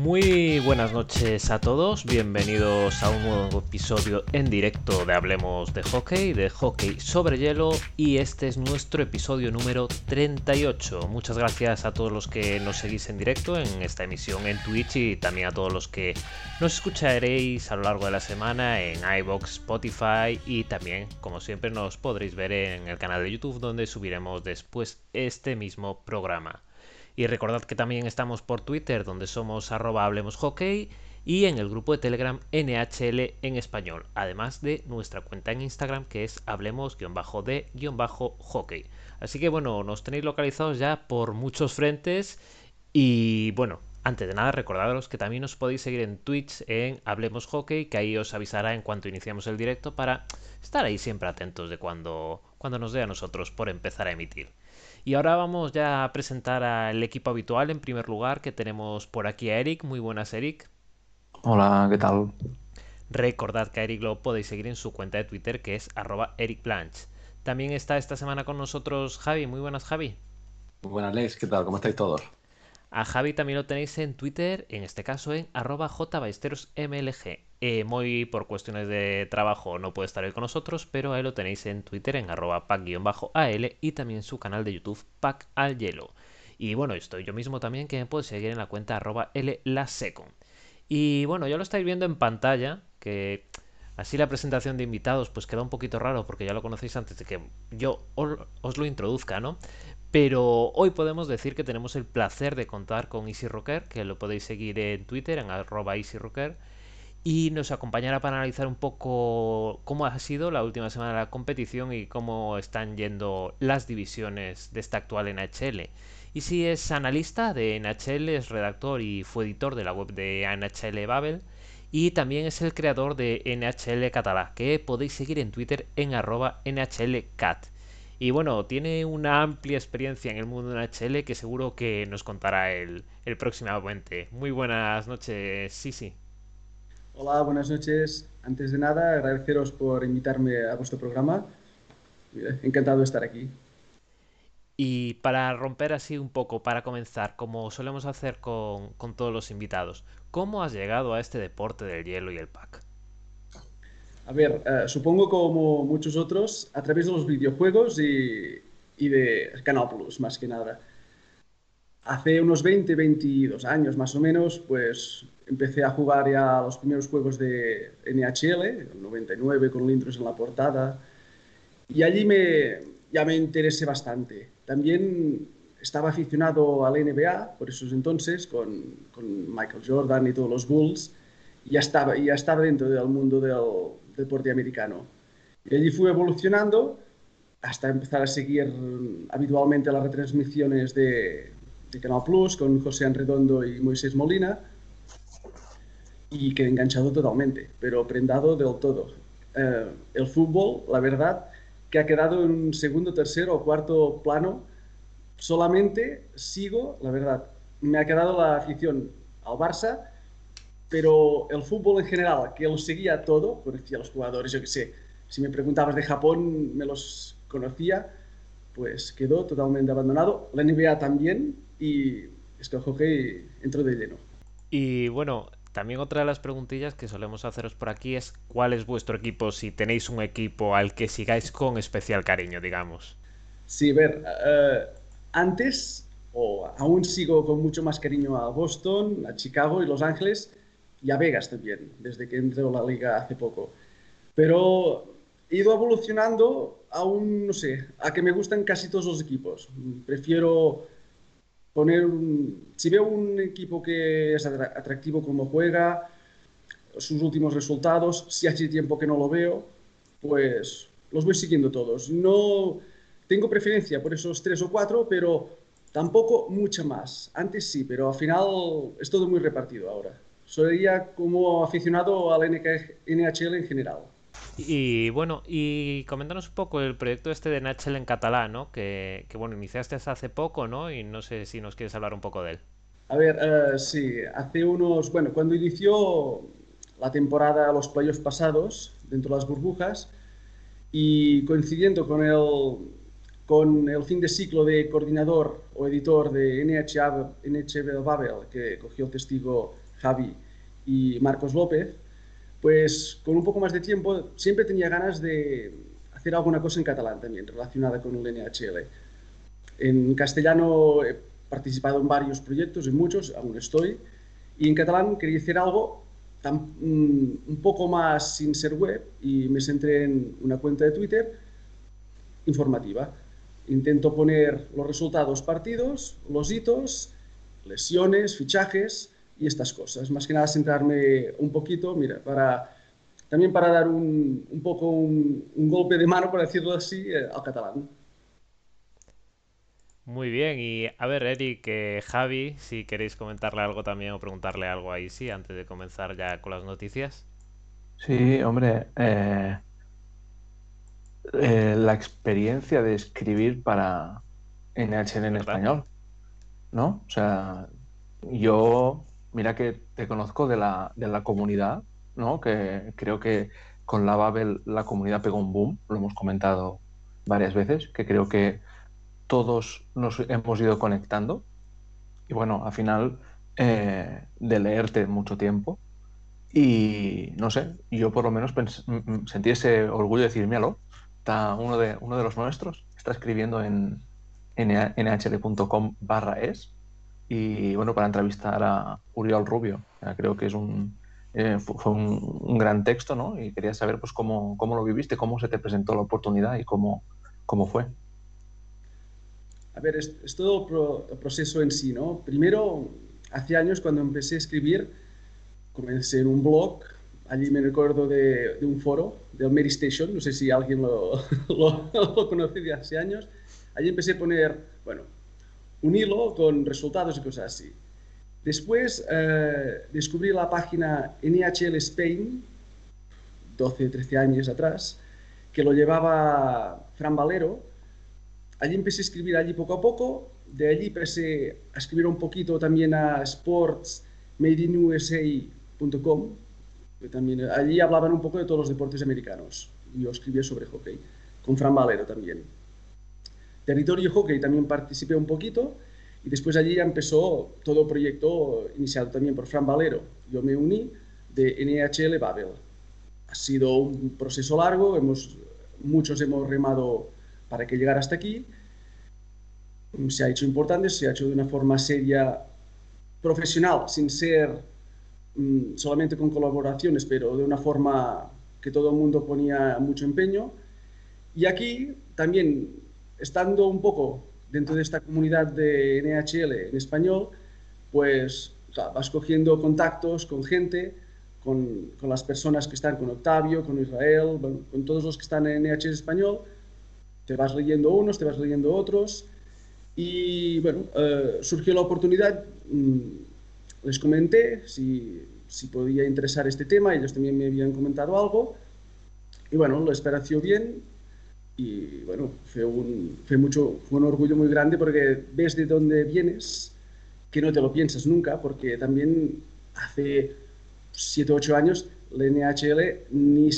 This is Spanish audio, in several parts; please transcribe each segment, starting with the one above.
Muy buenas noches a todos, bienvenidos a un nuevo episodio en directo de Hablemos de Hockey, de Hockey sobre Hielo y este es nuestro episodio número 38. Muchas gracias a todos los que nos seguís en directo en esta emisión en Twitch y también a todos los que nos escucharéis a lo largo de la semana en iBox, Spotify y también, como siempre, nos podréis ver en el canal de YouTube donde subiremos después este mismo programa. Y recordad que también estamos por Twitter, donde somos arroba hablemos y en el grupo de Telegram NHL en español, además de nuestra cuenta en Instagram que es hablemos-de-hockey. Así que bueno, nos tenéis localizados ya por muchos frentes y bueno, antes de nada recordaros que también os podéis seguir en Twitch en Hablemos Hockey, que ahí os avisará en cuanto iniciamos el directo para estar ahí siempre atentos de cuando, cuando nos dé a nosotros por empezar a emitir. Y ahora vamos ya a presentar al equipo habitual. En primer lugar, que tenemos por aquí a Eric. Muy buenas, Eric. Hola, ¿qué tal? Recordad que a Eric lo podéis seguir en su cuenta de Twitter, que es arroba Eric También está esta semana con nosotros Javi. Muy buenas, Javi. Muy buenas, Lex. ¿Qué tal? ¿Cómo estáis todos? A Javi también lo tenéis en Twitter, en este caso en arroba jbaisterosmlg. Eh, muy por cuestiones de trabajo no puede estar hoy con nosotros, pero ahí lo tenéis en Twitter en arroba pack-al y también su canal de YouTube pack al hielo. Y bueno, estoy yo mismo también que me puedo seguir en la cuenta arroba lasecon. Y bueno, ya lo estáis viendo en pantalla, que así la presentación de invitados pues queda un poquito raro porque ya lo conocéis antes de que yo os lo introduzca, ¿no? Pero hoy podemos decir que tenemos el placer de contar con Easy Rocker, que lo podéis seguir en Twitter, en arroba y nos acompañará para analizar un poco cómo ha sido la última semana de la competición y cómo están yendo las divisiones de esta actual NHL. Y si es analista de NHL, es redactor y fue editor de la web de NHL Babel, y también es el creador de NHL Catalá, que podéis seguir en Twitter en arroba NHLCat. Y bueno, tiene una amplia experiencia en el mundo de NHL que seguro que nos contará el, el próximamente. Muy buenas noches, sí. Hola, buenas noches. Antes de nada, agradeceros por invitarme a vuestro programa. Encantado de estar aquí. Y para romper así un poco, para comenzar, como solemos hacer con, con todos los invitados, ¿cómo has llegado a este deporte del hielo y el pack? A ver, uh, supongo como muchos otros, a través de los videojuegos y, y, de Canal Plus, más que nada. Hace unos 20, 22 años más o menos, pues empecé a jugar ya los primeros juegos de NHL, el 99 con Lindros en la portada, y allí me, ya me interesé bastante. También estaba aficionado a la NBA por esos entonces, con, con Michael Jordan y todos los Bulls, y ya estaba, ya estaba dentro del mundo del, deporte americano. Y allí fui evolucionando hasta empezar a seguir habitualmente las retransmisiones de, de Canal Plus con José Anredondo y Moisés Molina y quedé enganchado totalmente, pero prendado del todo. Eh, el fútbol, la verdad, que ha quedado en un segundo, tercero o cuarto plano. Solamente sigo, la verdad, me ha quedado la afición al Barça pero el fútbol en general, que lo seguía todo, conocía a los jugadores, yo qué sé, si me preguntabas de Japón, me los conocía, pues quedó totalmente abandonado. La NBA también, y es que el entró de lleno. Y bueno, también otra de las preguntillas que solemos haceros por aquí es cuál es vuestro equipo, si tenéis un equipo al que sigáis con especial cariño, digamos. Sí, ver, uh, antes, o aún sigo con mucho más cariño a Boston, a Chicago y Los Ángeles, y a Vegas también, desde que entró a la liga hace poco. Pero he ido evolucionando a un, no sé, a que me gustan casi todos los equipos. Prefiero poner si veo un equipo que es atractivo como juega, sus últimos resultados, si hace tiempo que no lo veo, pues los voy siguiendo todos. No tengo preferencia por esos tres o cuatro, pero tampoco mucha más. Antes sí, pero al final es todo muy repartido ahora sería como aficionado al NHL en general. Y bueno, y coméntanos un poco el proyecto este de NHL en catalán, ¿no? Que, que, bueno, iniciaste hace poco, ¿no? Y no sé si nos quieres hablar un poco de él. A ver, uh, sí, hace unos, bueno, cuando inició la temporada, los playoffs pasados, dentro de las burbujas, y coincidiendo con el, con el fin de ciclo de coordinador o editor de NHL, NHL Babel, que cogió el testigo Javi y Marcos López, pues con un poco más de tiempo siempre tenía ganas de hacer alguna cosa en catalán también relacionada con el NHL. En castellano he participado en varios proyectos, en muchos, aún estoy, y en catalán quería hacer algo mm, un poco más sin ser web y me centré en una cuenta de Twitter informativa. Intento poner los resultados partidos, los hitos, lesiones, fichajes y estas cosas. Más que nada centrarme un poquito, mira, para también para dar un, un poco un, un, golpe de mano, por decirlo así, eh, al catalán. Muy bien, y a ver, Eric, eh, Javi, si queréis comentarle algo también o preguntarle algo ahí, sí, antes de comenzar ya con las noticias. Sí, hombre, eh, eh, la experiencia de escribir para NHL en español, ¿no? O sea, yo, mira que te conozco de la, de la comunidad, ¿no? Que creo que con la Babel la comunidad pegó un boom, lo hemos comentado varias veces, que creo que todos nos hemos ido conectando. Y bueno, al final eh, de leerte mucho tiempo. Y no sé, yo por lo menos sentí ese orgullo de decir, míralo, está uno de, uno de los nuestros, está escribiendo en nhl.com barra es. Y bueno, para entrevistar a Uriol Rubio, creo que es un, eh, fue un, gran texto, ¿no? Y quería saber pues cómo, cómo lo viviste, cómo se te presentó la oportunidad y cómo, cómo fue. A ver, es, todo el proceso en sí, ¿no? Primero, hace años cuando empecé a escribir, comencé en un blog, allí me recuerdo de, un foro, del Mary Station, no sé si alguien lo, lo, conoce de hace años, allí empecé a poner, bueno, un hilo con resultados y cosas así. Después eh, descubrí la página NHL Spain, 12, 13 años atrás, que lo llevaba Fran Valero, Allí empecé a escribir allí poco a poco, de allí empecé a escribir un poquito también a sportsmadeinusa.com, también allí hablaban un poco de todos los deportes americanos. Yo escribía sobre hockey, con Fran Valero también. Territorio Hockey también participé un poquito y después allí ya empezó todo el proyecto iniciado también por Fran Valero. Yo me uní de NHL Babel. Ha sido un proceso largo, hemos, muchos hemos remado para que llegara hasta aquí. Se ha hecho importante, se ha hecho de una forma seria, profesional, sin ser mm, solamente con colaboraciones, pero de una forma que todo el mundo ponía mucho empeño. Y aquí también, estando un poco dentro de esta comunidad de NHL en español, pues vas cogiendo contactos con gente, con, las personas que están con Octavio, con Israel, con todos los que están en NHL español, te vas leyendo unos, te vas leyendo otros. Y bueno, eh, surgió la oportunidad, mm, les comenté si, podía interesar este tema, ellos también me habían comentado algo. Y bueno, lo pareció bien y bueno, fue un, fue mucho, fue un orgullo muy grande porque ves de dónde vienes, que no te lo piensas nunca, porque también hace 7 o 8 años la NHL ni,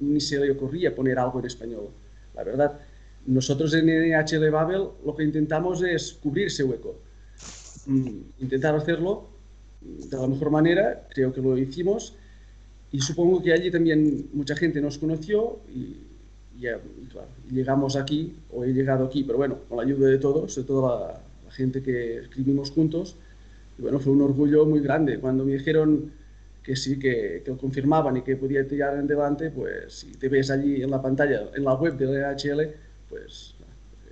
ni se le ocurría poner algo en español, la verdad. Nosotros en NHL Babel lo que intentamos es cubrir ese hueco. Mm, intentar hacerlo de la mejor manera, creo que lo hicimos, y supongo que allí también mucha gente nos conoció y, ya, llegamos aquí, o he llegado aquí, pero bueno, con la ayuda de todos, de toda la, gente que escribimos juntos, y bueno, fue un orgullo muy grande. Cuando me dijeron que sí, que, que, lo confirmaban y que podía tirar adelante, pues si te ves allí en la pantalla, en la web de la NHL, pues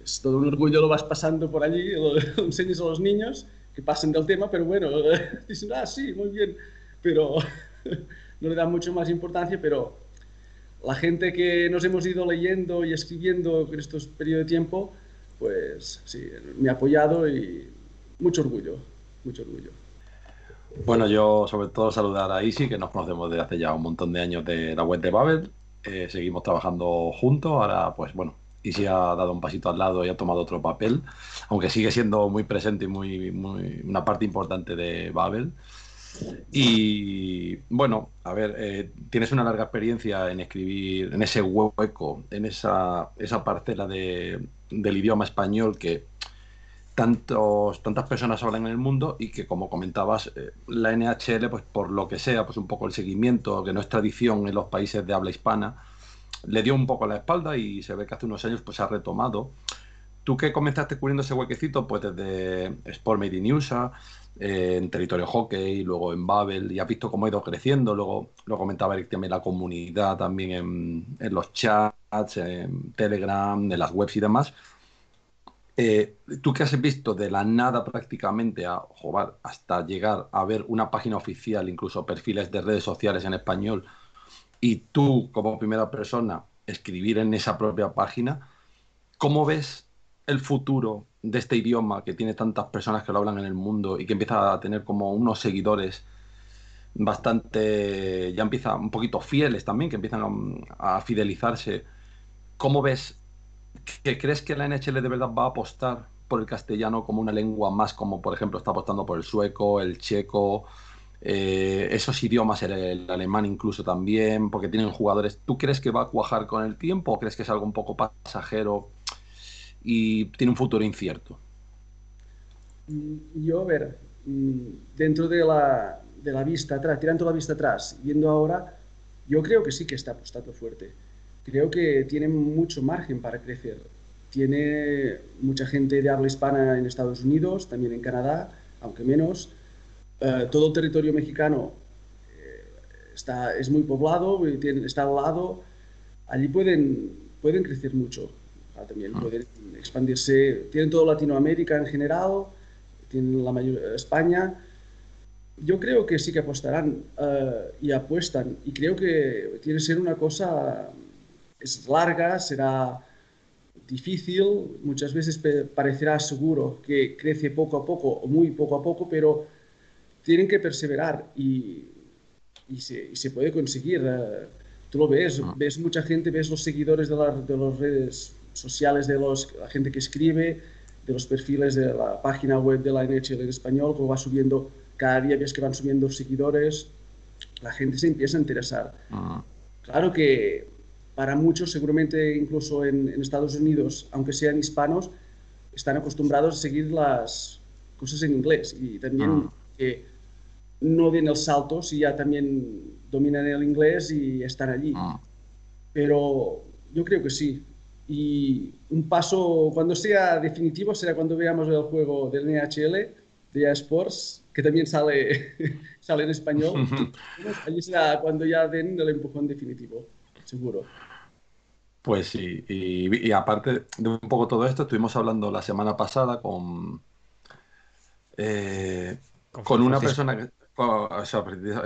es todo un orgullo, lo vas pasando por allí, lo, enseñas a los niños que pasen del tema, pero bueno, dicen, ah, sí, muy bien, pero no le dan mucho más importancia, pero la gente que nos hemos ido leyendo y escribiendo en estos periodos de tiempo, pues sí, me ha apoyado y mucho orgullo, mucho orgullo. Bueno, yo sobre todo saludar a Isi, que nos conocemos desde hace ya un montón de años de la web de Babel. Eh, seguimos trabajando juntos. Ahora, pues bueno, y si ha dado un pasito al lado y ha tomado otro papel, aunque sigue siendo muy presente y muy, muy una parte importante de Babel. Y bueno, a ver, eh, tienes una larga experiencia en escribir en ese hueco, en esa, esa parcela de, del idioma español que tantos, tantas personas hablan en el mundo y que, como comentabas, eh, la NHL, pues por lo que sea, pues un poco el seguimiento, que no es tradición en los países de habla hispana, le dio un poco la espalda y se ve que hace unos años pues se ha retomado. Tú que comenzaste cubriendo ese huequecito, pues desde Sport Made in USA, eh, en territorio hockey, luego en Babel, y has visto cómo ha ido creciendo, luego lo comentaba Eric también la comunidad, también en, en los chats, en Telegram, en las webs y demás. Eh, tú que has visto de la nada prácticamente a jugar hasta llegar a ver una página oficial, incluso perfiles de redes sociales en español, y tú como primera persona escribir en esa propia página, ¿cómo ves el futuro de este idioma que tiene tantas personas que lo hablan en el mundo y que empieza a tener como unos seguidores bastante, ya empieza un poquito fieles también, que empiezan a, fidelizarse? ¿Cómo ves que crees que la NHL de verdad va a apostar por el castellano como una lengua más como por ejemplo está apostando por el sueco, el checo, eh, esos idiomas, el, alemán incluso también, porque tienen jugadores. ¿Tú crees que va a cuajar con el tiempo o crees que es algo un poco pasajero y tiene un futuro incierto? Yo, a ver, mm, dentro de la, de la vista atrás, tirando la vista atrás, yendo ahora, yo creo que sí que está apostando fuerte. Creo que tiene mucho margen para crecer. Tiene mucha gente de habla hispana en Estados Unidos, también en Canadá, aunque menos eh, todo el territorio mexicano eh, está, es muy poblado, está al lado. Allí pueden, pueden crecer mucho. Ah, también ah. pueden expandirse. Tienen todo Latinoamérica en general, tienen la mayor España. Yo creo que sí que apostarán eh, y apuestan. Y creo que tiene que ser una cosa es larga, será difícil, muchas veces parecerá seguro que crece poco a poco o muy poco a poco, pero tienen que perseverar y, y, se, se, puede conseguir. Eh, tú lo ves, ah. ves mucha gente, ves los seguidores de, la, de las redes sociales, de los, la gente que escribe, de los perfiles de la página web de la NHL en español, como va subiendo, cada día ves que van subiendo seguidores, la gente se empieza a interesar. Ah. Claro que para muchos, seguramente incluso en, en, Estados Unidos, aunque sean hispanos, están acostumbrados a seguir las cosas en inglés y también ah. que no den el salto si ya también dominan el inglés y están allí. Ah. Pero yo creo que sí. Y un paso, cuando sea definitivo, será cuando veamos el juego del NHL, de Sports, que también sale, sale en español. Allí será cuando ya den el empujón definitivo, seguro. Pues sí, y, aparte de un poco todo esto, estuvimos hablando la semana pasada con, eh, con, una persona que,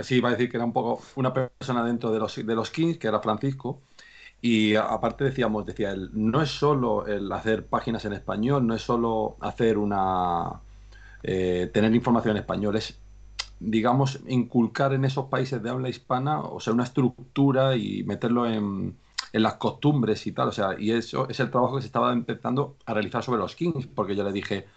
sí, iba a decir que era un poco una persona dentro de los, de los Kings, que era Francisco, y aparte decíamos, decía él, no es solo el hacer páginas en español, no es solo hacer una, eh, tener información en español, es digamos, inculcar en esos países de habla hispana, o sea, una estructura y meterlo en, en las costumbres y tal. O sea, y eso es el trabajo que se estaba empezando a realizar sobre los Kings, porque yo le dije,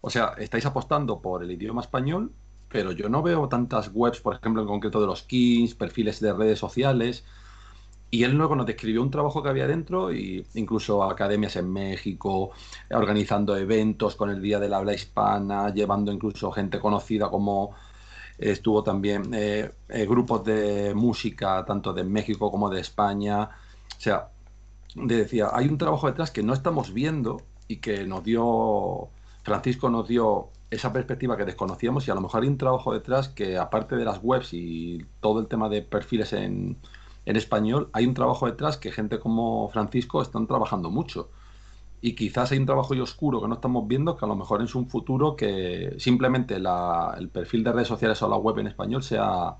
o sea, estáis apostando por el idioma español, pero yo no veo tantas webs, por ejemplo, en concreto de los Kings, perfiles de redes sociales. Y él luego nos describió un trabajo que había dentro, y incluso academias en México, organizando eventos con el Día del Habla Hispana, llevando incluso gente conocida como estuvo también eh, eh, grupos de música, tanto de México como de España, o sea, decía, hay un trabajo detrás que no estamos viendo y que nos dio, Francisco nos dio esa perspectiva que desconocíamos y a lo mejor hay un trabajo detrás que aparte de las webs y todo el tema de perfiles en, en español, hay un trabajo detrás que gente como Francisco están trabajando mucho. Y quizás hay un trabajo y oscuro que no estamos viendo, que a lo mejor es un futuro que simplemente el perfil de redes sociales o la web en español sea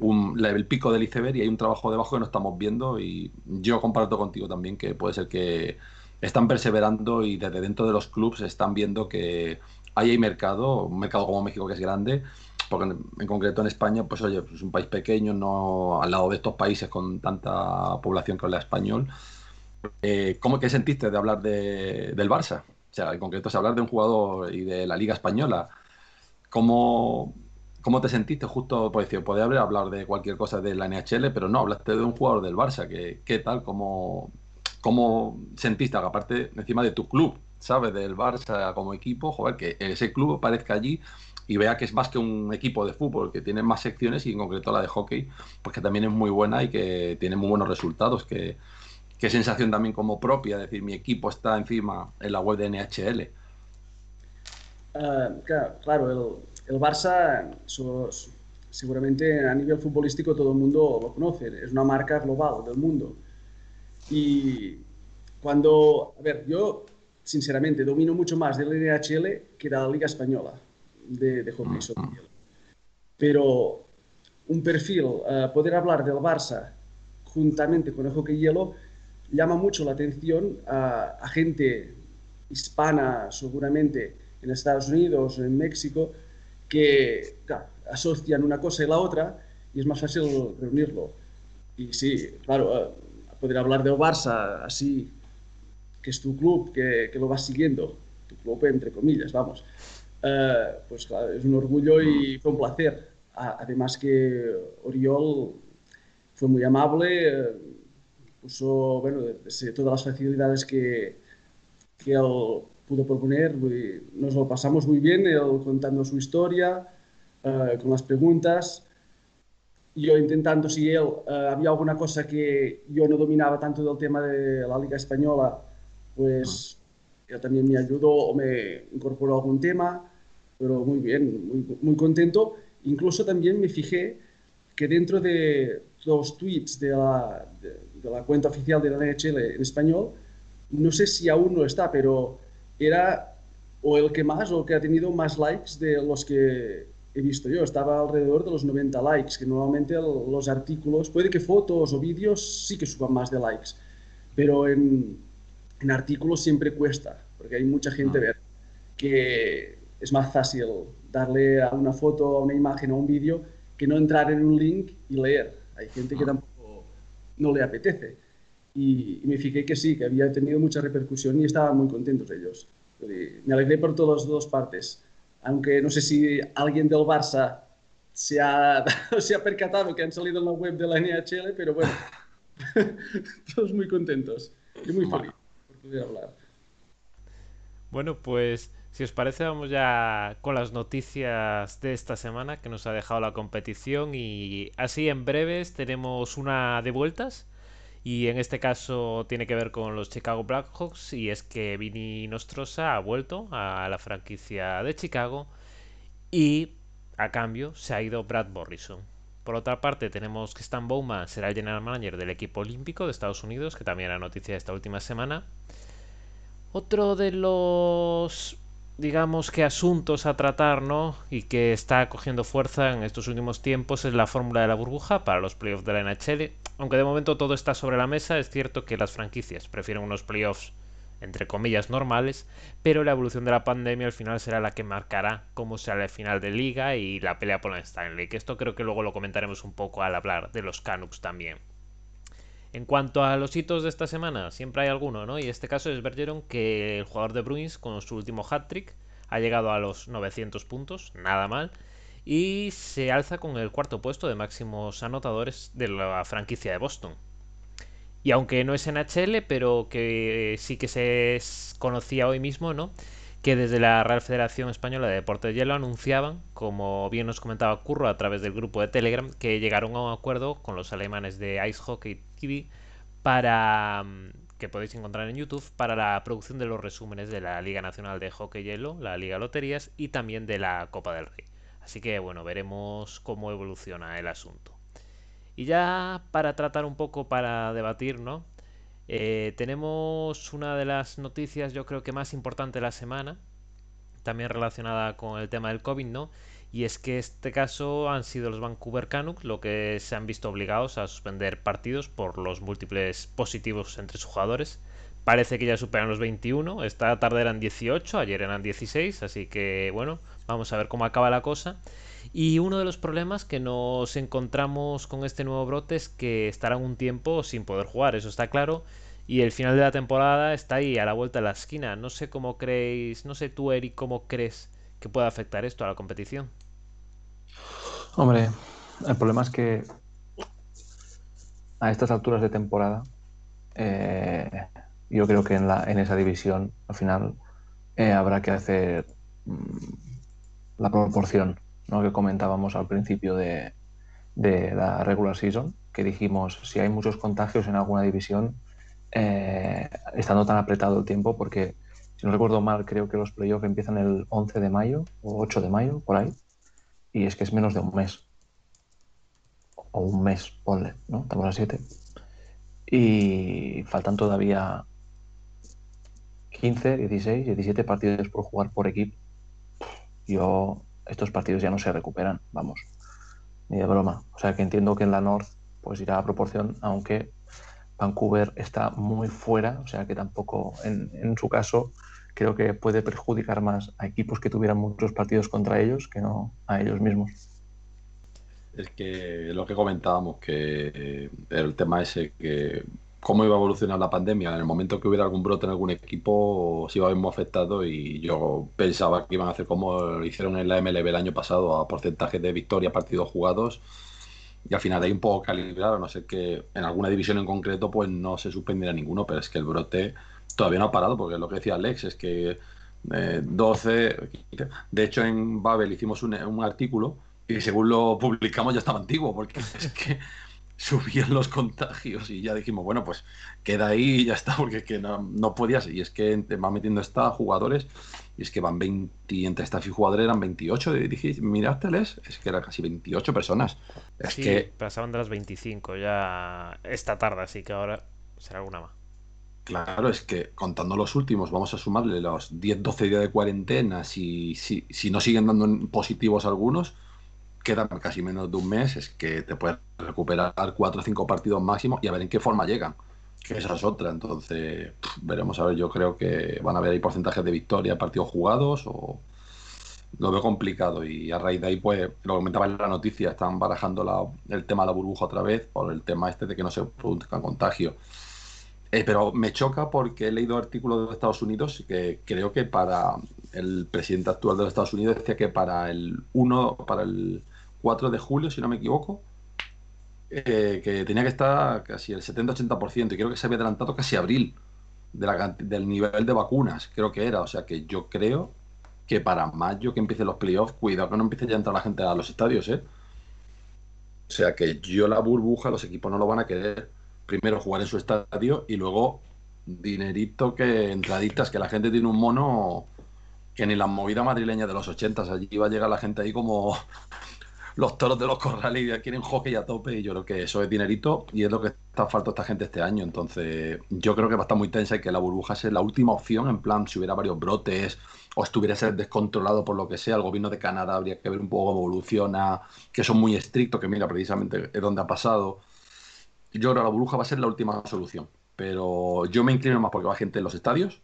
un, el pico del iceberg y hay un trabajo debajo que no estamos viendo y yo comparto contigo también que puede ser que están perseverando y desde dentro de los clubes están viendo que ahí hay mercado, un mercado como México que es grande, porque en, concreto en España, pues oye, es un país pequeño, no al lado de estos países con tanta población que habla español. Eh, ¿Cómo que sentiste de hablar de, del Barça? O sea, en concreto, hablar de un jugador y de la Liga Española. ¿Cómo, ¿Cómo te sentiste justo? Pues decir, podía haber de cualquier cosa de la NHL, pero no, hablaste de un jugador del Barça. ¿Qué, qué tal? ¿Cómo, ¿Cómo sentiste? Aparte, encima de tu club, ¿sabes? Del Barça como equipo, joder, que ese club aparezca allí y vea que es más que un equipo de fútbol, que tiene más secciones y en concreto la de hockey, pues que también es muy buena y que tiene muy buenos resultados, que, sensación también como propia, decir, mi equipo está encima en la web de NHL. Ah, claro, el, Barça, seguramente a nivel futbolístico todo el mundo lo conoce, es una marca global del mundo. Y cuando, a ver, yo sinceramente domino mucho más del NHL que de la Liga Española de, hockey sobre hielo. Pero un perfil, uh, poder hablar del Barça juntamente con el hockey hielo, llama mucho la atención a, a, gente hispana, seguramente en Estados Unidos o en México, que asocian una cosa y la otra y es más fácil reunirlo. Y sí, claro, uh, poder hablar del Barça así, que es tu club, que, que lo vas siguiendo, tu club entre comillas, vamos, eh, pues claro, es un orgullo y fue un placer. además que Oriol fue muy amable, eh, puso bueno, todas las facilidades que, que él pudo proponer, nos lo pasamos muy bien, él contando su historia, eh, con las preguntas, yo intentando si él había alguna cosa que yo no dominaba tanto del tema de la Liga Española, pues él también me ayudó o me incorporó algún tema pero muy bien, muy, muy contento. Incluso también me fijé que dentro de los tweets de la, de, la cuenta oficial de la NHL en español, no sé si aún no está, pero era o el que más o el que ha tenido más likes de los que he visto yo. Estaba alrededor de los 90 likes, que normalmente los artículos, puede que fotos o vídeos sí que suban más de likes, pero en, en artículos siempre cuesta, porque hay mucha gente ah. ver que es más fácil darle a una foto, a una imagen, a un vídeo, que no entrar en un link y leer. Hay gente que ah. tampoco no le apetece. Y, me fijé que sí, que había tenido mucha repercusión y estaban muy contentos ellos. Me alegré por todas las dos partes. Aunque no sé si alguien del Barça se ha, se ha percatado que han salido en la web de la NHL, pero bueno, todos muy contentos y muy feliz por poder hablar. Bueno, pues si os parece, vamos ya con las noticias de esta semana que nos ha dejado la competición y así en breves tenemos una de vueltas y en este caso tiene que ver con los Chicago Blackhawks y es que Vinny Nostrosa ha vuelto a la franquicia de Chicago y a cambio se ha ido Brad Morrison. Por otra parte tenemos que Stan Bowman será el general manager del equipo olímpico de Estados Unidos, que también era noticia esta última semana. Otro de los digamos que asuntos a tratar, ¿no? Y que está cogiendo fuerza en estos últimos tiempos es la fórmula de la burbuja para los playoffs de la NHL. Aunque de momento todo está sobre la mesa, es cierto que las franquicias prefieren unos playoffs entre comillas normales, pero la evolución de la pandemia al final será la que marcará cómo será el final de liga y la pelea por la Stanley, que esto creo que luego lo comentaremos un poco al hablar de los Canucks también. En cuanto a los hitos de esta semana, siempre hay alguno, ¿no? Y este caso es Bergeron, que el jugador de Bruins, con su último hat-trick, ha llegado a los 900 puntos, nada mal, y se alza con el cuarto puesto de máximos anotadores de la franquicia de Boston. Y aunque no es NHL, pero que sí que se conocía hoy mismo, ¿no? que desde la Real Federación Española de Deportes de Hielo anunciaban, como bien nos comentaba Curro a través del grupo de Telegram, que llegaron a un acuerdo con los alemanes de Ice Hockey Para mm, que podéis encontrar en YouTube para la producción de los resúmenes de la Liga Nacional de Hockey Hielo, la Liga Loterías y también de la Copa del Rey. Así que bueno, veremos cómo evoluciona el asunto. Y ya para tratar un poco, para debatir, ¿no? Eh, tenemos una de las noticias yo creo que más importante de la semana, también relacionada con el tema del COVID, ¿no? Y es que este caso han sido los Vancouver Canucks lo que se han visto obligados a suspender partidos por los múltiples positivos entre sus jugadores. Parece que ya superan los 21, esta tarde eran 18, ayer eran 16, así que bueno, vamos a ver cómo acaba la cosa. Y uno de los problemas que nos encontramos con este nuevo brote es que estarán un tiempo sin poder jugar, eso está claro. Y el final de la temporada está ahí a la vuelta de la esquina. No sé cómo creéis, no sé tú, Eric, cómo crees que puede afectar esto a la competición. Hombre, el problema es que a estas alturas de temporada, eh, yo creo que en, la, en esa división, al final, eh, habrá que hacer mm, la proporción ¿no? que comentábamos al principio de, de, la regular season, que dijimos si hay muchos contagios en alguna división, eh, estando tan apretado el tiempo, porque si no recuerdo mal, creo que los playoffs empiezan el 11 de mayo o 8 de mayo, por ahí, y es que es menos de un mes. O un mes, ponle, ¿no? Estamos a 7. Y faltan todavía 15, 16, 17 partidos por jugar por equipo. Yo, estos partidos ya no se recuperan, vamos, ni de broma. O sea que entiendo que en la North pues irá a proporción, aunque Vancouver está muy fuera, o sea que tampoco, en, en su caso, creo que puede perjudicar más a equipos que tuvieran muchos partidos contra ellos que no a ellos mismos. Es que lo que comentábamos, que eh, el tema ese, que cómo iba a evolucionar la pandemia. En el momento que hubiera algún brote en algún equipo, se iba a ver muy afectado y yo pensaba que iban a hacer como lo hicieron en la MLB el año pasado, a porcentaje de victoria, partidos jugados. Y al final hay un poco calibrado, no sé que en alguna división en concreto pues no se suspendiera ninguno, pero es que el brote todavía no ha parado, porque lo que decía Alex es que 12, eh, de hecho en Babel hicimos un, un artículo y según lo publicamos ya estaba antiguo, porque es que subían los contagios y ya dijimos, bueno, pues queda ahí y ya está, porque es que no, no podías. Y es que va metiendo esta jugadores y es que van 20, entre staff y jugadores eran 28. Y dije, mirárteles, es que eran casi 28 personas. Es sí, que pasaban de las 25 ya esta tarde, así que ahora será alguna más. Claro, es que contando los últimos, vamos a sumarle los 10, 12 días de cuarentena, si, si, si no siguen dando positivos algunos, quedan casi menos de un mes, es que te puedes recuperar cuatro o cinco partidos máximo y a ver en qué forma llegan. Que esa es otra. Entonces, veremos a ver. Yo creo que van a haber ahí porcentajes de victoria, partidos jugados o lo veo complicado. Y a raíz de ahí, pues, lo comentaba en la noticia, están barajando la, el tema de la burbuja otra vez por el tema este de que no se produzcan contagios. Eh, pero me choca porque he leído artículos de Estados Unidos que creo que para el presidente actual de los Estados Unidos decía que para el 1, para el 4 de julio, si no me equivoco, eh, que tenía que estar casi el 70-80%, y creo que se había adelantado casi abril del nivel de vacunas, creo que era. O sea que yo creo que para mayo que empiecen los playoffs, cuidado que no empiece ya a entrar la gente a los estadios, ¿eh? O sea que yo la burbuja, los equipos no lo van a querer. Primero jugar en su estadio y luego dinerito que entraditas, que la gente tiene un mono que ni la movida madrileña de los 80, allí va a llegar la gente ahí como los toros de los corrales y quieren hockey a tope y yo creo que eso es dinerito y es lo que está falta esta gente este año. Entonces yo creo que va a estar muy tensa y que la burbuja sea la última opción, en plan si hubiera varios brotes o estuviera ser descontrolado por lo que sea, el gobierno de Canadá habría que ver un poco cómo evoluciona, que son muy estrictos, que mira precisamente es donde ha pasado. Yo creo que la burbuja va a ser la última solución, pero yo me inclino más porque va gente en los estadios,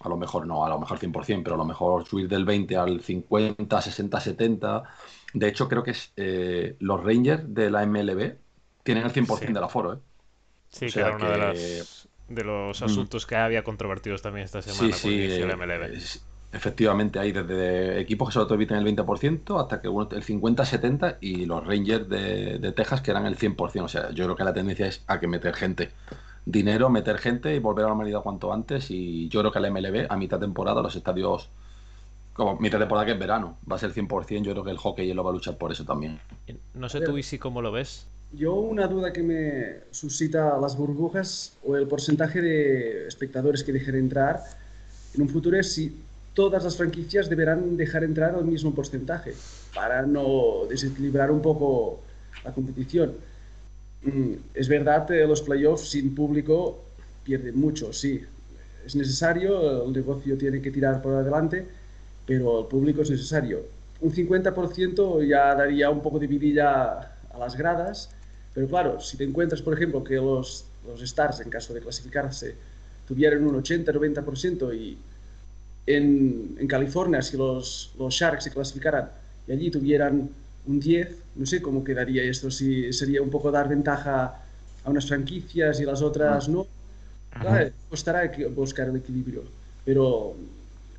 a lo mejor no, a lo mejor 100%, pero a lo mejor subir del 20 al 50, 60, 70 de hecho, creo que es, eh, los Rangers de la MLB tienen el 100% sí. del aforo. ¿eh? Sí, que era uno de, las, de, los mm. asuntos mm. que había controvertidos también esta semana sí, el MLB. Es, efectivamente, hay desde equipos que solo te eviten el 20% hasta que uno, el 50-70% y los Rangers de, de, Texas que eran el 100%. O sea, yo creo que la tendencia es a que meter gente. Dinero, meter gente y volver a la normalidad cuanto antes. Y yo creo que la MLB a mitad de temporada los estadios como mitad de temporada que es verano, va a ser 100%, yo creo que el hockey lo va a luchar por eso también. No sé tú, Isi, cómo lo ves. Yo una duda que me suscita las burbujas o el porcentaje de espectadores que dejen entrar en un futuro es si todas las franquicias deberán dejar entrar al mismo porcentaje para no desequilibrar un poco la competición. Mm, es verdad que los playoffs sin público pierden mucho, sí. Es necesario, el negocio tiene que tirar por adelante, pero el público es necesario. Un 50% ya daría un poco de vidilla a las gradas, pero claro, si te encuentras, por ejemplo, que los, los Stars, en caso de clasificarse, tuvieran un 80-90% y en, en, California, si los, los Sharks se clasificaran y allí tuvieran un 10, no sé cómo quedaría esto, si sería un poco dar ventaja a unas franquicias y las otras no. Claro, costará buscar el equilibrio, pero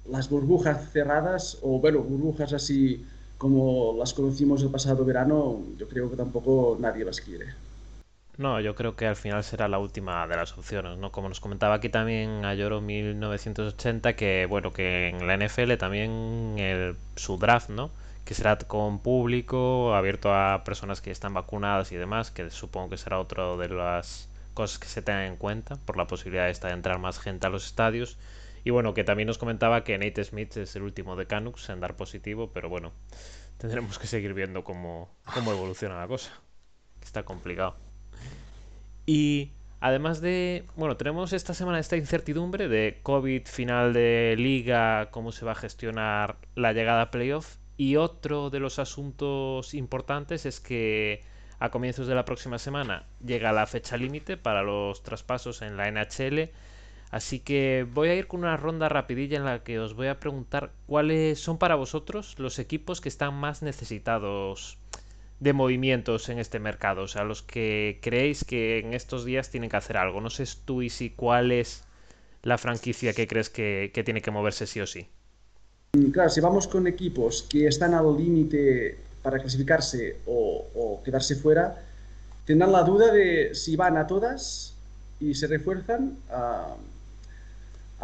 las burbujas cerradas, o bueno, burbujas así como las conocimos el pasado verano, yo creo que tampoco nadie las quiere. No, yo creo que al final será la última de las opciones, ¿no? Como nos comentaba aquí también a Lloro 1980, que bueno, que en la NFL también el, su draft, ¿no? Que será con público, abierto a personas que están vacunadas y demás, que supongo que será otro de las cosas que se tengan en cuenta por la posibilidad esta de entrar más gente a los estadios. Y bueno, que también nos comentaba que Nate Smith es el último de Canucks en dar positivo, pero bueno, tendremos que seguir viendo cómo, cómo evoluciona la cosa. Está complicado. Y además de, bueno, tenemos esta semana esta incertidumbre de COVID, final de liga, cómo se va a gestionar la llegada a playoff. Y otro de los asuntos importantes es que a comienzos de la próxima semana llega la fecha límite para los traspasos en la NHL Así que voy a ir con una ronda rapidilla en la que os voy a preguntar cuáles son para vosotros los equipos que están más necesitados de movimientos en este mercado, o sea, los que creéis que en estos días tienen que hacer algo. No sé tú y si cuál es la franquicia que crees que, tiene que moverse sí o sí. Mm, claro, si vamos con equipos que están al límite para clasificarse o, quedarse fuera, tendrán la duda de si van a todas y se refuerzan. a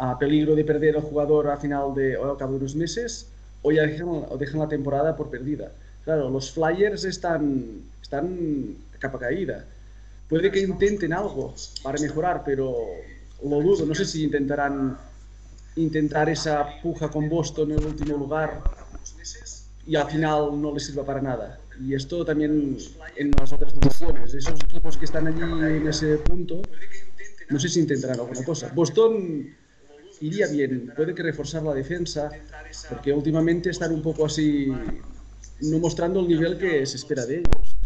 a peligro de perder al jugador a final de, o al cabo de unos meses, o ya dejan, o dejan la temporada por perdida. Claro, los Flyers están, están capa caída. Puede que intenten algo para mejorar, pero lo dudo. No sé si intentarán intentar esa puja con Boston en el último lugar y al final no les sirva para nada. Y esto también en las otras divisiones. Esos equipos que están allí en ese punto, no sé si intentarán alguna cosa. Boston iría bien. Puede que reforzar la defensa, porque últimamente están un poco así, no mostrando el nivel que se espera de ellos,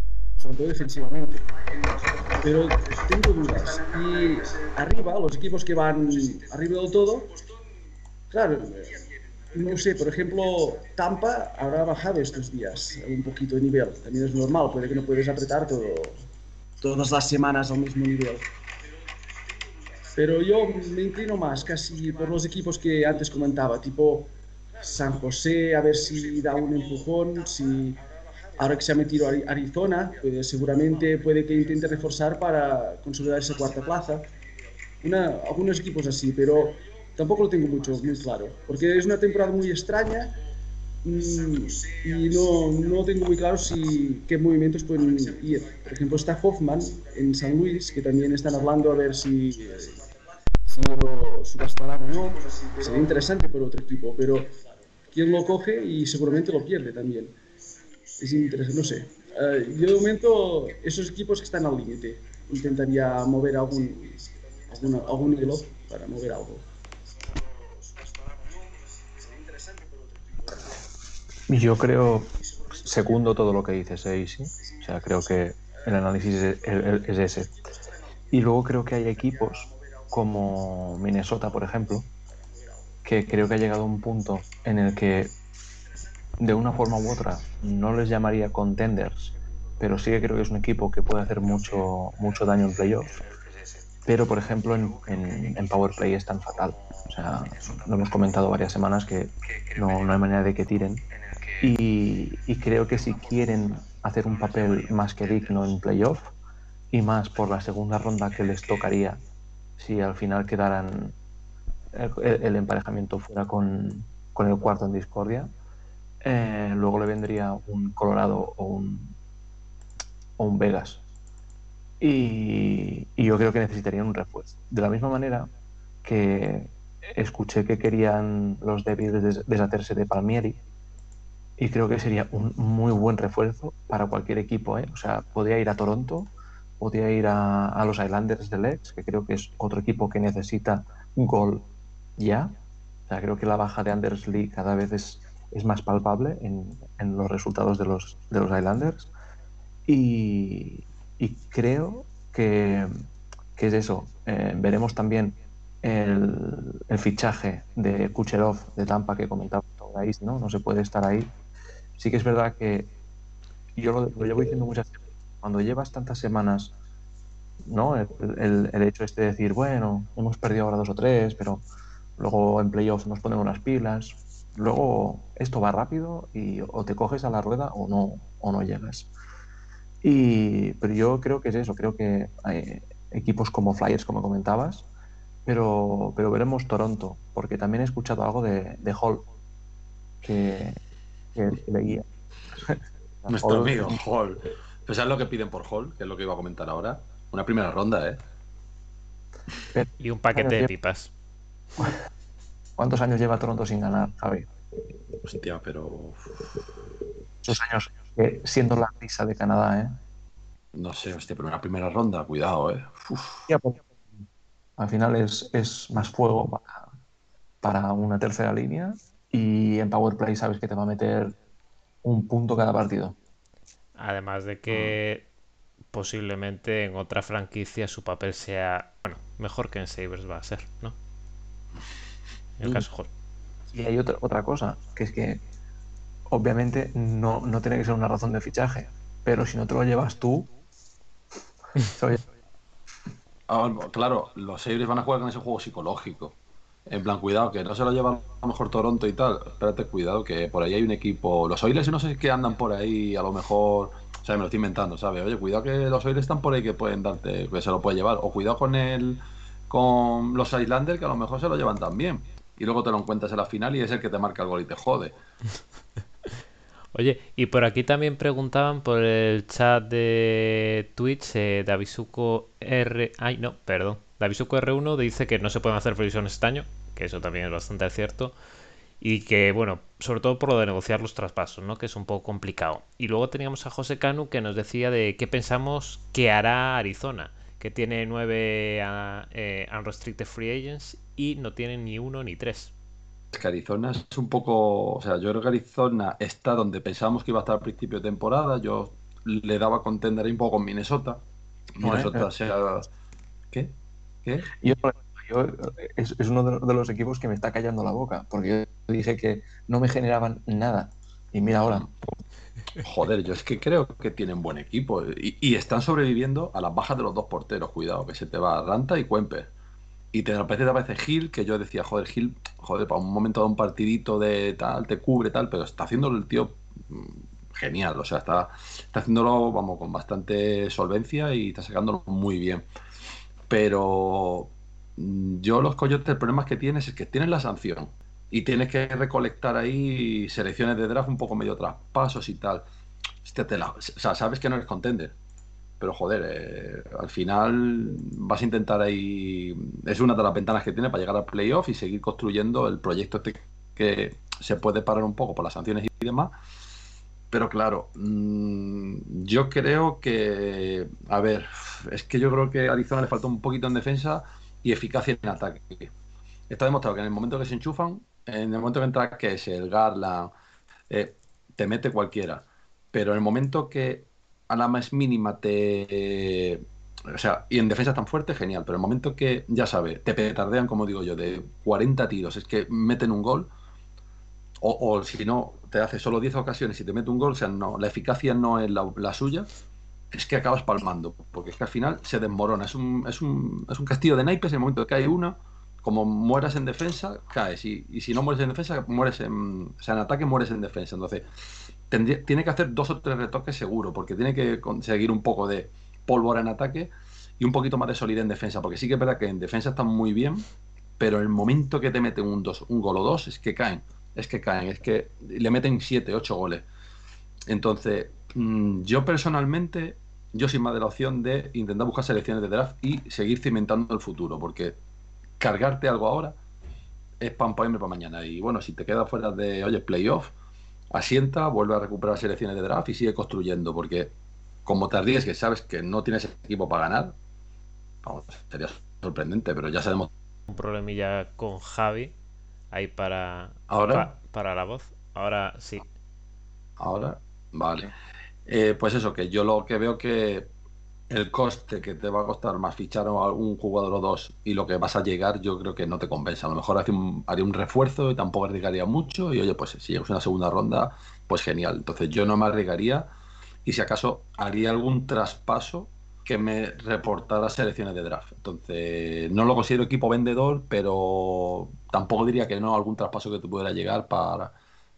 sobre todo defensivamente. Pero tengo dudas. Y arriba, los equipos que van arriba del todo, claro, no sé, por ejemplo, Tampa habrá bajado estos días un poquito de nivel. También es normal, puede que no puedes apretar todo, todas las semanas al mismo nivel. Pero yo me inclino más casi por los equipos que antes comentaba, tipo San José, a ver si da un empujón, si ahora que se ha metido Arizona, pues seguramente puede que intente reforzar para consolidar esa cuarta plaza. Una, algunos equipos así, pero tampoco lo tengo mucho, muy claro, porque es una temporada muy extraña mm, y no, no, tengo muy claro si qué movimientos pueden ir. Por ejemplo, está Hoffman en San Luis, que también están hablando a ver si si lo subastarán o no, sería interesante por otro equipo, pero quién lo coge y seguramente lo pierde también. Es interesante, no sé. Uh, yo de momento, esos equipos que están al límite, intentaría mover algún, alguna, algún hilo para mover algo. Yo creo, segundo todo lo que dices, ¿eh, O sea, creo que el análisis es ese. Y luego creo que hay equipos como Minnesota, por ejemplo, que creo que ha llegado un punto en el que de una forma u otra no les llamaría contenders, pero sí que creo que es un equipo que puede hacer mucho, mucho daño en playoffs. Pero, por ejemplo, en, en, Power Play es tan fatal. O sea, lo hemos comentado varias semanas que no, no hay manera de que tiren. Y, y, creo que si quieren hacer un papel más que digno en playoff, y más por la segunda ronda que les tocaría si al final quedaran el, emparejamiento fuera con, el cuarto en discordia, eh, luego le vendría un Colorado o un, o un Vegas. Y, yo creo que necesitarían un refuerzo. De la misma manera que escuché que querían los Devils deshacerse de Palmieri, y creo que sería un muy buen refuerzo para cualquier equipo. ¿eh? O sea, podría ir a Toronto podía ir a, los Islanders de Lex, que creo que es otro equipo que necesita gol ya. O sea, creo que la baja de Anders Lee cada vez es, es más palpable en, en, los resultados de los, de los Islanders. Y, y creo que, que, es eso. Eh, veremos también el, el, fichaje de Kucherov de Tampa que comentaba ¿no? No se puede estar ahí. Sí que es verdad que yo lo, lo llevo diciendo muchas veces cuando llevas tantas semanas, ¿no? El, el, hecho este de decir, bueno, hemos perdido ahora dos o tres, pero luego en playoffs nos ponemos las pilas, luego esto va rápido y o te coges a la rueda o no, o no llegas. Y, pero yo creo que es eso, creo que hay equipos como Flyers, como comentabas, pero, pero veremos Toronto, porque también he escuchado algo de, de Hall, que, que leía. Nuestro amigo Hall. Pues ¿sabes lo que piden por Hall? Que es lo que iba a comentar ahora. Una primera ronda, ¿eh? Y un paquete de pipas. ¿Cuántos años lleva Toronto sin ganar, Javi? Hostia, pero. Dos años eh, siendo la risa de Canadá, ¿eh? No sé, hostia, pero una primera ronda, cuidado, ¿eh? Uf. Pues, al final es, es más fuego para, para una tercera línea y en Power Play sabes que te va a meter un punto cada partido. Además de que posiblemente en otra franquicia su papel sea bueno, mejor que en Sabres va a ser, ¿no? En el caso Hall. Y hay otra, otra cosa, que es que obviamente no, no tiene que ser una razón de fichaje, pero si no te lo llevas tú, Ah, claro, los Sabres van a jugar con ese juego psicológico. En plan, cuidado, que no se lo lleva a lo mejor Toronto y tal. Espérate, cuidado, que por ahí hay un equipo. Los Oilers no sé qué andan por ahí, a lo mejor. O sea, me lo estoy inventando, ¿sabes? Oye, cuidado que los Oilers están por ahí que pueden darte, que se lo puede llevar. O cuidado con el. Con los Islanders, que a lo mejor se lo llevan también. Y luego te lo encuentras en la final y es el que te marca el gol y te jode. Oye, y por aquí también preguntaban por el chat de Twitch, eh, Davisuco R... Ay, no, perdón. Davisuco R1 dice que no se pueden hacer previsiones este año, que eso también es bastante cierto. Y que, bueno, sobre todo por lo de negociar los traspasos, ¿no? Que es un poco complicado. Y luego teníamos a José Canu que nos decía de qué pensamos que hará Arizona, que tiene nueve ah, eh, unrestricted free agents y no tiene ni uno ni tres. Es que Arizona es un poco. O sea, yo creo que Arizona está donde pensábamos que iba a estar al principio de temporada. Yo le daba contender un poco con Minnesota. Minnesota eh. sea. ¿Qué? ¿Qué? yo, yo- es, es uno de, de los equipos que me está callando la boca, porque yo dije que no me generaban nada. Y mira ahora, Joder, yo es que creo que tienen buen equipo. Y, están sobreviviendo a las bajas de los dos porteros. Cuidado, que se te va Ranta y Cuemper. Y te aparece, te aparece Gil, que yo decía, joder, Gil, joder, para un momento de un partidito de tal, te cubre tal, pero está haciéndolo el tío mm, genial. O sea, está, está haciéndolo, vamos, con bastante solvencia y está sacándolo muy bien. Pero mm, yo los coyotes, el problema que tienes es que tienes la sanción y tienes que recolectar ahí selecciones de draft un poco medio traspasos y tal. Hostia, te la- o sea, sabes que no eres contender. Pero joder, eh, al final vas a intentar ahí. Es una de las ventanas que tiene para llegar al playoff y seguir construyendo el proyecto este que se puede parar un poco por las sanciones y demás. Pero claro, mm, yo creo que. A ver, es que yo creo que a Arizona le falta un poquito en defensa y eficacia en ataque. Está demostrado que en el momento que se enchufan, en el momento que entra es el Garland, eh, te mete cualquiera. Pero en el momento que a la más mínima te. o sea, y en defensa tan fuerte, genial. Pero en el momento que, ya sabes, te petardean, como digo yo, de 40 tiros, es que meten un gol. O, si no, te hace solo 10 ocasiones y te mete un gol, o sea, no, la eficacia no es la, suya, es que acabas palmando. Porque es que al final se desmorona. Es un, es un, es un castillo de naipes en el momento que cae uno. Como mueras en defensa, caes. Y, si no mueres en defensa, mueres en. O sea, en ataque mueres en defensa. Entonces, tiene que hacer dos o tres retoques seguro, porque tiene que conseguir un poco de pólvora en ataque y un poquito más de solidez en defensa, porque sí que es verdad que en defensa están muy bien, pero el momento que te meten un, dos, un gol o dos, es que caen, es que caen, es que le meten siete, ocho goles. Entonces, mm, yo personalmente, yo soy más de la opción de intentar buscar selecciones de draft y seguir cimentando el futuro, porque cargarte algo ahora es pan para para mañana. Y bueno, si te quedas fuera de, oye, playoff, asienta, vuelve a recuperar selecciones de draft y sigue construyendo, porque como te arriesgues, sabes que no tienes equipo para ganar, vamos, sería sorprendente, pero ya sabemos. Un problemilla con Javi ahí para, Ahora, pa- para la voz. Ahora sí. ahora, vale. Eh, pues eso, que yo lo que veo que el coste que te va a costar más fichar a un jugador o dos y lo que vas a llegar, yo creo que no te compensa. A lo mejor hace un- haría un refuerzo y tampoco arriesgaría mucho. Y oye, pues si llegas a una segunda ronda, pues genial. Entonces yo no me arriesgaría y si acaso haría algún traspaso que me reportara selecciones de draft. Entonces no lo considero equipo vendedor, pero tampoco diría que no algún traspaso que te pudiera llegar para,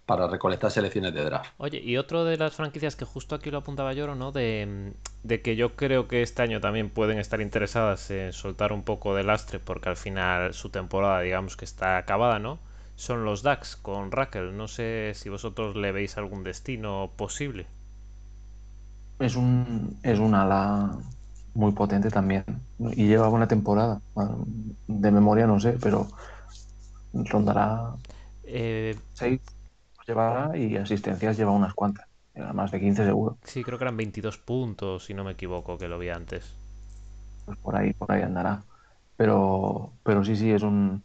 para recolectar selecciones de draft. Oye, y otro de las franquicias que justo aquí lo apuntaba Lloro, ¿no? De, de, que yo creo que este año también pueden estar interesadas en soltar un poco de lastre porque al final su temporada, digamos que está acabada, ¿no? Son los DAX con Raquel. No sé si vosotros le veis algún destino posible. Es un, es un ala muy potente también. Y lleva buena temporada. De memoria no sé, pero rondará eh, seis llevará y asistencias lleva unas cuantas. Más de 15 seguro. Sí, creo que eran 22 puntos, si no me equivoco, que lo vi antes. Pues por ahí, por ahí andará. Pero, pero sí, sí, es un.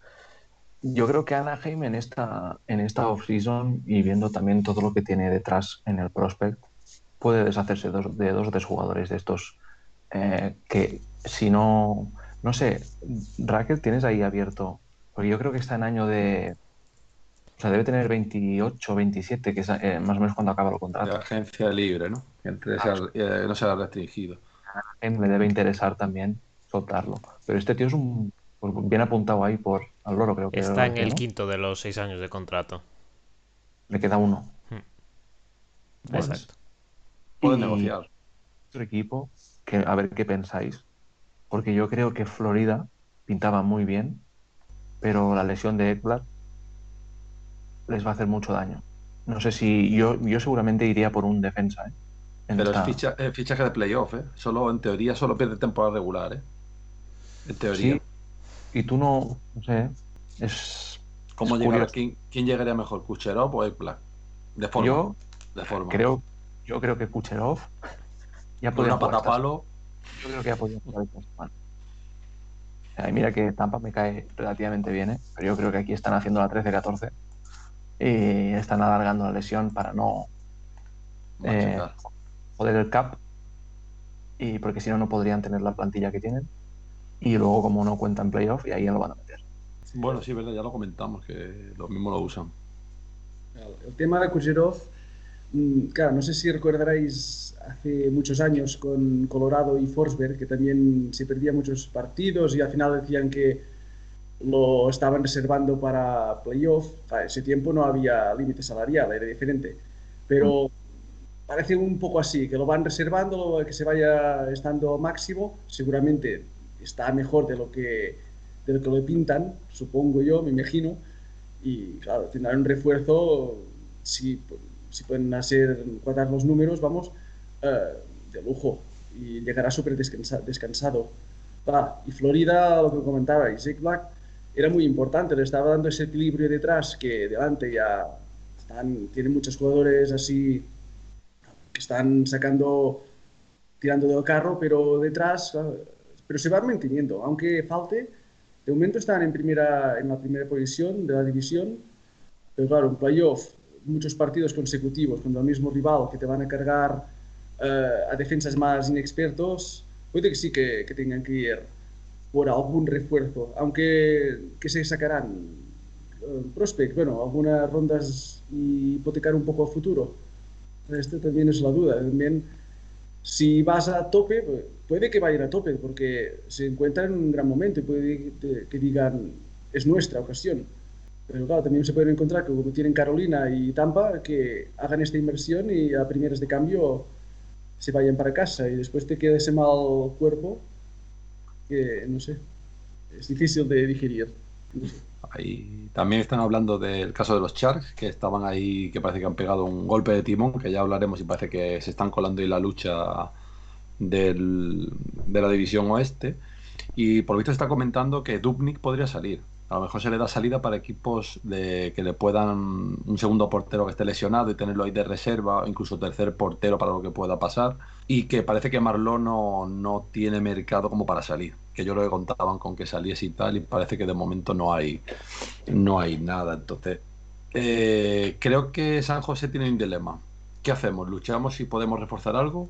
Yo creo que Anaheim en esta, en esta off-season y viendo también todo lo que tiene detrás en el prospect, puede deshacerse de dos o tres jugadores de estos eh, que si no. No sé, Raquel, tienes ahí abierto. Porque yo creo que está en año de o sea, debe tener 28, 27, que es eh, más o menos cuando acaba el contrato. De agencia libre, ¿no? Que ah, eh, no sea restringido. Me debe interesar también soltarlo. Pero este tío es un pues, bien apuntado ahí por al loro, creo que. Está en el quinto de los seis años de contrato. Le queda uno. Hmm. Exacto. Puede negociar. Otro equipo, que a ver qué pensáis. Porque yo creo que Florida pintaba muy bien, pero la lesión de Ekblad les va a hacer mucho daño. No sé si yo, yo seguramente iría por un defensa. ¿eh? Pero es fichaje de playoff, ¿eh? Solo, en teoría, solo pierde temporada regular, ¿eh? En teoría. Sí. Y tú no, no sé, es... ¿Cómo ¿quién, llegaría mejor, Kucherov o Ekblad? De forma. Yo, de forma. Creo, yo creo que Kucherov ya podría una palo. Yo creo que ya podría jugar esta mira que Tampa me cae relativamente bien, ¿eh? pero yo creo que aquí están haciendo la 13-14 y están alargando la lesión para no eh, joder el cap. Y porque si no no podrían tener la plantilla que tienen. Y luego como no cuentan playoff y ahí ya lo van a meter. Bueno sí verdad ya lo comentamos que los mismos lo usan. El tema de Kucherov mm, claro no sé si recordaréis hace muchos años con Colorado y Forsberg que también se perdían muchos partidos y al final decían que lo estaban reservando para playoff. A ese tiempo no había límite salarial, era diferente. Pero parece un poco así, que lo van reservando, que se vaya estando máximo. Seguramente está mejor de lo que, de lo, que lo pintan, supongo yo, me imagino. Y claro, tendrán un refuerzo, si, si pueden hacer cuadrar los números, vamos, eh, de lujo. Y llegará súper descansado. y Florida, lo que comentaba, y Zach Black, era muy importante, le estaba dando ese equilibrio detrás que delante ya están, tienen muchos jugadores así que están sacando, tirando del carro, pero detrás, pero se van manteniendo, aunque falte, de momento están en, primera, en la primera posición de la división, pero claro, un playoff, muchos partidos consecutivos contra el mismo rival que te van a cargar eh, a defensas más inexpertos, puede que sí que, que tengan que ir por algún refuerzo, aunque que se sacarán uh, prospect, bueno, algunas rondas y hipotecar un poco el futuro. Esto también es la duda. También, si vas a tope, puede que vayan a tope, porque se encuentran en un gran momento y puede que digan, es nuestra ocasión. Pero claro, también se pueden encontrar como tienen Carolina y Tampa, que hagan esta inversión y a primeras de cambio se vayan para casa y después te queda ese mal cuerpo que, no sé, es difícil de digerir. Ahí también están hablando del caso de los Sharks, que estaban ahí, que parece que han pegado un golpe de timón, que ya hablaremos y parece que se están colando ahí la lucha del, de la división oeste. Y por visto está comentando que Dubnik podría salir. A lo mejor se le da salida para equipos de, que le puedan un segundo portero que esté lesionado y tenerlo ahí de reserva, incluso tercer portero para lo que pueda pasar. Y que parece que Marlon no, no tiene mercado como para salir. Que yo lo que contaban con que saliese y tal, y parece que de momento no hay, no hay nada. Entonces, eh, creo que San José tiene un dilema. ¿Qué hacemos? ¿Luchamos si podemos reforzar algo?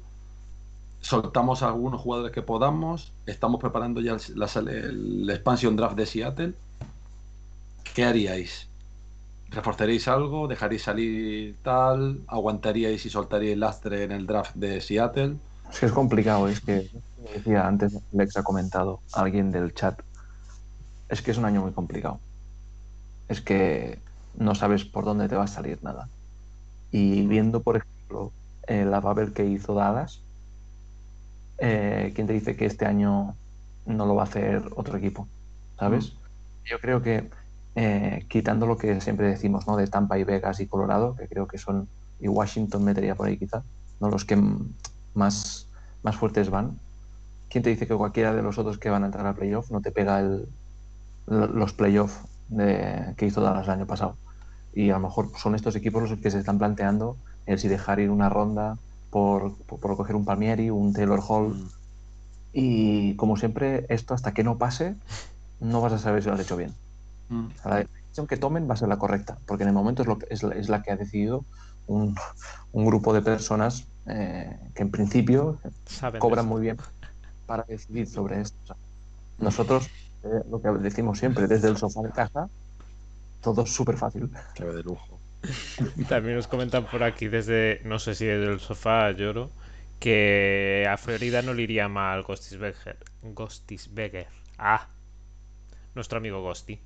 soltamos a algunos jugadores que podamos, estamos preparando ya la, el, expansion draft de Seattle ¿qué haríais? ¿Reforzaríais algo? ¿Dejaríais salir tal? ¿Aguantaríais y soltaríais lastre en el draft de Seattle? Es que es complicado, es que, decía antes, Lex ha comentado, alguien del chat, es que es un año muy complicado. Es que no sabes por dónde te va a salir nada. Y viendo, por ejemplo, eh, la Babel que hizo Dallas, eh, ¿quién te dice que este año no lo va a hacer otro equipo? ¿Sabes? Yo creo que eh, quitando lo que siempre decimos, ¿no? De Tampa y Vegas y Colorado, que creo que son, y Washington metería por ahí quizá, ¿no? Los que más, más fuertes van. ¿Quién te dice que cualquiera de los otros que van a entrar a playoff no te pega el, los playoffs que hizo Dallas el año pasado? Y a lo mejor son estos equipos los que se están planteando el si dejar ir una ronda por, por, coger un Palmieri, un Taylor Hall. Mm. Y como siempre, esto hasta que no pase, no vas a saber si lo has hecho bien. Mm. La decisión que tomen va a ser la correcta, porque en el momento es, lo que, es, es la que ha decidido un, un grupo de personas eh, que en principio cobran muy bien para decidir sobre esto. nosotros, eh, lo que decimos siempre, desde el sofá de casa, todo es súper fácil. de lujo. También nos comentan por aquí desde, no sé si desde el sofá lloro, que a Florida no le iría mal Ghostisberger. Ghostisberger. Ah, nuestro amigo Ghosty.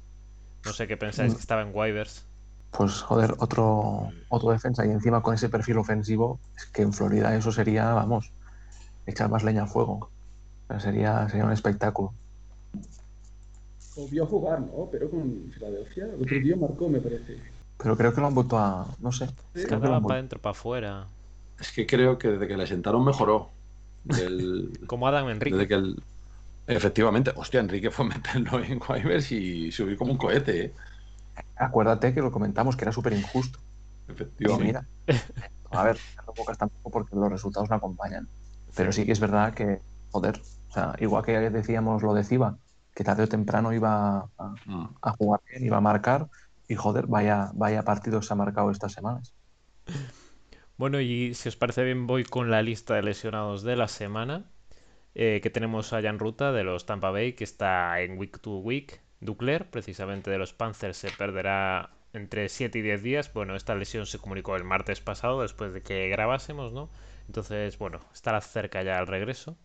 No sé qué pensáis que estaba en Waivers. Pues joder, otro, otro defensa y encima con ese perfil ofensivo, es que en Florida eso sería, vamos, echar más leña al fuego. sería, sería un espectáculo. Volvió a jugar, ¿no? Pero con Filadelfia. El otro día marcó, me parece. Pero creo que lo han vuelto a. No sé. Es que para adentro, para afuera. Es que creo que desde que le sentaron mejoró. como Adam Enrique. Desde que el... Efectivamente. Hostia, Enrique fue meterlo en Waivers y subir como un cohete. ¿eh? Acuérdate que lo comentamos, que era súper injusto. Efectivamente. mira, a ver, no pocas tampoco porque los resultados no acompañan. Pero sí que es verdad que, joder, o sea, igual que decíamos lo de Ciba, que tarde o temprano iba a, mm. a jugar bien, iba a marcar, y joder, vaya, vaya partido se ha marcado estas semanas. Bueno, y si os parece bien, voy con la lista de lesionados de la semana. Eh, que tenemos allá en ruta de los Tampa Bay, que está en week to week. Ducler, precisamente de los Panthers, se perderá entre 7 y 10 días. Bueno, esta lesión se comunicó el martes pasado, después de que grabásemos, ¿no? Entonces, bueno, estará cerca ya al regreso.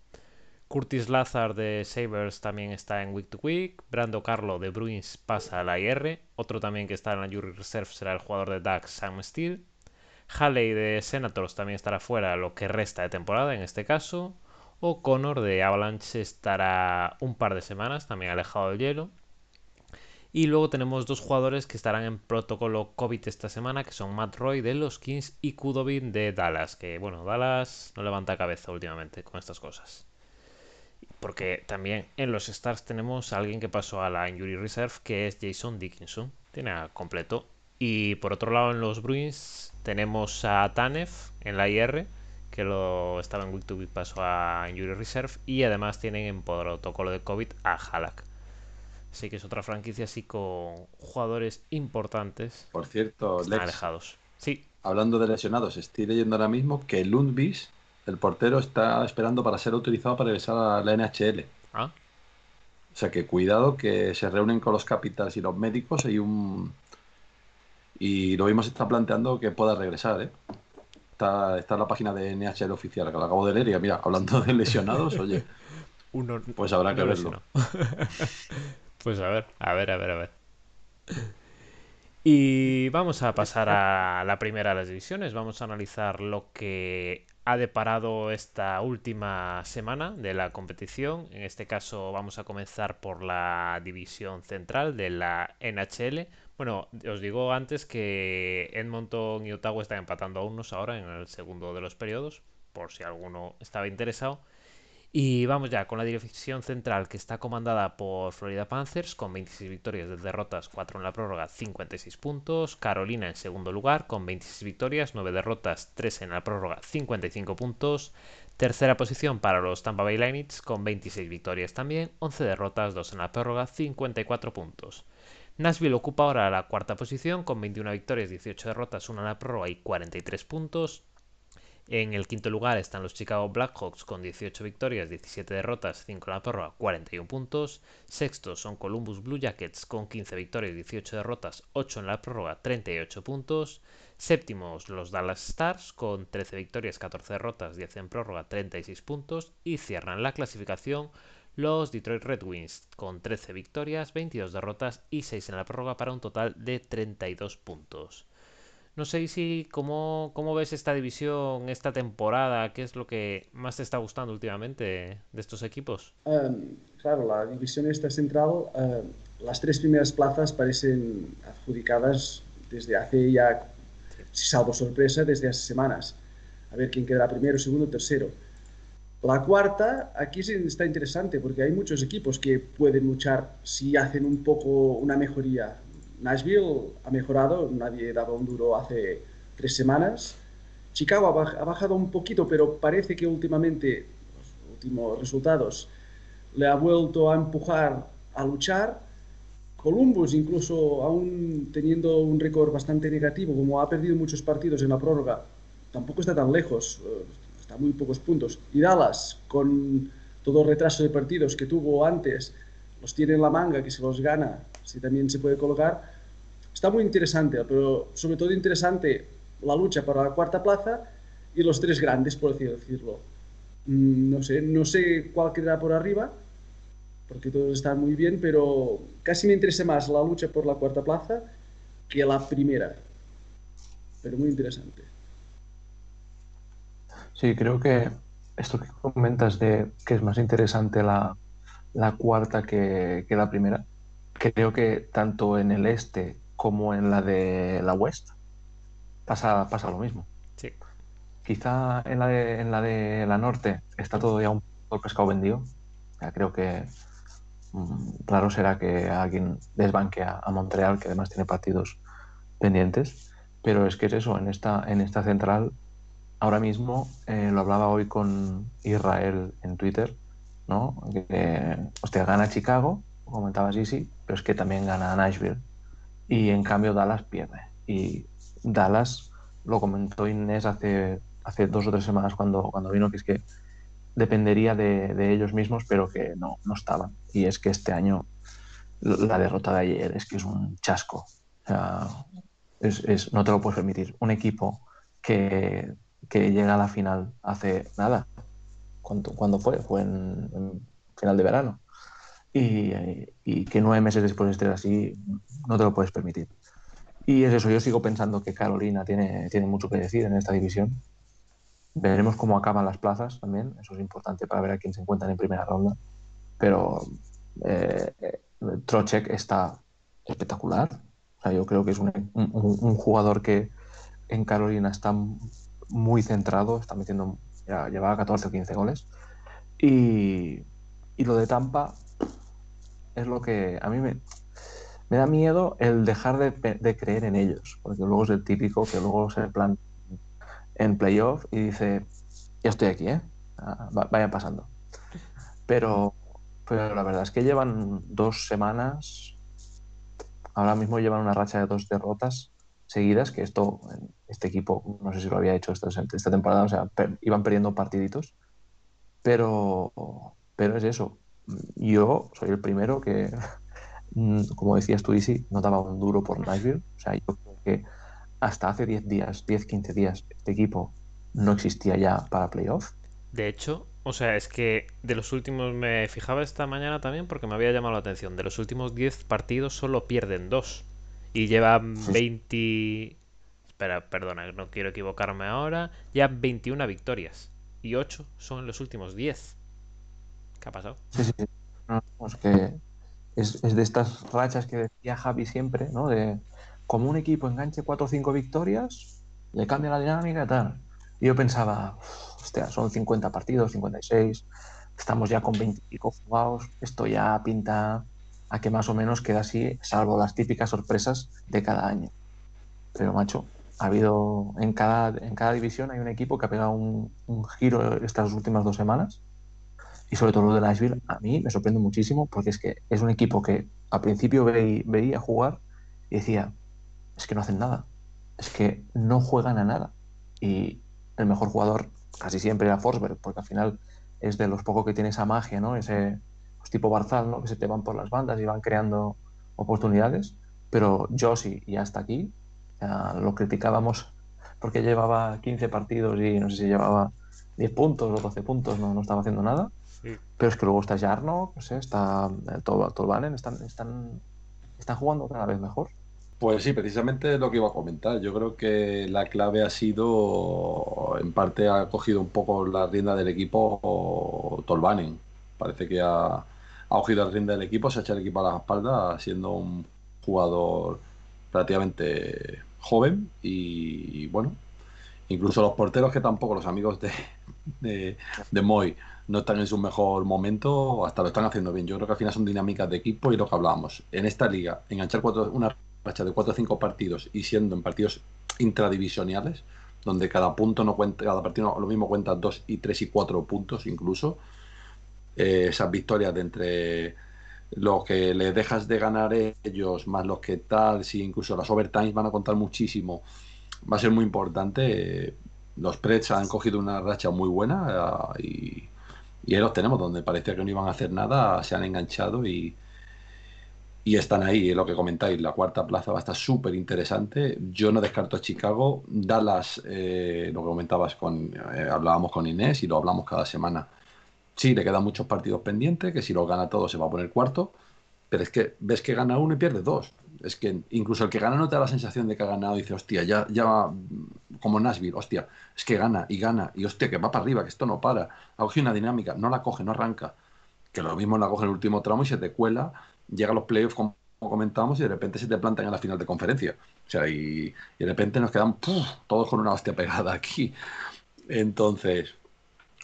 Curtis Lazar de Sabres también está en Week to Week. Brando Carlo de Bruins pasa a la IR. Otro también que está en la Jury Reserve será el jugador de Dax, Sam Steele. Halley de Senators también estará fuera lo que resta de temporada en este caso. O Connor de Avalanche estará un par de semanas también alejado del hielo. Y luego tenemos dos jugadores que estarán en protocolo COVID esta semana, que son Matt Roy de los Kings y Kudobin de Dallas. Que bueno, Dallas no levanta cabeza últimamente con estas cosas. Porque también en los Stars tenemos a alguien que pasó a la Injury Reserve, que es Jason Dickinson. Tiene a completo. Y por otro lado, en los Bruins tenemos a Tanev en la IR, que lo estaba en Week to Week, pasó a Injury Reserve. Y además tienen en protocolo de COVID a Halak. Así que es otra franquicia así con jugadores importantes. Por cierto, Lex, alejados. Sí. Hablando de lesionados, estoy leyendo ahora mismo que Lundbis el portero está esperando para ser utilizado para regresar a la NHL. Ah. O sea que cuidado que se reúnen con los capitales y los médicos y un y lo mismo se está planteando que pueda regresar, ¿eh? Está, está la página de NHL oficial, que lo acabo de leer y mira, hablando de lesionados, oye, Uno, pues habrá que verlo. pues a ver, a ver, a ver, a ver. Y vamos a pasar a la primera de las divisiones. Vamos a analizar lo que ha deparado esta última semana de la competición. En este caso vamos a comenzar por la división central de la NHL. Bueno, os digo antes que Edmonton y Ottawa están empatando a unos ahora en el segundo de los periodos, por si alguno estaba interesado. Y vamos ya con la división central que está comandada por Florida Panthers con 26 victorias, de derrotas, 4 en la prórroga, 56 puntos. Carolina en segundo lugar con 26 victorias, 9 derrotas, 3 en la prórroga, 55 puntos. Tercera posición para los Tampa Bay Lightning con 26 victorias también, 11 derrotas, 2 en la prórroga, 54 puntos. Nashville ocupa ahora la cuarta posición con 21 victorias, 18 derrotas, 1 en la prórroga y 43 puntos. En el quinto lugar están los Chicago Blackhawks con 18 victorias, 17 derrotas, 5 en la prórroga, 41 puntos. Sextos son Columbus Blue Jackets con 15 victorias, 18 derrotas, 8 en la prórroga, 38 puntos. Séptimos los Dallas Stars con 13 victorias, 14 derrotas, 10 en prórroga, 36 puntos. Y cierran la clasificación los Detroit Red Wings con 13 victorias, 22 derrotas y 6 en la prórroga para un total de 32 puntos. No sé si cómo, cómo ves esta división, esta temporada, qué es lo que más te está gustando últimamente de estos equipos. Um, claro, la división esta central, uh, las tres primeras plazas parecen adjudicadas desde hace ya, si salvo sorpresa, desde hace semanas. A ver quién quedará primero, segundo, tercero. La cuarta, aquí está interesante porque hay muchos equipos que pueden luchar si hacen un poco una mejoría. Nashville ha mejorado, nadie daba un duro hace tres semanas. Chicago ha bajado un poquito, pero parece que últimamente, los últimos resultados, le ha vuelto a empujar a luchar. Columbus, incluso aún teniendo un récord bastante negativo, como ha perdido muchos partidos en la prórroga, tampoco está tan lejos, eh, está a muy pocos puntos. Y Dallas, con todo el retraso de partidos que tuvo antes, los tiene en la manga, que se los gana, si también se puede colocar. Está muy interesante, pero sobre todo interesante la lucha para la cuarta plaza y los tres grandes, por decirlo. Mm, no sé, no sé cuál quedará por arriba, porque todos están muy bien, pero casi me interesa más la lucha por la cuarta plaza que la primera. Pero muy interesante. Sí, creo que esto que comentas de que es más interesante la, cuarta que, la primera, creo que tanto en el este como en la de la West pasa, pasa lo mismo. Sí. Quizá en la de, en la de la norte está todo ya un poco pescado vendido. creo que Claro mm, será que alguien desbanque a, Montreal, que además tiene partidos pendientes, pero es que es eso, en esta, en esta central, ahora mismo, eh, lo hablaba hoy con Israel en Twitter, ¿no? Que, hostia, gana Chicago, comentaba sí, pero es que también gana Nashville. Y en cambio Dallas pierde. Y Dallas, lo comentó Inés hace, hace dos o tres semanas cuando, cuando vino, que es que dependería de, ellos mismos, pero que no, no estaban. Y es que este año la derrota de ayer es que es un chasco. O sea, es, no te lo puedes permitir. Un equipo que, llega a la final hace nada. ¿Cuándo, fue? Fue en, final de verano. Y, y, que nueve meses después estés así, no te lo puedes permitir. Y es eso, yo sigo pensando que Carolina tiene, tiene mucho que decir en esta división Veremos cómo acaban las plazas también, eso es importante para ver a quién se encuentran en primera ronda. Pero eh, Trocek está espectacular. O sea, yo creo que es un, jugador que en Carolina está muy centrado, está metiendo, ya llevaba 14 o 15 goles. Y, y lo de Tampa es lo que a mí me, me da miedo el dejar de, de, creer en ellos, porque luego es el típico que luego se plan en playoff y dice, ya estoy aquí, ¿eh? Ah, vayan pasando. Pero, pero la verdad es que llevan dos semanas, ahora mismo llevan una racha de dos derrotas seguidas, que esto, este equipo, no sé si lo había hecho esta, esta temporada, o sea, iban perdiendo partiditos, pero, pero es eso. Yo soy el primero que, como decías tú, Isi, no daba un duro por Nashville. O sea, yo creo que hasta hace 10 días, 10, 15 días, este equipo no existía ya para playoff. De hecho, o sea, es que de los últimos, me fijaba esta mañana también porque me había llamado la atención, de los últimos 10 partidos solo pierden 2 y llevan 20... Espera, perdona, no quiero equivocarme ahora. Ya 21 victorias y 8 son los últimos 10. ¿Qué ha pasado? Sí, sí. es que es, es, de estas rachas que decía Javi siempre, ¿no? De como un equipo enganche 4 o 5 victorias, le cambia la dinámica y tal. Y yo pensaba, son 50 partidos, 56, estamos ya con 20 y jugados, esto ya pinta a que más o menos queda así, salvo las típicas sorpresas de cada año. Pero, macho, ha habido en cada, en cada división hay un equipo que ha pegado un, giro estas últimas dos semanas. Y sobre todo lo de Nashville, a mí me sorprende muchísimo porque es que es un equipo que al principio veía jugar y decía, es que no hacen nada. Es que no juegan a nada. Y el mejor jugador casi siempre era Forsberg, porque al final es de los pocos que tiene esa magia, ¿no? Ese pues, tipo Barzal, ¿no? Que se te van por las bandas y van creando oportunidades. Pero Josie ya está aquí. Lo criticábamos porque llevaba 15 partidos y no sé si llevaba 10 puntos o 12 puntos, no, no estaba haciendo nada. Pero es que luego está Jarno, no sé, está Tolvanen, están, están, están jugando cada vez mejor. Pues sí, precisamente lo que iba a comentar. Yo creo que la clave ha sido, en parte ha cogido un poco la rienda del equipo Tolvanen. Parece que ha, ha cogido la rienda del equipo, se ha echado el equipo a la espalda, siendo un jugador relativamente joven y, bueno, incluso los porteros que tampoco los amigos de, de, de Moy no están en su mejor momento, hasta lo están haciendo bien. Yo creo que al final son dinámicas de equipo y lo que hablábamos. En esta liga, enganchar cuatro, una racha de 4 o 5 partidos y siendo en partidos intradivisionales, donde cada punto no cuenta, cada partido lo mismo cuenta 2 y 3 y 4 puntos incluso, eh, esas victorias de entre lo que le dejas de ganar ellos, más los que tal, si incluso las overtimes van a contar muchísimo, va a ser muy importante. Los Preds han cogido una racha muy buena y, y ahí los tenemos, donde parecía que no iban a hacer nada, se han enganchado y, y están ahí, lo que comentáis, la cuarta plaza va a estar súper interesante. Yo no descarto a Chicago. Dallas, eh, lo que comentabas con, eh, hablábamos con Inés y lo hablamos cada semana. Sí, le quedan muchos partidos pendientes, que si lo gana todo se va a poner cuarto, pero es que ves que gana uno y pierde dos. Es que incluso el que gana no te da la sensación de que ha ganado y dice, hostia, ya, ya, como Nashville, hostia, es que gana y gana y hostia, que va para arriba, que esto no para. Ha una dinámica, no la coge, no arranca. Que lo mismo la coge en el último tramo y se te cuela llega a los playoffs, como comentábamos, y de repente se te plantan en la final de conferencia. O sea, y, y de repente nos quedan todos con una hostia pegada aquí. Entonces,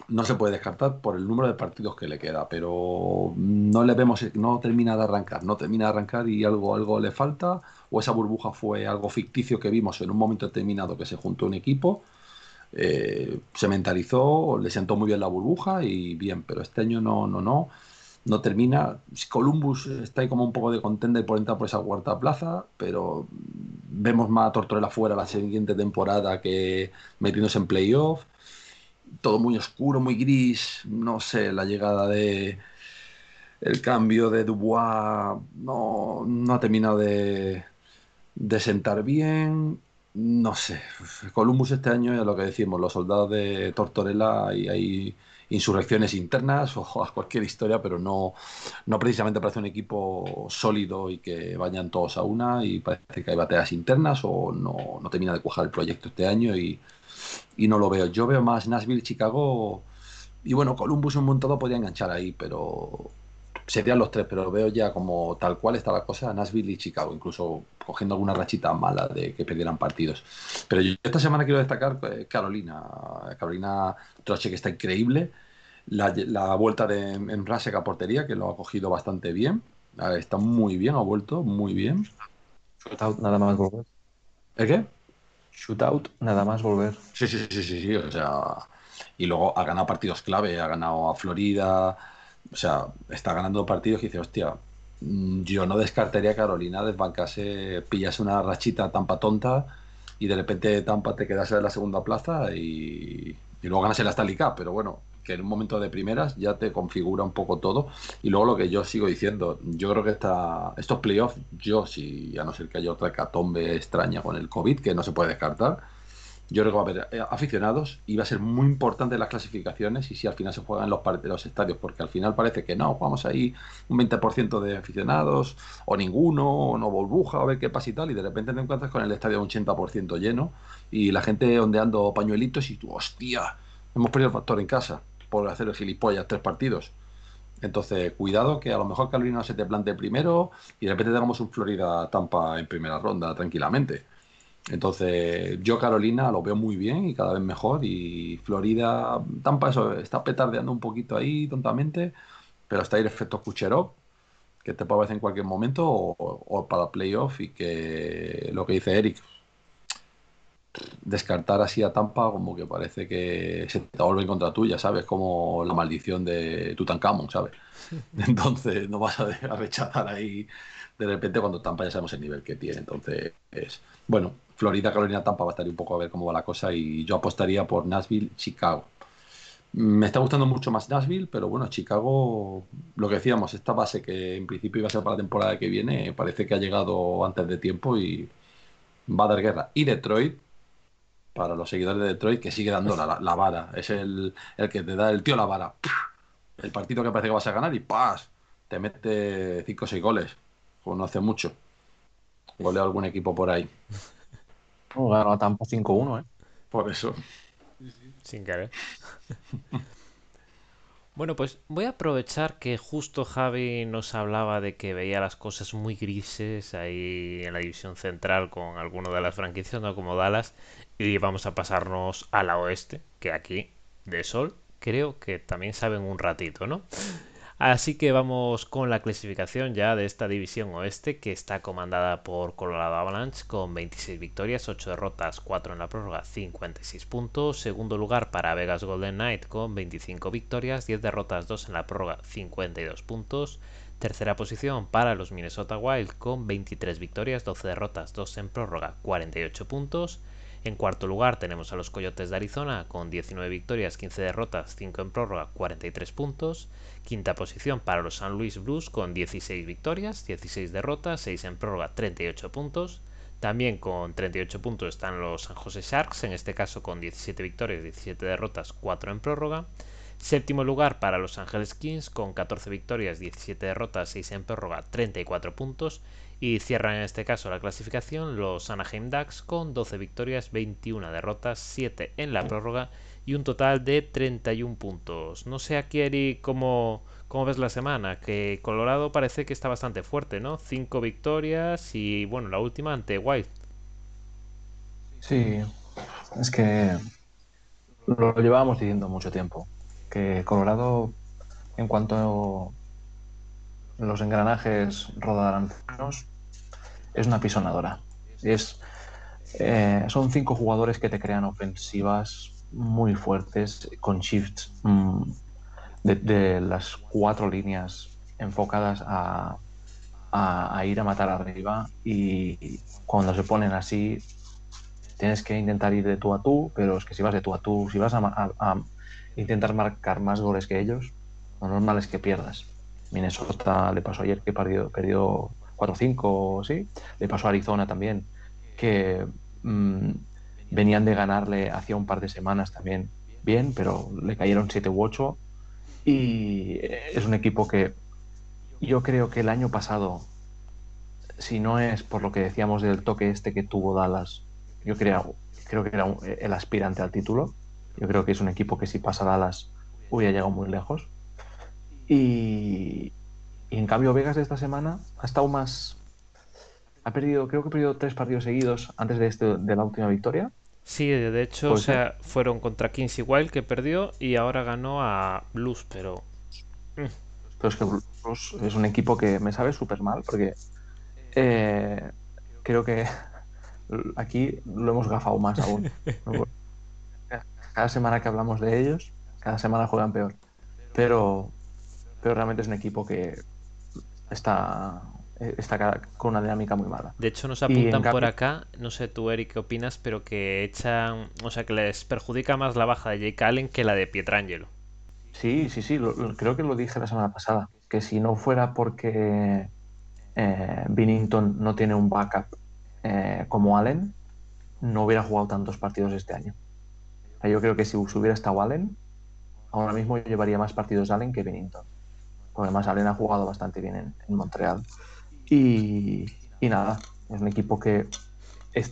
no se puede descartar por el número de partidos que le queda, pero no le vemos, no termina de arrancar, no termina de arrancar y algo, algo le falta, o esa burbuja fue algo ficticio que vimos en un momento determinado que se juntó un equipo, eh, se mentalizó, le sentó muy bien la burbuja y bien, pero este año no, no, no no termina. Columbus está ahí como un poco de contender por entrar por esa cuarta plaza, pero vemos más a Tortorella fuera la siguiente temporada que metiéndose en playoff. Todo muy oscuro, muy gris. No sé, la llegada de. El cambio de Dubois no, no ha terminado de, de sentar bien. No sé. Columbus este año, ya lo que decimos, los soldados de Tortorella y ahí insurrecciones internas o a cualquier historia, pero no, no precisamente parece un equipo sólido y que vayan todos a una y parece que hay batallas internas o no, no termina de cuajar el proyecto este año y, y no lo veo. Yo veo más Nashville, Chicago y bueno, Columbus un montado podría enganchar ahí, pero serían los tres, pero veo ya como tal cual está la cosa Nashville y Chicago, incluso cogiendo alguna rachita mala de que perdieran partidos. Pero yo esta semana quiero destacar eh, Carolina, Carolina Troche que está increíble, la, la vuelta de Emrasek a portería que lo ha cogido bastante bien, está muy bien, ha vuelto muy bien. Nada más volver. ¿El qué? Shootout, nada más volver. Sí, sí, sí, sí, sí, o sea, y luego ha ganado partidos clave, ha ganado a Florida, o sea, está ganando partidos que dice, hostia, mm, yo no descartaría a Carolina desbancase, pillas una rachita tampa tonta y de repente Tampa te quedas en la segunda plaza y, y luego ganas el Stanley pero bueno, que en un momento de primeras ya te configura un poco todo. Y luego lo que yo sigo diciendo, yo creo que esta, estos playoffs, yo si a no ser que haya otra catombe extraña con el COVID, que no se puede descartar, yo creo que va a haber eh, aficionados y va a ser muy importante las clasificaciones y si al final se juegan los, los estadios, porque al final parece que no, jugamos ahí un 20% de aficionados o ninguno, o no burbuja, a ver qué pasa y tal, y de repente te encuentras con el estadio un 80% lleno y la gente ondeando pañuelitos y tú, hostia, hemos perdido el factor en casa por hacer el gilipollas tres partidos. Entonces, cuidado que a lo mejor Carolina se te plante primero y de repente tengamos un Florida-Tampa en primera ronda tranquilamente. Entonces, yo Carolina lo veo muy bien y cada vez mejor. Y Florida, Tampa, eso está petardeando un poquito ahí tontamente, pero está ahí efecto Kucherov, que te puede en cualquier momento, o, o, para playoff. Y que lo que dice Eric, descartar así a Tampa, como que parece que se te vuelve en contra tuya, ¿sabes? Como la maldición de Tutankamón, ¿sabes? Entonces, no vas a, a rechazar ahí de repente cuando Tampa ya sabemos el nivel que tiene. Entonces, es, bueno, Florida, Carolina, Tampa va a estar un poco a ver cómo va la cosa y yo apostaría por Nashville, Chicago. Me está gustando mucho más Nashville, pero bueno, Chicago, lo que decíamos, esta base que en principio iba a ser para la temporada que viene, parece que ha llegado antes de tiempo y va a dar guerra. Y Detroit, para los seguidores de Detroit, que sigue dando la, la vara, es el, el, que te da el tío la vara. El partido que parece que vas a ganar y ¡paz! Te mete 5 o 6 goles, pues no hace mucho. golea algún equipo por ahí. No, ganó a Tampa 5-1, ¿eh? Por eso. Sin querer. Bueno, pues voy a aprovechar que justo Javi nos hablaba de que veía las cosas muy grises ahí en la división central con alguno de las franquicias, no como Dallas, y vamos a pasarnos a la oeste, que aquí, de sol, creo que también saben un ratito, ¿no? Así que vamos con la clasificación ya de esta división oeste que está comandada por Colorado Avalanche con 26 victorias, 8 derrotas, 4 en la prórroga, 56 puntos. Segundo lugar para Vegas Golden Knight con 25 victorias, 10 derrotas, 2 en la prórroga, 52 puntos. Tercera posición para los Minnesota Wild con 23 victorias, 12 derrotas, 2 en prórroga, 48 puntos. En cuarto lugar tenemos a los Coyotes de Arizona con 19 victorias, 15 derrotas, 5 en prórroga, 43 puntos. Quinta posición para los San Luis Blues con 16 victorias, 16 derrotas, 6 en prórroga, 38 puntos. También con 38 puntos están los San Jose Sharks, en este caso con 17 victorias, 17 derrotas, 4 en prórroga. Séptimo lugar para los Angeles Kings con 14 victorias, 17 derrotas, 6 en prórroga, 34 puntos. Y cierran en este caso la clasificación los Anaheim Ducks con 12 victorias, 21 derrotas, 7 en la prórroga y un total de 31 puntos. No sé aquí, Eric, cómo, cómo ves la semana, que Colorado parece que está bastante fuerte, ¿no? Cinco victorias y, bueno, la última ante White. Sí, es que lo llevábamos diciendo mucho tiempo, que Colorado, en cuanto los engranajes rodarán es una pisonadora. Es, eh, son cinco jugadores que te crean ofensivas muy fuertes con shifts mm, de, las cuatro líneas enfocadas a, ir a matar arriba y cuando se ponen así tienes que intentar ir de tú a tú, pero es que si vas de tú a tú, si vas a, a intentar marcar más goles que ellos, lo normal es que pierdas. Minnesota le pasó ayer que perdió, perdió 4-5, sí. Le pasó a Arizona también, que mm, venían de ganarle hacía un par de semanas también bien, pero le cayeron 7 u 8. Y es un equipo que yo creo que el año pasado, si no es por lo que decíamos del toque este que tuvo Dallas, yo creo, creo que era el aspirante al título. Yo creo que es un equipo que si pasa Dallas hubiera llegado muy lejos. Y, y en cambio Vegas de esta semana ha estado más ha perdido, creo que ha perdido tres partidos seguidos antes de, este, de la última victoria. Sí, de hecho, o sea, fueron contra Kings Wild que perdió y ahora ganó a Blues, pero. Mm. Pero es que Blues es un equipo que me sabe súper mal porque eh, creo que aquí lo hemos gafado más aún. cada semana que hablamos de ellos, cada semana juegan peor. Pero, pero realmente es un equipo que está está con una dinámica muy mala. De hecho, nos apuntan por acá, no sé tú, Eric, qué opinas, pero que echan, o sea, que les perjudica más la baja de Jake Allen que la de Pietrangelo. Sí, sí, sí, creo que lo dije la semana pasada, que si no fuera porque eh, Binnington no tiene un backup eh, como Allen, no hubiera jugado tantos partidos este año. yo creo que si hubiera estado Allen, ahora mismo llevaría más partidos Allen que Binnington. Además, Allen ha jugado bastante bien en Montreal. Y, nada, es un equipo que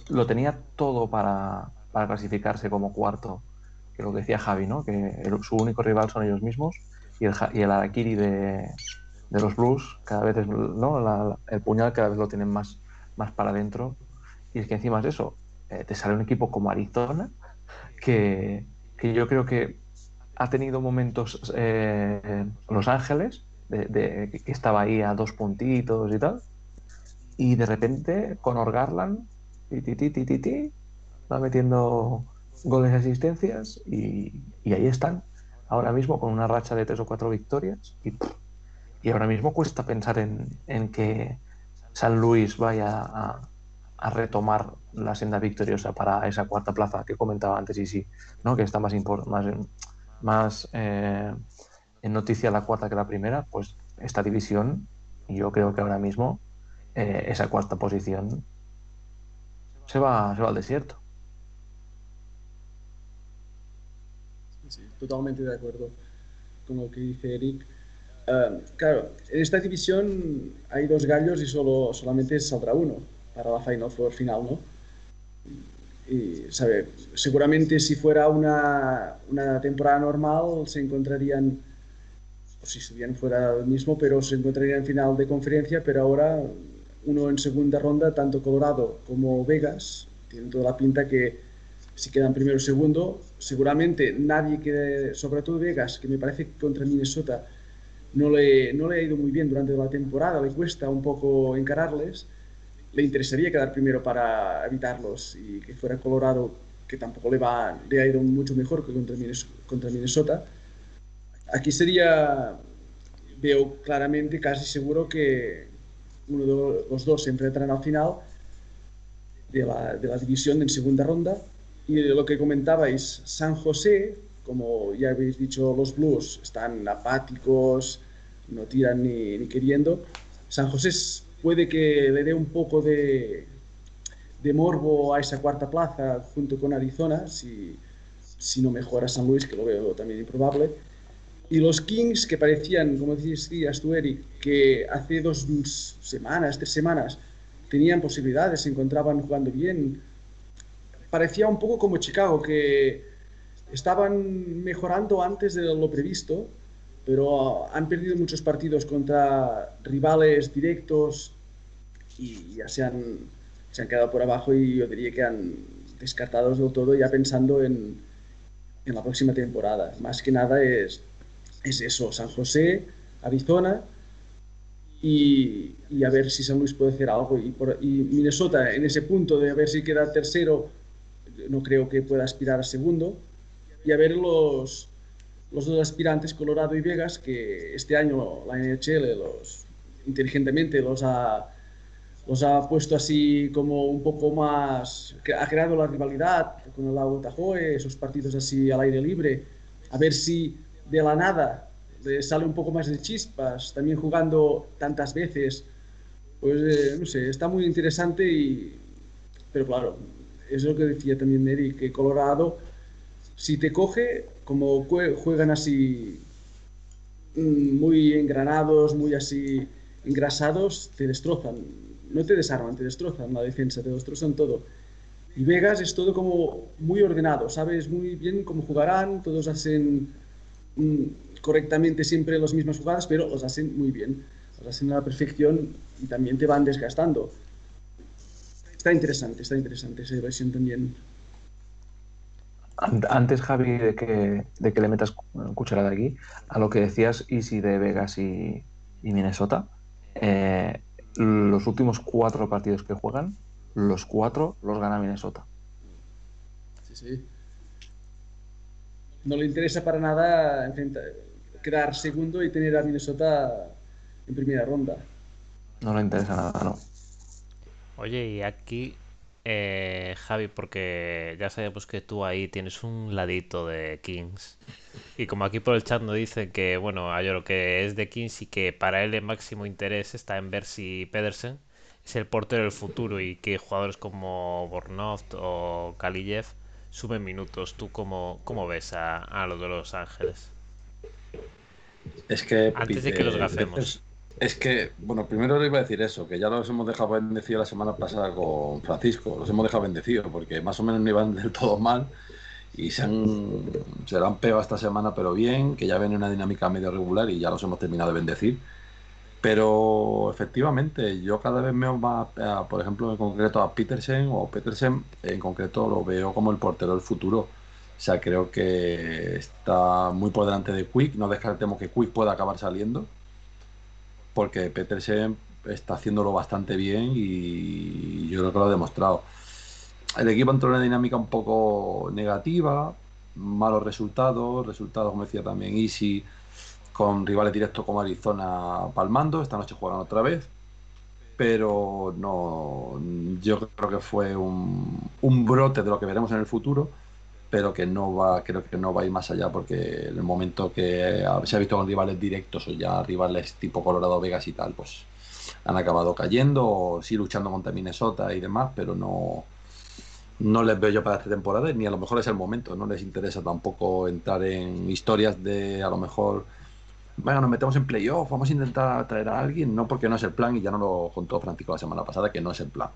lo tenía todo para, clasificarse como cuarto, que lo decía Javi, ¿no? que su único rival son ellos mismos y el, y el Arakiri de, los Blues cada vez es, el puñal cada vez lo tienen más, más para adentro y es que encima de eso eh, te sale un equipo como Arizona que, yo creo que ha tenido momentos eh, Los Ángeles de, que estaba ahí a dos puntitos y tal. Y de repente, con Orgarland, ti, ti, va metiendo goles y asistencias y, ahí están. Ahora mismo con una racha de tres o cuatro victorias y, y ahora mismo cuesta pensar en, en que San Luis vaya a, a, retomar la senda victoriosa para esa cuarta plaza que comentaba antes y sí, ¿no? que está más, más, más eh, en noticia la cuarta que la primera, pues esta división, yo creo que ahora mismo eh, esa cuarta posición se va, se va al desierto. Sí, totalmente de acuerdo con lo que dice Eric. Ah, claro, en esta división hay dos gallos y solo, solamente saldrá uno. para la Final final, ¿no? Y, sabe, seguramente si fuera una, una temporada normal se encontrarían, si estuvieran fuera del mismo, pero se encontrarían en final de conferencia, pero ahora uno en segunda ronda, tanto Colorado como Vegas, tienen toda la pinta que si quedan primero o segundo, seguramente nadie quede, sobre todo Vegas, que me parece que contra Minnesota no le, no le ha ido muy bien durante la temporada, le cuesta un poco encararles, le interesaría quedar primero para evitarlos y que fuera Colorado, que tampoco le, va, le ha ido mucho mejor que contra Minnesota. Aquí sería, veo claramente, casi seguro que uno de los dos se enfrentarán al final de la, de la división en segunda ronda y de lo que comentabais, San José, como ya habéis dicho, los Blues están apáticos, no tiran ni, ni queriendo. San José puede que le dé un poco de, de, morbo a esa cuarta plaza junto con Arizona, si, si no mejora San Luis, que lo veo también improbable. Y los Kings, que parecían, como decías tú, Eric, que hace dos semanas, tres semanas, tenían posibilidades, se encontraban jugando bien, parecía un poco como Chicago, que estaban mejorando antes de lo previsto, pero han perdido muchos partidos contra rivales directos y ya se han, se han quedado por abajo y yo diría que han descartados del todo ya pensando en, en la próxima temporada. Más que nada es, es eso, San José, Arizona y, y, a ver si San Luis puede hacer algo. Y, por, Minnesota en ese punto de a ver si queda tercero no creo que pueda aspirar a segundo. Y a ver los, los dos aspirantes, Colorado y Vegas, que este año la NHL los, inteligentemente los ha, los ha puesto así como un poco más, ha creado la rivalidad con el Lago Tahoe, esos partidos así al aire libre, a ver si de la nada le sale un poco más de chispas, también jugando tantas veces, pues eh, no sé, está muy interesante y, pero claro, es lo que decía también Neri, que Colorado, si te coge, como juegan así mm, muy engranados, muy así engrasados, te destrozan. No te desarman, te destrozan la defensa, te destrozan todo. Y Vegas es todo como muy ordenado, sabes muy bien cómo jugarán, todos hacen correctamente siempre las mismas jugadas, pero los hacen muy bien, los hacen a la perfección y también te van desgastando está interesante, está interesante esa versión también. Antes, Javi, de que, de que le metas cucharada aquí, a lo que decías Easy de Vegas y, Minnesota, eh, los últimos cuatro partidos que juegan, los cuatro los gana Minnesota. Sí, sí. No le interesa para nada quedar segundo y tener a Minnesota en primera ronda. No le interesa nada, no. Oye, y aquí, eh, Javi, porque ya sabemos que tú ahí tienes un ladito de Kings. Y como aquí por el chat nos dicen que, bueno, hay lo que es de Kings y que para él el máximo interés está en ver si Pedersen es el portero del futuro y que jugadores como Bornoft o Kaliyev suben minutos. ¿Tú cómo, cómo ves a, a los de Los Ángeles? Es que. Antes de que los gafemos. Es que, bueno, primero le iba a decir eso, que ya los hemos dejado bendecidos la semana pasada con Francisco, los hemos dejado bendecidos porque más o menos no iban del todo mal y se, han, se han pegado esta semana, pero bien, que ya ven una dinámica medio regular y ya los hemos terminado de bendecir. Pero efectivamente, yo cada vez veo más, por ejemplo, en concreto a Petersen o Petersen, en concreto lo veo como el portero del futuro. O sea, creo que está muy por delante de Quick. No descartemos que Quick pueda acabar saliendo porque Petersen está haciéndolo bastante bien y yo creo que lo ha demostrado. El equipo entró en una dinámica un poco negativa, malos resultados, resultados, como decía también Easy, con rivales directos como Arizona palmando, esta noche juegan otra vez, pero no, yo creo que fue un, brote de lo que veremos en el futuro pero que no va, creo que no va a ir más allá porque en el momento que se ha visto con rivales directos o ya rivales tipo Colorado Vegas y tal, pues han acabado cayendo, sí luchando contra Minnesota y demás, pero no, no les veo yo para esta temporada, ni a lo mejor es el momento, no les interesa tampoco entrar en historias de a lo mejor, bueno, nos metemos en playoff, vamos a intentar traer a alguien, no porque no es el plan, y ya no lo contó Francisco la semana pasada, que no es el plan.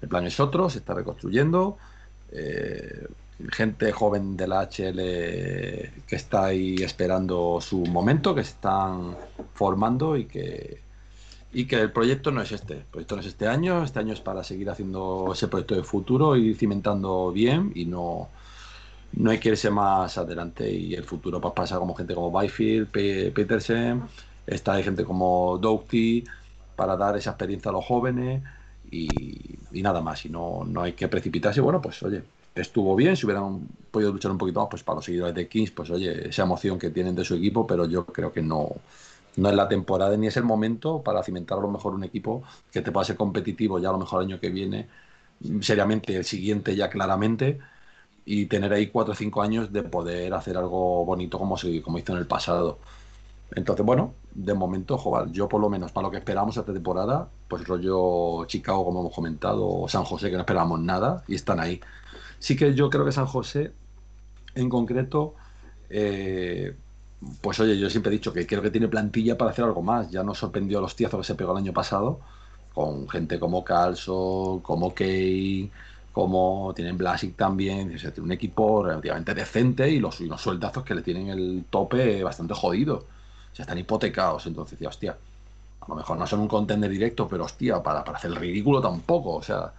El plan es otro, se está reconstruyendo. Eh, gente joven de la HL que está ahí esperando su momento, que se están formando y que, y que el proyecto no es este. El proyecto no es este año, este año es para seguir haciendo ese proyecto de futuro y cimentando bien y no, no hay que irse más adelante y el futuro pues, pasa como gente como Byfield, Petersen, está hay gente como Doughty para dar esa experiencia a los jóvenes y, y nada más y no, no hay que precipitarse. Bueno, pues oye, estuvo bien, si hubieran podido luchar un poquito más, pues para los seguidores de Kings, pues oye, esa emoción que tienen de su equipo, pero yo creo que no, no es la temporada ni es el momento para cimentar a lo mejor un equipo que te pueda ser competitivo ya a lo mejor el año que viene, seriamente el siguiente ya claramente, y tener ahí cuatro o cinco años de poder hacer algo bonito como, se, como hizo en el pasado. Entonces, bueno, de momento, joder, yo por lo menos para lo que esperamos esta temporada, pues rollo Chicago, como hemos comentado, o San José, que no esperábamos nada, y están ahí. Sí que yo creo que San José, en concreto, eh, pues oye, yo siempre he dicho que creo que tiene plantilla para hacer algo más. Ya nos sorprendió los tiazos que se pegó el año pasado, con gente como Calso, como Key, como tienen Blasic también. O tiene un equipo relativamente decente y los, unos sueldazos que le tienen el tope bastante jodido. O sea, están hipotecados. Entonces, decía, hostia, a lo mejor no son un contender directo, pero hostia, para, para hacer el ridículo tampoco. O sea,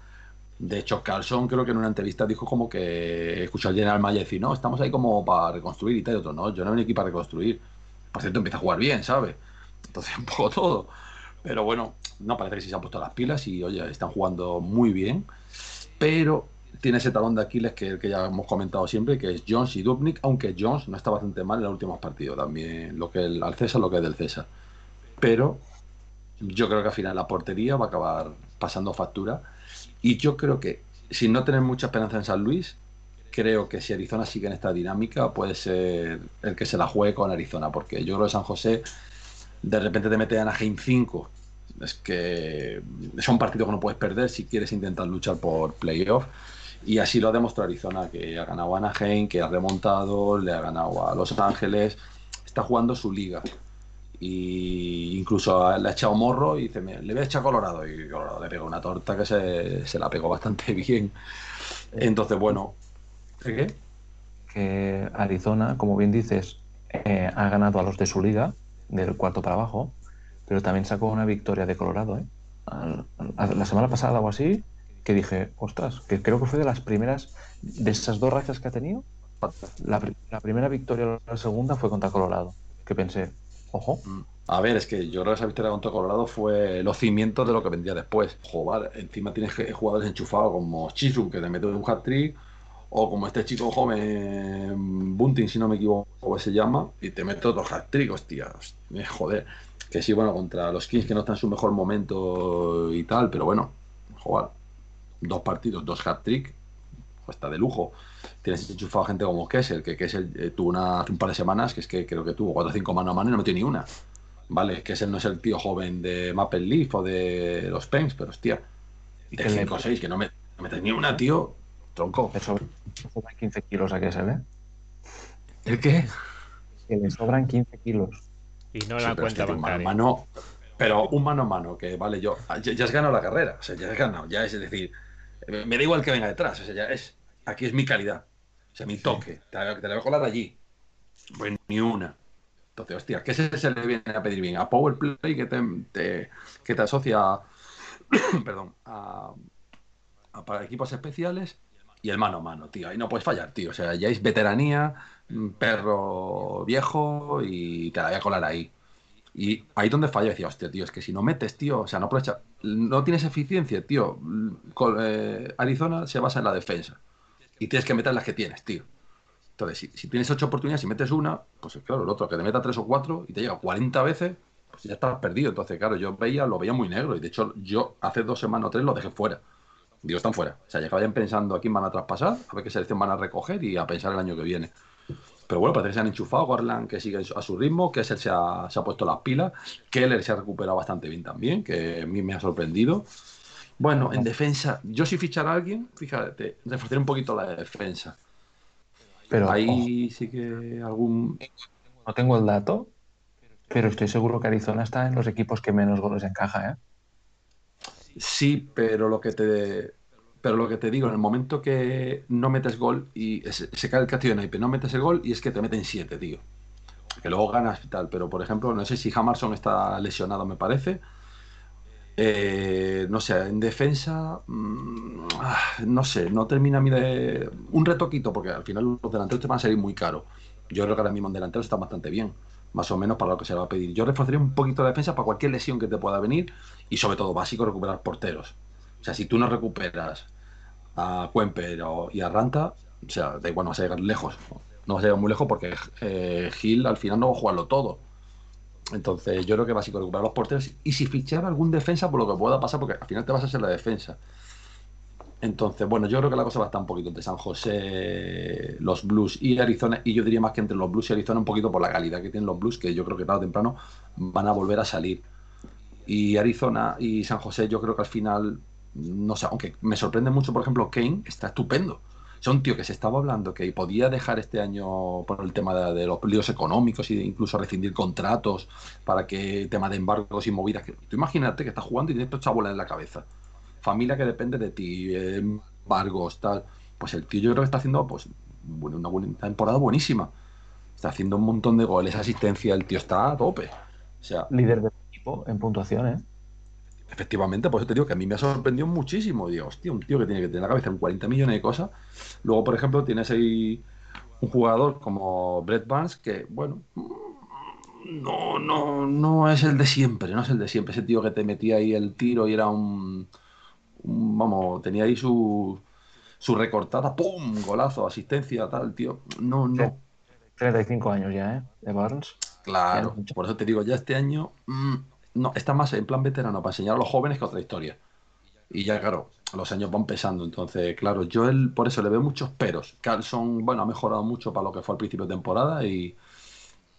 de hecho, Carlson creo que en una entrevista dijo como que escuchó al General Maya decir, no, estamos ahí como para reconstruir y tal y otro, no, yo no vengo aquí para reconstruir. Por cierto, empieza a jugar bien, ¿sabes? Entonces, un poco todo. Pero bueno, no parece que sí se han puesto las pilas y, oye, están jugando muy bien. Pero tiene ese talón de Aquiles que, que ya hemos comentado siempre, que es Jones y Dubnik, aunque Jones no está bastante mal en los últimos partidos también, lo que el, al César, lo que es del César. Pero yo creo que al final la portería va a acabar pasando factura y yo creo que, sin no tener mucha esperanza en San Luis, creo que si Arizona sigue en esta dinámica, puede ser el que se la juegue con Arizona, porque yo creo que San José de repente te mete a Anaheim 5. Es que son partidos que no puedes perder si quieres intentar luchar por playoff. Y así lo ha demostrado Arizona, que ha ganado a Anaheim, que ha remontado, le ha ganado a Los Ángeles, está jugando su liga y incluso le ha echado morro y dice, le voy a echar Colorado y Colorado le pega una torta que se, la pegó bastante bien. Entonces, bueno, ¿qué? Que Arizona, como bien dices, eh, ha ganado a los de su liga, del cuarto para abajo, pero también sacó una victoria de Colorado. ¿eh? La semana pasada o así, que dije, ostras, que creo que fue de las primeras, de esas dos rachas que ha tenido, la, primera victoria o la segunda fue contra Colorado, que pensé, Ojo. Mm. A ver, es que yo creo que esa victoria contra Colorado fue los cimientos de lo que vendría después. Joder, encima tienes jugadores enchufados como Chisum, que te mete un hat-trick, o como este chico joven, Bunting, si no me equivoco, se llama, y te mete otro hat-trick, hostia. Joder. Que sí, bueno, contra los Kings que no están en su mejor momento y tal, pero bueno, joder. Dos partidos, dos hat-trick, pues está de lujo. Tienes enchufado a gente como Kessel, que Kessel eh, tuvo una, hace un par de semanas, que es que creo que tuvo 4 o 5 mano a mano y no metió ni una. Vale, Kessel no es el tío joven de Maple Leaf o de los Pens, pero hostia. De 5 o 6, que no, me, no metes ni una, tío. Tronco. Le sobran 15 kilos a Kessel, ¿eh? ¿El qué? Que le sobran 15 kilos. Y no la cuenta bancaria. Mano, pero un mano a mano, que vale, yo ya, ya has ganado la carrera, o sea, ya has ganado, ya es, es decir, me da igual que venga detrás, o sea, ya es, aquí es mi calidad. O sea, mi toque. Te, la, voy a colar allí. Pues ni una. Entonces, hostia, ¿qué se, se le viene a pedir bien? A Power Play que te, que te asocia perdón, a, para equipos especiales y el mano a mano, tío. Ahí no puedes fallar, tío. O sea, ya es veteranía, perro viejo y te la voy a colar ahí. Y ahí donde falla, decía, hostia, tío, es que si no metes, tío, o sea, no aprovecha, no tienes eficiencia, tío. Eh, Arizona se basa en la defensa y tienes que meter las que tienes, tío. Entonces, si, tienes ocho oportunidades y metes una, pues claro, el otro que te meta tres o cuatro y te llega 40 veces, pues ya estás perdido. Entonces, claro, yo veía, lo veía muy negro y de hecho yo hace dos semanas o tres lo dejé fuera. Digo, están fuera. O sea, ya que vayan pensando a quién van a traspasar, a ver qué selección van a recoger y a pensar el año que viene. Pero bueno, parece que se han enchufado. Garland que sigue a su ritmo, que se ha, se ha puesto las pilas. Keller se ha recuperado bastante bien también, que a mí me ha sorprendido. Bueno, en defensa, yo si fichar a alguien, fíjate, reforzar un poquito la defensa. Pero ahí sí que algún. No tengo el dato, pero estoy seguro que Arizona está en los equipos que menos goles encaja, ¿eh? Sí, pero lo que te. Pero lo que te digo, en el momento que no metes gol y se, cae el castillo de naipe, no metes el gol y es que te meten siete, tío. Que luego ganas y tal, pero por ejemplo, no sé si Hamarson está lesionado, me parece. Eh, no sé, en defensa, mm, ah, no sé, no termina mi de. Un retoquito, porque al final los delanteros te van a salir muy caros. Yo creo que ahora mismo en delanteros está bastante bien, más o menos para lo que se va a pedir. Yo reforzaría un poquito la defensa para cualquier lesión que te pueda venir y, sobre todo, básico, recuperar porteros. O sea, si tú no recuperas a Cuemper y a Ranta, o sea, da igual, no vas a llegar lejos. No vas a llegar muy lejos porque eh, Gil al final no va a jugarlo todo. Entonces, yo creo que básico recuperar los porteros y si fichar algún defensa por lo que pueda pasar, porque al final te vas a hacer la defensa. Entonces, bueno, yo creo que la cosa va a estar un poquito entre San José, los Blues y Arizona, y yo diría más que entre los Blues y Arizona un poquito por la calidad que tienen los Blues, que yo creo que tarde o temprano van a volver a salir. Y Arizona y San José, yo creo que al final, no sé, aunque me sorprende mucho, por ejemplo, Kane está estupendo. Es un tío que se estaba hablando que podía dejar este año por el tema de, los líos económicos e incluso rescindir contratos para que tema de embargos y movidas. Que, tú imagínate que estás jugando y tienes esta en la cabeza. Familia que depende de ti, embargos, tal. Pues el tío yo creo que está haciendo pues una buena temporada buenísima. Está haciendo un montón de goles, asistencia, el tío está a tope. O sea, líder del equipo en puntuación, ¿eh? Efectivamente, por eso te digo que a mí me ha sorprendido muchísimo. Digo, hostia, un tío que tiene que tener la cabeza en 40 millones de cosas. Luego, por ejemplo, tienes ahí un jugador como Brett Barnes que, bueno, no, no, no es el de siempre, no es el de siempre. Ese tío que te metía ahí el tiro y era un, vamos, tenía ahí su, su recortada, ¡pum! Golazo, asistencia, tal, tío. No, no. 35 años ya, ¿eh? De Barnes. Claro, por eso te digo, ya este año mm, no, está más en plan veterano para enseñar a los jóvenes que otra historia. Y ya, claro, los años van pesando. Entonces, claro, yo él, por eso le veo muchos peros. Carlson, bueno, ha mejorado mucho para lo que fue al principio de temporada y.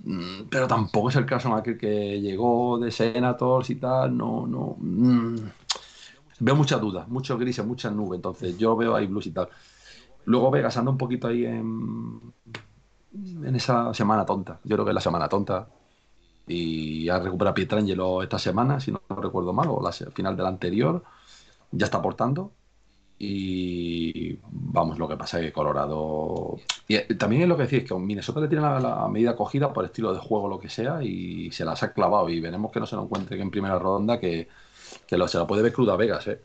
Mm, pero tampoco es el caso en aquel que llegó de Senators y tal. No, no. Mm, veo muchas dudas, muchos grises, muchas nubes. Entonces, yo veo ahí blues y tal. Luego Vegas anda un poquito ahí en, en esa semana tonta. Yo creo que es la semana tonta y ha recuperado Pietrangelo esta semana, si no recuerdo mal, o la final del anterior, ya está aportando. Y vamos, lo que pasa es que Colorado. Y eh, también es lo que decís, que Minnesota le tiene la, medida cogida por estilo de juego, lo que sea, y se las ha clavado. Y veremos que no se lo encuentre en primera ronda, que, que lo, se la puede ver cruda Vegas, ¿eh?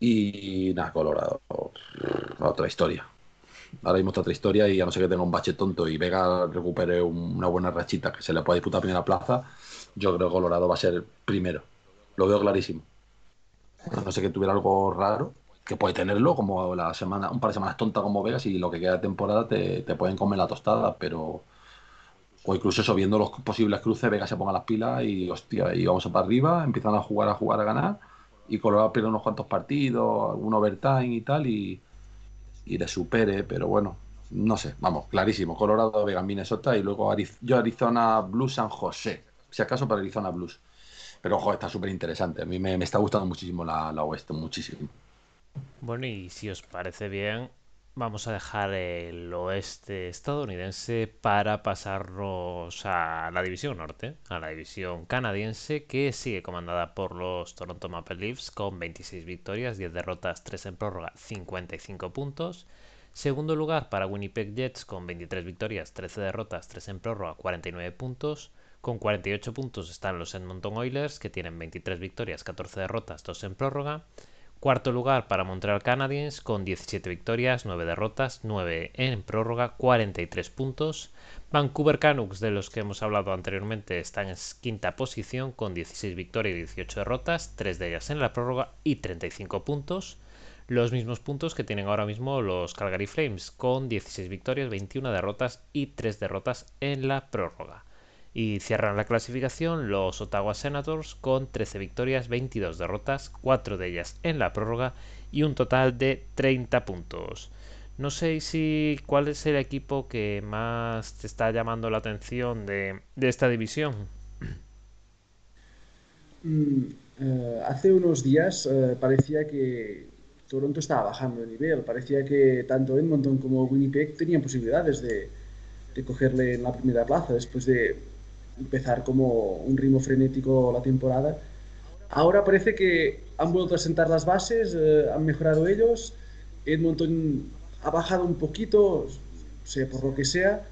Y nada, Colorado, otra historia ahora mismo está otra historia y a no ser que tenga un bache tonto y Vega recupere una buena rachita que se le pueda disputar primera plaza, yo creo que Colorado va a ser primero. Lo veo clarísimo. No sé que tuviera algo raro, que puede tenerlo, como la semana, un par de semanas tonta como Vegas y lo que queda de temporada te, pueden comer la tostada, pero o incluso eso, viendo los posibles cruces, Vega se ponga las pilas y hostia, y vamos para arriba, empiezan a jugar, a jugar, a ganar, y Colorado pierde unos cuantos partidos, algún overtime y tal, y, y le supere, pero bueno, no sé, vamos, clarísimo. Colorado, Vega, Minnesota y luego yo Arizona Blues San José. Si acaso para Arizona Blues. Pero ojo, está súper interesante. A mí me, está gustando muchísimo la, la oeste, muchísimo. Bueno, y si os parece bien, vamos a dejar el oeste estadounidense para pasarnos a la división norte, a la división canadiense que sigue comandada por los Toronto Maple Leafs con 26 victorias, 10 derrotas, 3 en prórroga, 55 puntos. Segundo lugar para Winnipeg Jets con 23 victorias, 13 derrotas, 3 en prórroga, 49 puntos. Con 48 puntos están los Edmonton Oilers que tienen 23 victorias, 14 derrotas, 2 en prórroga. Cuarto lugar para Montreal Canadiens con 17 victorias, 9 derrotas, 9 en prórroga, 43 puntos. Vancouver Canucks, de los que hemos hablado anteriormente, están en quinta posición con 16 victorias y 18 derrotas, 3 de ellas en la prórroga y 35 puntos. Los mismos puntos que tienen ahora mismo los Calgary Flames con 16 victorias, 21 derrotas y 3 derrotas en la prórroga. Y cierran la clasificación los Ottawa Senators con 13 victorias, 22 derrotas, 4 de ellas en la prórroga y un total de 30 puntos. No sé si cuál es el equipo que más te está llamando la atención de, esta división. Mm, eh, hace unos días eh, parecía que Toronto estaba bajando de nivel. Parecía que tanto Edmonton como Winnipeg tenían posibilidades de, de cogerle en la primera plaza después de empezar como un ritmo frenético la temporada. ahora parece que han vuelto a sentar las bases, eh, han mejorado ellos, Edmonton ha bajado un poquito, sé por lo que sea,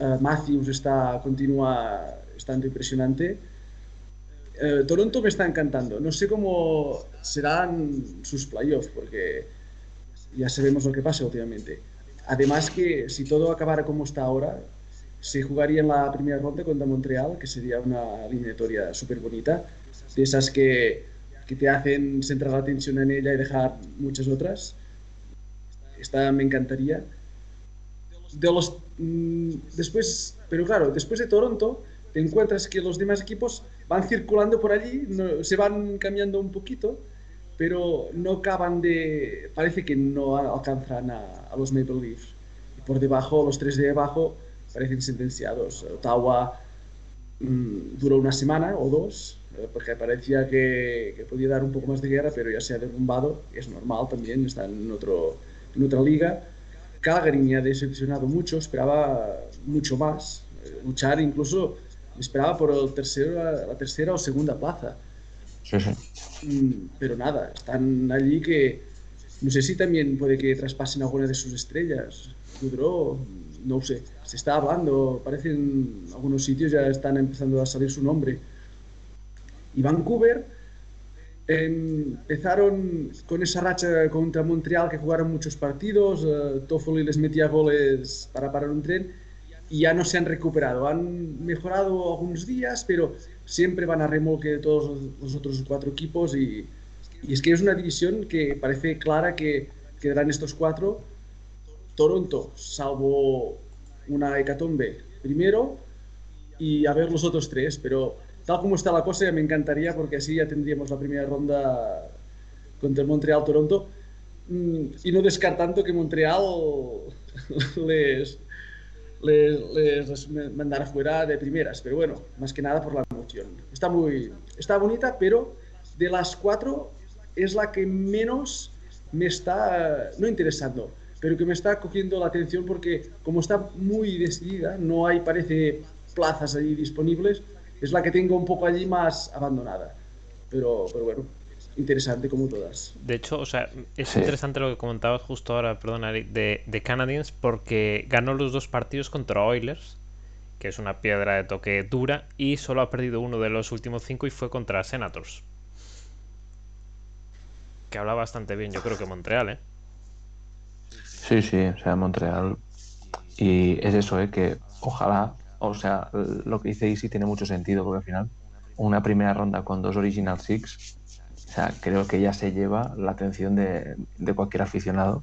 uh, Matthews está, continúa estando impresionante. Uh, Toronto me está encantando. No sé cómo serán sus playoffs, porque ya sabemos lo que pasa últimamente. Además que si todo acabara como está ahora, se jugaría en la primera ronda contra Montreal, que sería una eliminatoria súper bonita, de esas que, que, te hacen centrar la atención en ella y dejar muchas otras. Esta me encantaría. De los, mmm, después, pero claro, después de Toronto, te encuentras que los demás equipos van circulando por allí, se van cambiando un poquito, pero no acaban de... Parece que no alcanzan a, a los Maple Leafs. Por debajo, los tres de abajo, parecen sentenciados. Ottawa mmm, duró una semana o dos, eh, porque parecía que, que, podía dar un poco más de guerra, pero ya se ha derrumbado, es normal también, está en, otro, en otra liga. Calgary me ha decepcionado mucho, esperaba mucho más, eh, luchar incluso, esperaba por el tercero, la tercera o segunda plaza. Sí, sí. Mm, pero nada, están allí que no sé si también puede que traspasen alguna de sus estrellas. Goudreau, no sé, se está hablando, parece en algunos sitios ya están empezando a salir su nombre. Y Vancouver empezaron con esa racha contra Montreal que jugaron muchos partidos, uh, Toffoli les metía goles para parar un tren y ya no se han recuperado. Han mejorado algunos días, pero siempre van a remolque de todos los otros cuatro equipos y, y es que es una división que parece clara que quedarán estos cuatro. Toronto, salvo una hecatombe primero y a ver los otros tres, pero tal como está la cosa ya me encantaría porque así ya tendríamos la primera ronda contra Montreal-Toronto mm, y no descartando que Montreal les, les, les mandara fuera de primeras, pero bueno, más que nada por la emoción. Está muy, está bonita, pero de las cuatro es la que menos me está, no interesando, pero que me está cogiendo la atención porque como está muy decidida, no hay, parece, plazas allí disponibles, es la que tengo un poco allí más abandonada. Pero, pero bueno, interesante como todas. De hecho, o sea, es sí. interesante lo que comentabas justo ahora, perdona, de, de Canadiens, porque ganó los dos partidos contra Oilers, que es una piedra de toque dura, y solo ha perdido uno de los últimos cinco y fue contra Senators. Que habla bastante bien, yo creo que Montreal, ¿eh? Sí, sí, o sea, Montreal. Y es eso, ¿eh? Que ojalá, o sea, lo que dice Easy tiene mucho sentido, porque al final, una primera ronda con dos Original Six, o sea, creo que ya se lleva la atención de, de cualquier aficionado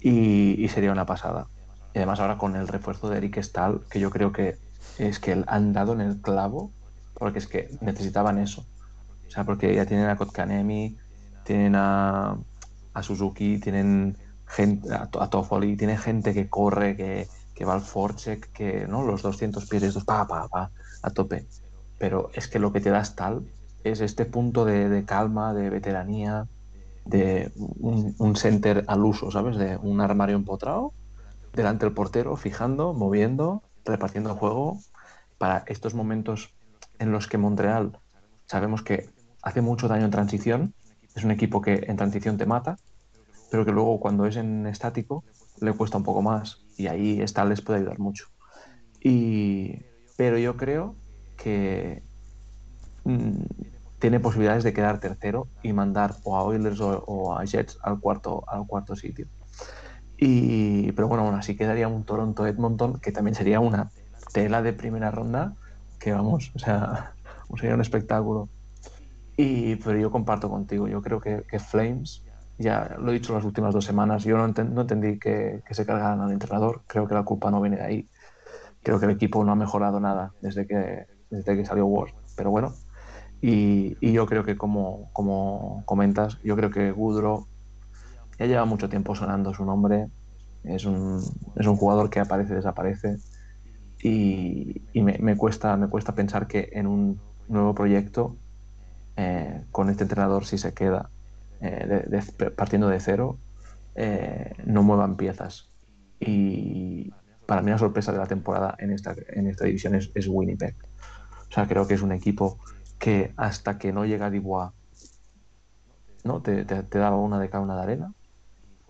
y, sería una pasada. Y además ahora con el refuerzo de Eric Stahl, que yo creo que es que han dado en el clavo, porque es que necesitaban eso. O sea, porque ya tienen a Kotkanemi, tienen a, a Suzuki, tienen gente, a, a Toffoli, tiene gente que corre, que, que va al forecheck, que no los 200 pies estos, pa, pa, a tope. Pero es que lo que te da tal es este punto de, de calma, de veteranía, de un, un, center al uso, ¿sabes? De un armario empotrado delante del portero, fijando, moviendo, repartiendo el juego para estos momentos en los que Montreal sabemos que hace mucho daño en transición, es un equipo que en transición te mata, pero que luego cuando es en estático le cuesta un poco más y ahí esta les puede ayudar mucho. Y, pero yo creo que mmm, tiene posibilidades de quedar tercero y mandar o a Oilers o, o, a Jets al cuarto, al cuarto sitio. Y, pero bueno, aún así quedaría un Toronto-Edmonton que también sería una tela de primera ronda que vamos, o sea, sería un espectáculo. Y, pero yo comparto contigo, yo creo que, que Flames ya lo he dicho las últimas dos semanas, yo no, ent no entendí que, se cargaran al entrenador, creo que la culpa no viene de ahí, creo que el equipo no ha mejorado nada desde que, desde que salió Ward, pero bueno, y, yo creo que como, como, comentas, yo creo que Gudro ya lleva mucho tiempo sonando su nombre, es un, es un jugador que aparece, desaparece, y, me, cuesta, me cuesta pensar que en un nuevo proyecto, eh, con este entrenador si se queda, eh, de, partiendo de cero, eh, no muevan piezas. Y para mí la sorpresa de la temporada en esta, en esta división es, Winnipeg. O sea, creo que es un equipo que hasta que no llega Dubois, ¿no? Te, daba una de cada una de arena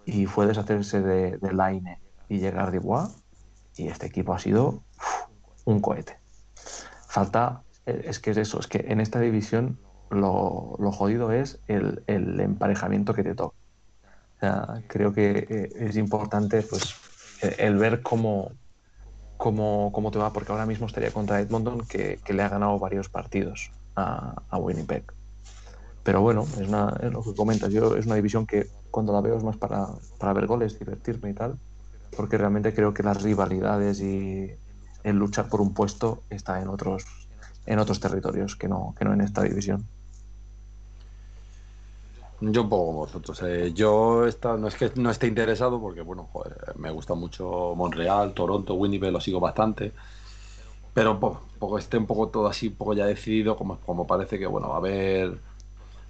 y fue deshacerse de, de Laine y llegar Dubois y este equipo ha sido un cohete. Falta, es que es eso, es que en esta división lo, jodido es el, emparejamiento que te toca. creo que eh, es importante pues el ver cómo, cómo, cómo, te va, porque ahora mismo estaría contra Edmonton que, le ha ganado varios partidos a, Winnipeg. Pero bueno, es, es, lo que comentas. Yo es una división que cuando la veo es más para, para ver goles, divertirme y tal, porque realmente creo que las rivalidades y el luchar por un puesto está en otros en otros territorios que no, que no en esta división. Yo un poco como vosotros. Eh, yo está, no es que no esté interesado porque, bueno, me gusta mucho Montreal, Toronto, Winnipeg, lo sigo bastante. Pero poco, poco esté un poco todo así, un poco ya decidido, como, como parece que, bueno, va a haber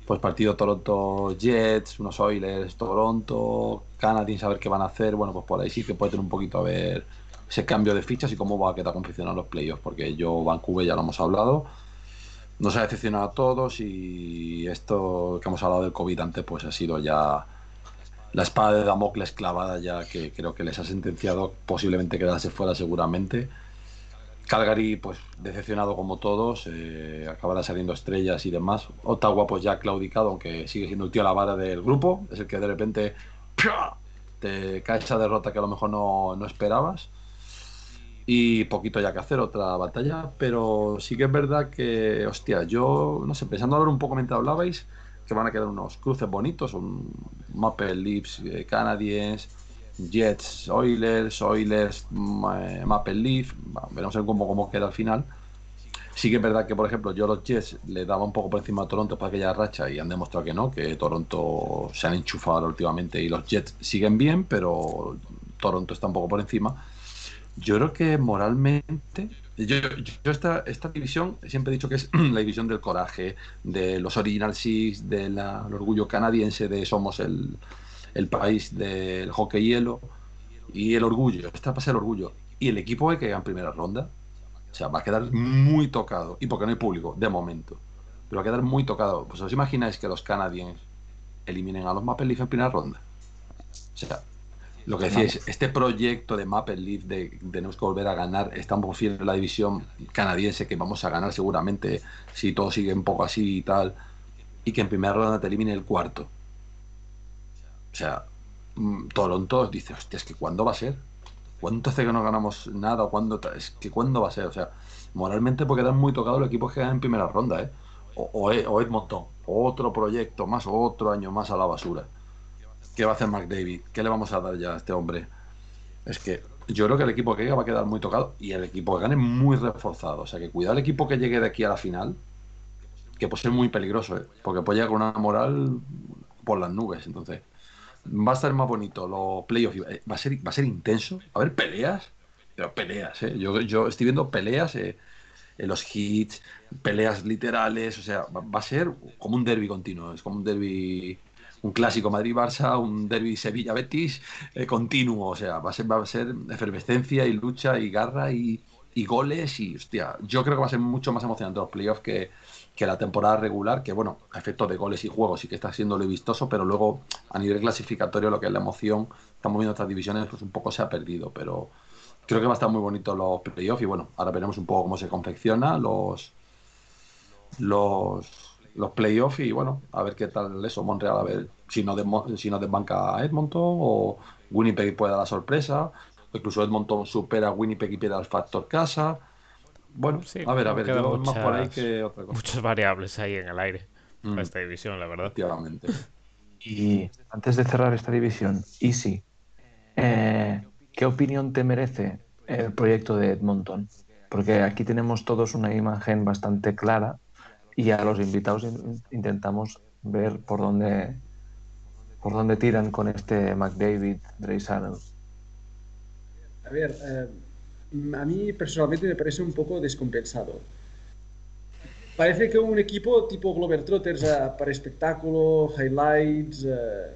pues partido Toronto Jets, unos Oilers, Toronto, Canadiens, a ver qué van a hacer. Bueno, pues por ahí sí que puede tener un poquito a ver ese cambio de fichas y cómo va a quedar confeccionados los playoffs, porque yo, Vancouver, ya lo hemos hablado nos ha decepcionado a todos y esto que hemos hablado del COVID antes pues ha sido ya la espada de Damocles clavada ya que creo que les ha sentenciado posiblemente quedarse fuera seguramente. Calgary pues decepcionado como todos, eh, acabará saliendo estrellas y demás. Ottawa pues ya claudicado, aunque sigue siendo el tío a la vara del grupo, es el que de repente te cae esa derrota que a lo mejor no, no esperabas y poquito ya que hacer otra batalla, pero sí que es verdad que, hostia, yo, no sé, pensando ahora un poco mientras hablabais, que van a quedar unos cruces bonitos, un Maple Leafs eh, Canadiens, Jets Oilers, Oilers Maple Leaf, veremos cómo, cómo queda al final. Sí que es verdad que, por ejemplo, yo los Jets le daba un poco por encima a Toronto para aquella racha y han demostrado que no, que Toronto se han enchufado últimamente y los Jets siguen bien, pero Toronto está un poco por encima. Yo creo que moralmente, yo, esta, esta división siempre he dicho que es la división del coraje, de los Original Six, del orgullo canadiense de somos el, país del hockey hielo y el orgullo, esta va a ser el orgullo. Y el equipo que queda en primera ronda, o sea, va a quedar muy tocado, y porque no hay público, de momento, pero va a quedar muy tocado. Pues os imagináis que los canadienses eliminen a los Maple Leafs en primera ronda. O sea, lo que decíais, este proyecto de Maple Leaf de, tenemos que volver a ganar, estamos bien en la división canadiense que vamos a ganar seguramente si todo sigue un poco así y tal, y que en primera ronda te elimine el cuarto. O sea, mm, Toronto dice, hostia, es que ¿cuándo va a ser? ¿Cuánto hace que no ganamos nada? ¿Cuándo? Es que ¿cuándo va a ser? O sea, moralmente puede quedar muy tocado el equipo que gana en primera ronda, ¿eh? O, o, o Edmonton, otro proyecto más, otro año más a la basura. ¿Qué va a hacer McDavid? ¿Qué le vamos a dar ya a este hombre? Es que yo creo que el equipo que llegue va a quedar muy tocado y el equipo que gane muy reforzado. O sea que cuidado el equipo que llegue de aquí a la final, que puede ser muy peligroso, ¿eh? porque puede llegar con una moral por las nubes. Entonces, va a estar más bonito los playoffs. Eh, va a ser, va a ser intenso. A ver, peleas, pero peleas. ¿eh? Yo, yo estoy viendo peleas eh, en los hits, peleas literales. O sea, va, va, a ser como un derby continuo. Es como un derby un clásico Madrid-Barça, un derby Sevilla-Betis eh, continuo. O sea, va a, ser, va a ser efervescencia y lucha y garra y, goles. Y hostia, yo creo que va a ser mucho más emocionante los playoffs que, que la temporada regular, que bueno, a efectos de goles y juegos sí que está siendo lo vistoso, pero luego a nivel clasificatorio lo que es la emoción, estamos viendo otras divisiones, pues un poco se ha perdido, pero creo que va a estar muy bonito los playoffs y bueno, ahora veremos un poco cómo se confecciona los los los playoffs y bueno, a ver qué tal eso, Montreal, a ver si no, si no desbanca a Edmonton o Winnipeg puede dar la sorpresa, o incluso Edmonton supera a Winnipeg y pierde al factor casa. Bueno, a ver, a ver, yo más por ahí que otra cosa. Muchas variables ahí en el aire mm. esta división, la verdad. Efectivamente. Y antes de cerrar esta división, Easy, eh, ¿qué opinión te merece el proyecto de Edmonton? Porque aquí tenemos todos una imagen bastante clara y a los invitados intentamos ver por dónde por dónde tiran con este McDavid Drake A ver, eh, a mí personalmente me parece un poco descompensado. Parece que un equipo tipo Globetrotters uh, para espectáculo, highlights, uh,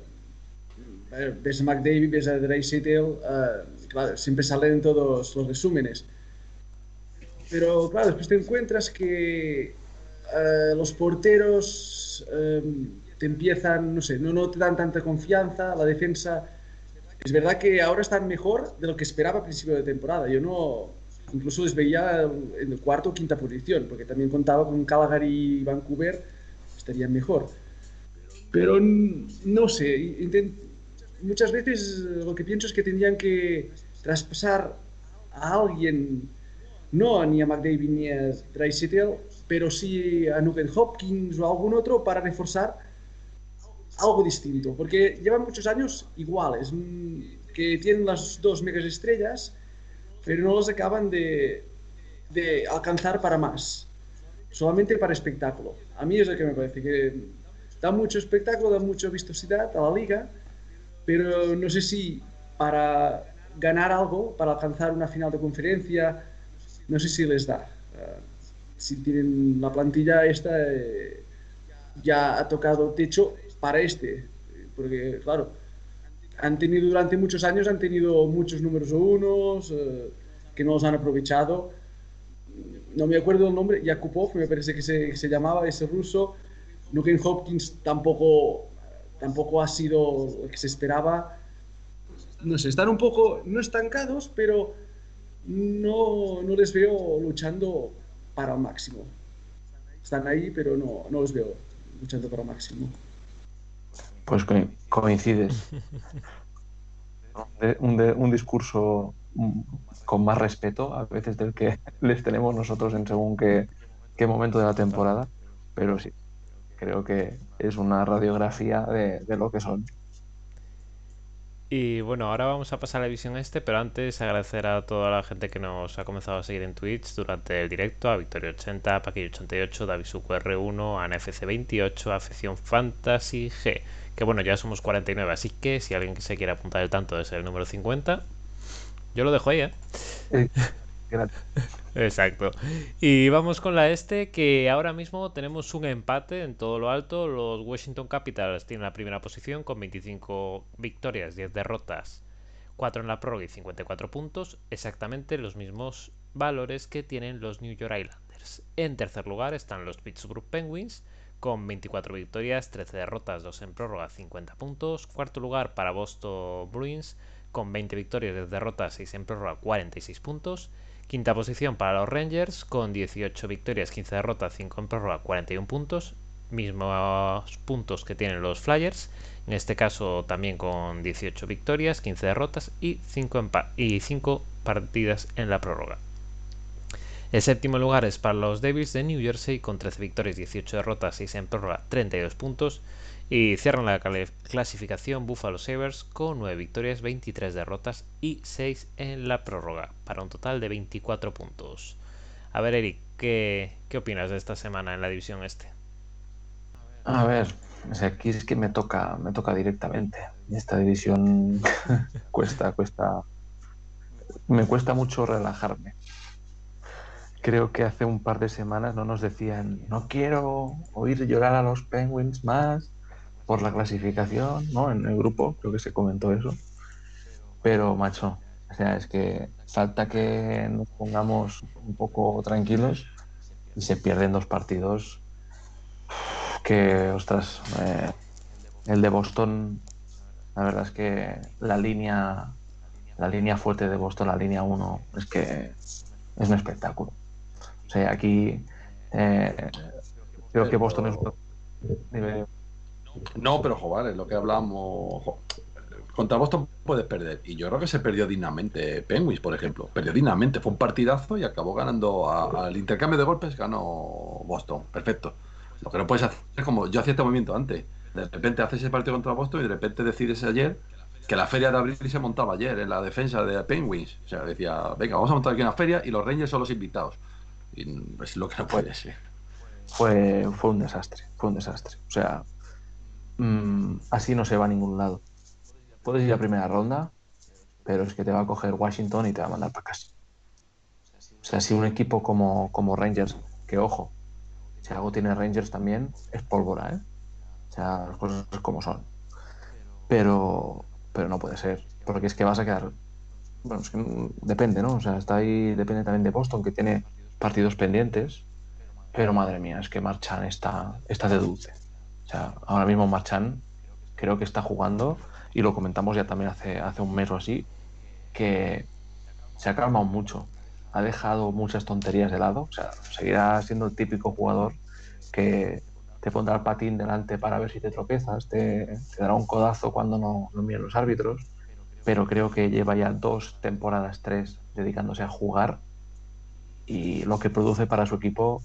ves a McDavid, ves a Drake claro, siempre salen todos los resúmenes. Pero claro, después te encuentras que eh, los porteros eh, te empiezan, no sé, no, no te dan tanta confianza, la defensa... Es verdad que ahora están mejor de lo que esperaba a principio de temporada. Yo no, incluso les veía en el cuarto o quinta posición, porque también contaba con Calgary y Vancouver, estarían mejor. Pero no sé, muchas veces lo que pienso es que tendrían que traspasar a alguien, no ni a McDavid ni a Dreisaitl, pero sí a Nugent Hopkins o a algún otro para reforzar algo distinto, porque llevan muchos años iguales, mm, que tienen las dos megas estrellas, pero no los acaban de, de alcanzar para más, solamente para espectáculo. A mí es lo que me parece, que da mucho espectáculo, da mucha vistosidad a la liga, pero no sé si para ganar algo, para alcanzar una final de conferencia, no sé si les da. Uh, si tienen la plantilla esta, eh, ya ha tocado techo para este, porque claro, han tenido durante muchos años, han tenido muchos números unos uh, que no los han aprovechado. No me acuerdo el nombre, Yakupov me parece que se, se llamaba ese ruso. Nugent Hopkins tampoco tampoco ha sido lo que se esperaba. No sé, están un poco, no estancados, pero no, no les veo luchando para el máximo. Están ahí, pero no, no los veo luchando para el máximo. Pues coincides. Un, un, discurso con más respeto a veces del que les tenemos nosotros en según qué, qué momento de la temporada, pero sí, creo que es una radiografía de, lo que son. Y bueno, ahora vamos a pasar a la visión este, pero antes agradecer a toda la gente que nos ha comenzado a seguir en Twitch durante el directo, a Victoria80, a Paquillo88, David R1, a NFC28, a Afición Fantasy G, que bueno, ya somos 49, así que si alguien se quiere apuntar el tanto es el número 50, yo lo dejo ahí, ¿eh? eh. Exacto. Y vamos con la este, que ahora mismo tenemos un empate en todo lo alto. Los Washington Capitals tienen la primera posición con 25 victorias, 10 derrotas, 4 en la prórroga y 54 puntos. Exactamente los mismos valores que tienen los New York Islanders. En tercer lugar están los Pittsburgh Penguins con 24 victorias, 13 derrotas, 2 en prórroga, 50 puntos. Cuarto lugar para Boston Bruins con 20 victorias, 10 derrotas, 6 en prórroga, 46 puntos. Quinta posición para los Rangers con 18 victorias, 15 derrotas, 5 en prórroga, 41 puntos. Mismos puntos que tienen los Flyers. En este caso también con 18 victorias, 15 derrotas y 5, y 5 partidas en la prórroga. El séptimo lugar es para los Devils de New Jersey con 13 victorias, 18 derrotas, 6 en prórroga, 32 puntos. Y cierran la clasificación Buffalo Sabres con 9 victorias, 23 derrotas y 6 en la prórroga, para un total de 24 puntos. A ver, Eric, ¿qué, qué opinas de esta semana en la división este? A ver, aquí es que me toca, me toca directamente. Esta división cuesta, cuesta. Me cuesta mucho relajarme. Creo que hace un par de semanas no nos decían, no quiero oír llorar a los Penguins más, por la clasificación, ¿no? En el grupo, creo que se comentó eso. Pero, macho, o sea, es que falta que nos pongamos un poco tranquilos y se pierden dos partidos que, ostras, eh, el de Boston, la verdad es que la línea, la línea fuerte de Boston, la línea 1, es que es un espectáculo. O sea, aquí eh, creo que Boston es un no, pero joder, es lo que hablamos. Contra Boston puedes perder. Y yo creo que se perdió dignamente Penguins, por ejemplo. Perdió dignamente. Fue un partidazo y acabó ganando al intercambio de golpes, ganó Boston. Perfecto. Lo que no puedes hacer es como yo hacía este movimiento antes. De repente haces ese partido contra Boston y de repente decides ayer que la feria de abril se montaba ayer en la defensa de Penguins. O sea, decía, venga, vamos a montar aquí una feria y los Rangers son los invitados. Es lo que no puede ser. Fue, fue un desastre, fue un desastre. O sea, Mm, así no se va a ningún lado. Puedes ir a primera ronda, pero es que te va a coger Washington y te va a mandar para casa. O sea, si un equipo como, como Rangers, que ojo, si algo tiene Rangers también, es pólvora, ¿eh? O sea, las cosas como son. Pero, pero no puede ser, porque es que vas a quedar. Bueno, es que depende, ¿no? O sea, está ahí, depende también de Boston, que tiene partidos pendientes, pero madre mía, es que Marchán está, está de dulce. O sea, ahora mismo Marchán creo que está jugando, y lo comentamos ya también hace, hace un mes o así, que se ha calmado mucho. Ha dejado muchas tonterías de lado. O sea, seguirá siendo el típico jugador que te pondrá el patín delante para ver si te tropezas, te, dará un codazo cuando no, no miren los árbitros, pero creo que lleva ya dos temporadas, tres, dedicándose a jugar y lo que produce para su equipo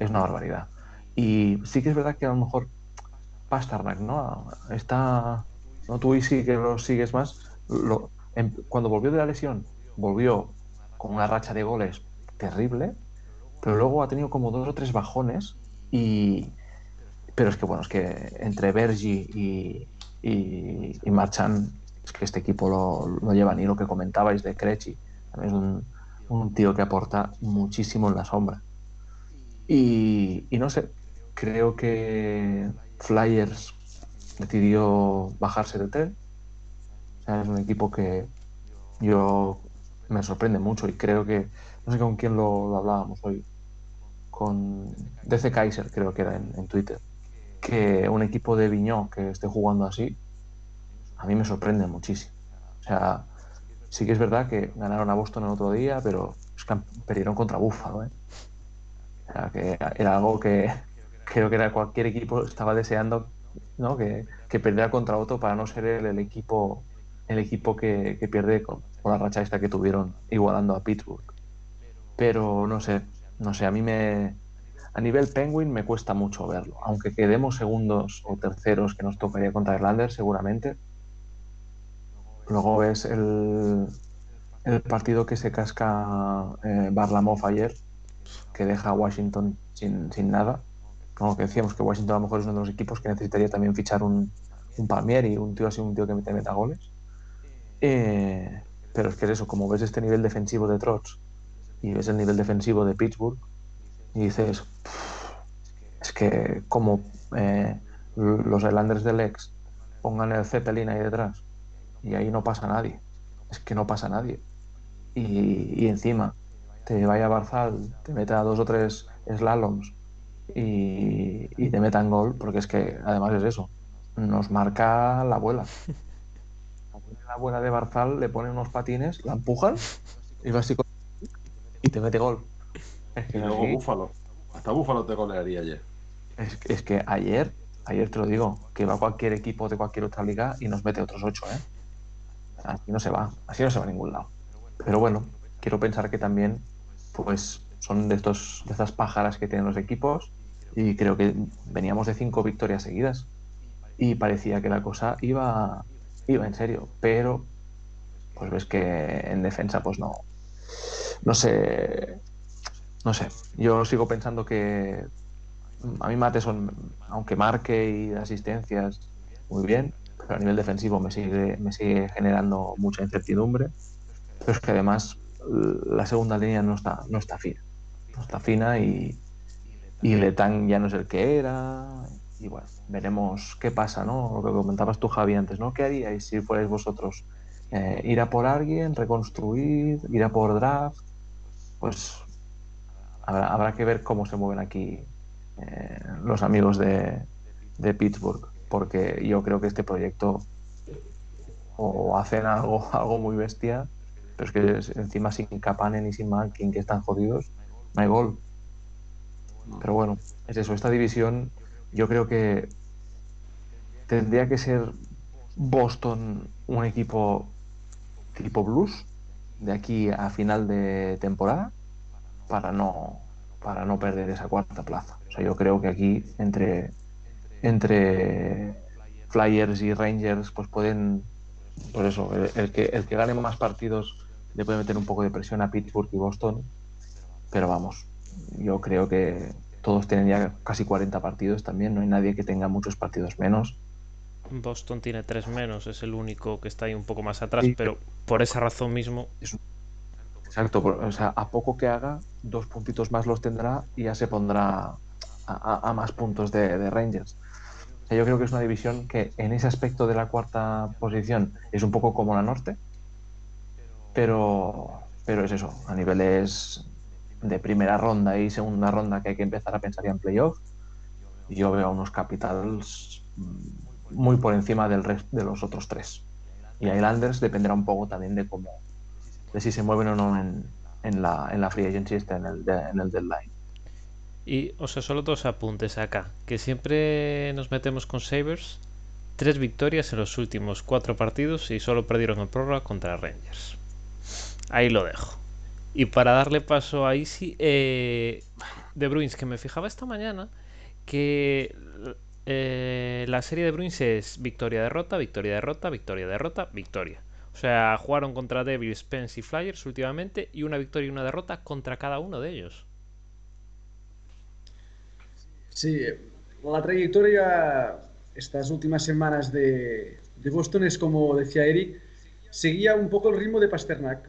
es una barbaridad. Y sí que es verdad que a lo mejor Pasternak, ¿no? Está, ¿no? Tú y sí que lo sigues más. Lo, en, cuando volvió de la lesión, volvió con una racha de goles terrible, pero luego ha tenido como dos o tres bajones y... Pero es que bueno, es que entre Bergi y, y, y Marchand, es que este equipo lo, lo llevan y lo que comentabais de Crechi, también es un, un tío que aporta muchísimo en la sombra. Y, y, no sé, creo que Flyers decidió bajarse de tren. O sea, es un equipo que yo me sorprende mucho y creo que, no sé con quién lo, hablábamos hoy, con DC Kaiser creo que era en, en, Twitter, que un equipo de Viñó que esté jugando así, a mí me sorprende muchísimo. O sea, sí que es verdad que ganaron a Boston el otro día, pero es perdieron contra Buffalo, ¿eh? Que era algo que creo que era cualquier equipo estaba deseando ¿no? que, que perdiera contra otro para no ser el, equipo el equipo que, que pierde con, con, la racha esta que tuvieron igualando a Pittsburgh. Pero no sé, no sé, a mí me a nivel Penguin me cuesta mucho verlo, aunque quedemos segundos o terceros que nos tocaría contra Irlander seguramente. Luego ves el, el partido que se casca eh, Barlamov ayer, que deja a Washington sin, sin nada. Como que decíamos que Washington a lo mejor es uno de los equipos que necesitaría también fichar un, un Palmieri, un tío así, un tío que mete, meta goles. Eh, pero es que es eso, como ves este nivel defensivo de Trotz y ves el nivel defensivo de Pittsburgh y dices, es que como eh, los Islanders del ex pongan el Zeppelin ahí detrás y ahí no pasa nadie, es que no pasa nadie. Y, y encima te vaya a Barzal, te meta dos o tres slaloms y, y te metan gol, porque es que además es eso, nos marca la abuela la abuela de Barzal le pone unos patines, la empujan y va así con... y te mete gol. Es que y luego así... Búfalo. Hasta Búfalo te golearía ayer. Es, es, que ayer, ayer te lo digo, que va cualquier equipo de cualquier otra liga y nos mete otros ocho, ¿eh? Así no se va, así no se va a ningún lado. Pero bueno, quiero pensar que también, pues, son de estos, de estas pájaras que tienen los equipos y creo que veníamos de cinco victorias seguidas y parecía que la cosa iba iba en serio, pero pues ves que en defensa pues no no sé no sé, yo sigo pensando que a mí Mateson, aunque marque y asistencias muy bien, pero a nivel defensivo me sigue, me sigue generando mucha incertidumbre, pero es que además la segunda línea no está, no está fina, no está fina y, y Letán ya no es el que era, y bueno, veremos qué pasa, ¿no? Lo que comentabas tú, Javi, antes, ¿no? ¿Qué haríais si fuerais vosotros? Eh, ¿Ir a por alguien, reconstruir, ir a por draft? Pues habrá, habrá que ver cómo se mueven aquí eh, los amigos de, de, Pittsburgh, porque yo creo que este proyecto o hacen algo, algo muy bestia, pero es que encima sin Kapanen y sin Malkin, que están jodidos, no hay gol. Pero bueno, es eso, esta división yo creo que tendría que ser Boston un equipo tipo blues de aquí a final de temporada para no para no perder esa cuarta plaza. O sea, yo creo que aquí entre entre Flyers y Rangers pues pueden por eso el, el que el que gane más partidos le puede meter un poco de presión a Pittsburgh y Boston, pero vamos, yo creo que todos tienen ya casi 40 partidos también, no hay nadie que tenga muchos partidos menos. Boston tiene tres menos, es el único que está ahí un poco más atrás, sí, pero por esa razón mismo. Exacto, o sea, a poco que haga, dos puntitos más los tendrá y ya se pondrá a, a, a más puntos de, de Rangers. Yo creo que es una división que en ese aspecto de la cuarta posición es un poco como la norte, pero, pero es eso, a niveles de primera ronda y segunda ronda que hay que empezar a pensar ya en playoffs, yo veo unos Capitals muy por encima del resto de los otros tres. Y Islanders dependerá un poco también de cómo, de si se mueven o no en, en la, en la free agency, este, en el, en el deadline. Y, o sea, solo dos apuntes acá. Que siempre nos metemos con Sabres. Tres victorias en los últimos cuatro partidos y solo perdieron el prórroga contra Rangers. Ahí lo dejo. Y para darle paso a Easy, eh, de Bruins, que me fijaba esta mañana que eh, la serie de Bruins es victoria-derrota, victoria-derrota, victoria-derrota, victoria. O sea, jugaron contra Devils, Spence y Flyers últimamente y una victoria y una derrota contra cada uno de ellos. Sí, la trayectoria estas últimas semanas de, Boston es como decía Eric, seguía un poco el ritmo de Pasternak.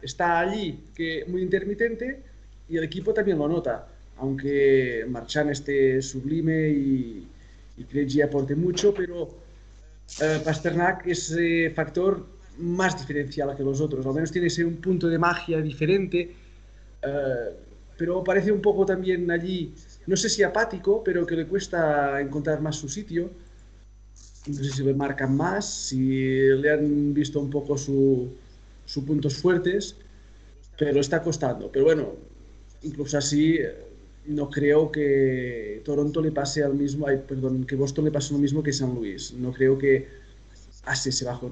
está allí, que muy intermitente, y el equipo también lo nota. Aunque Marchand esté sublime y, y aporte mucho, pero eh, Pasternak es eh, factor más diferencial que los otros, al menos tiene ese un punto de magia diferente, eh, pero parece un poco también allí, no sé si apático, pero que le cuesta encontrar más su sitio. No sé si le marcan más, si le han visto un poco sus su puntos fuertes, pero está costando. Pero bueno, incluso así, no creo que Toronto le pase al mismo, ay, perdón, que Boston le pase lo mismo que San Luis. No creo que hace ese bajo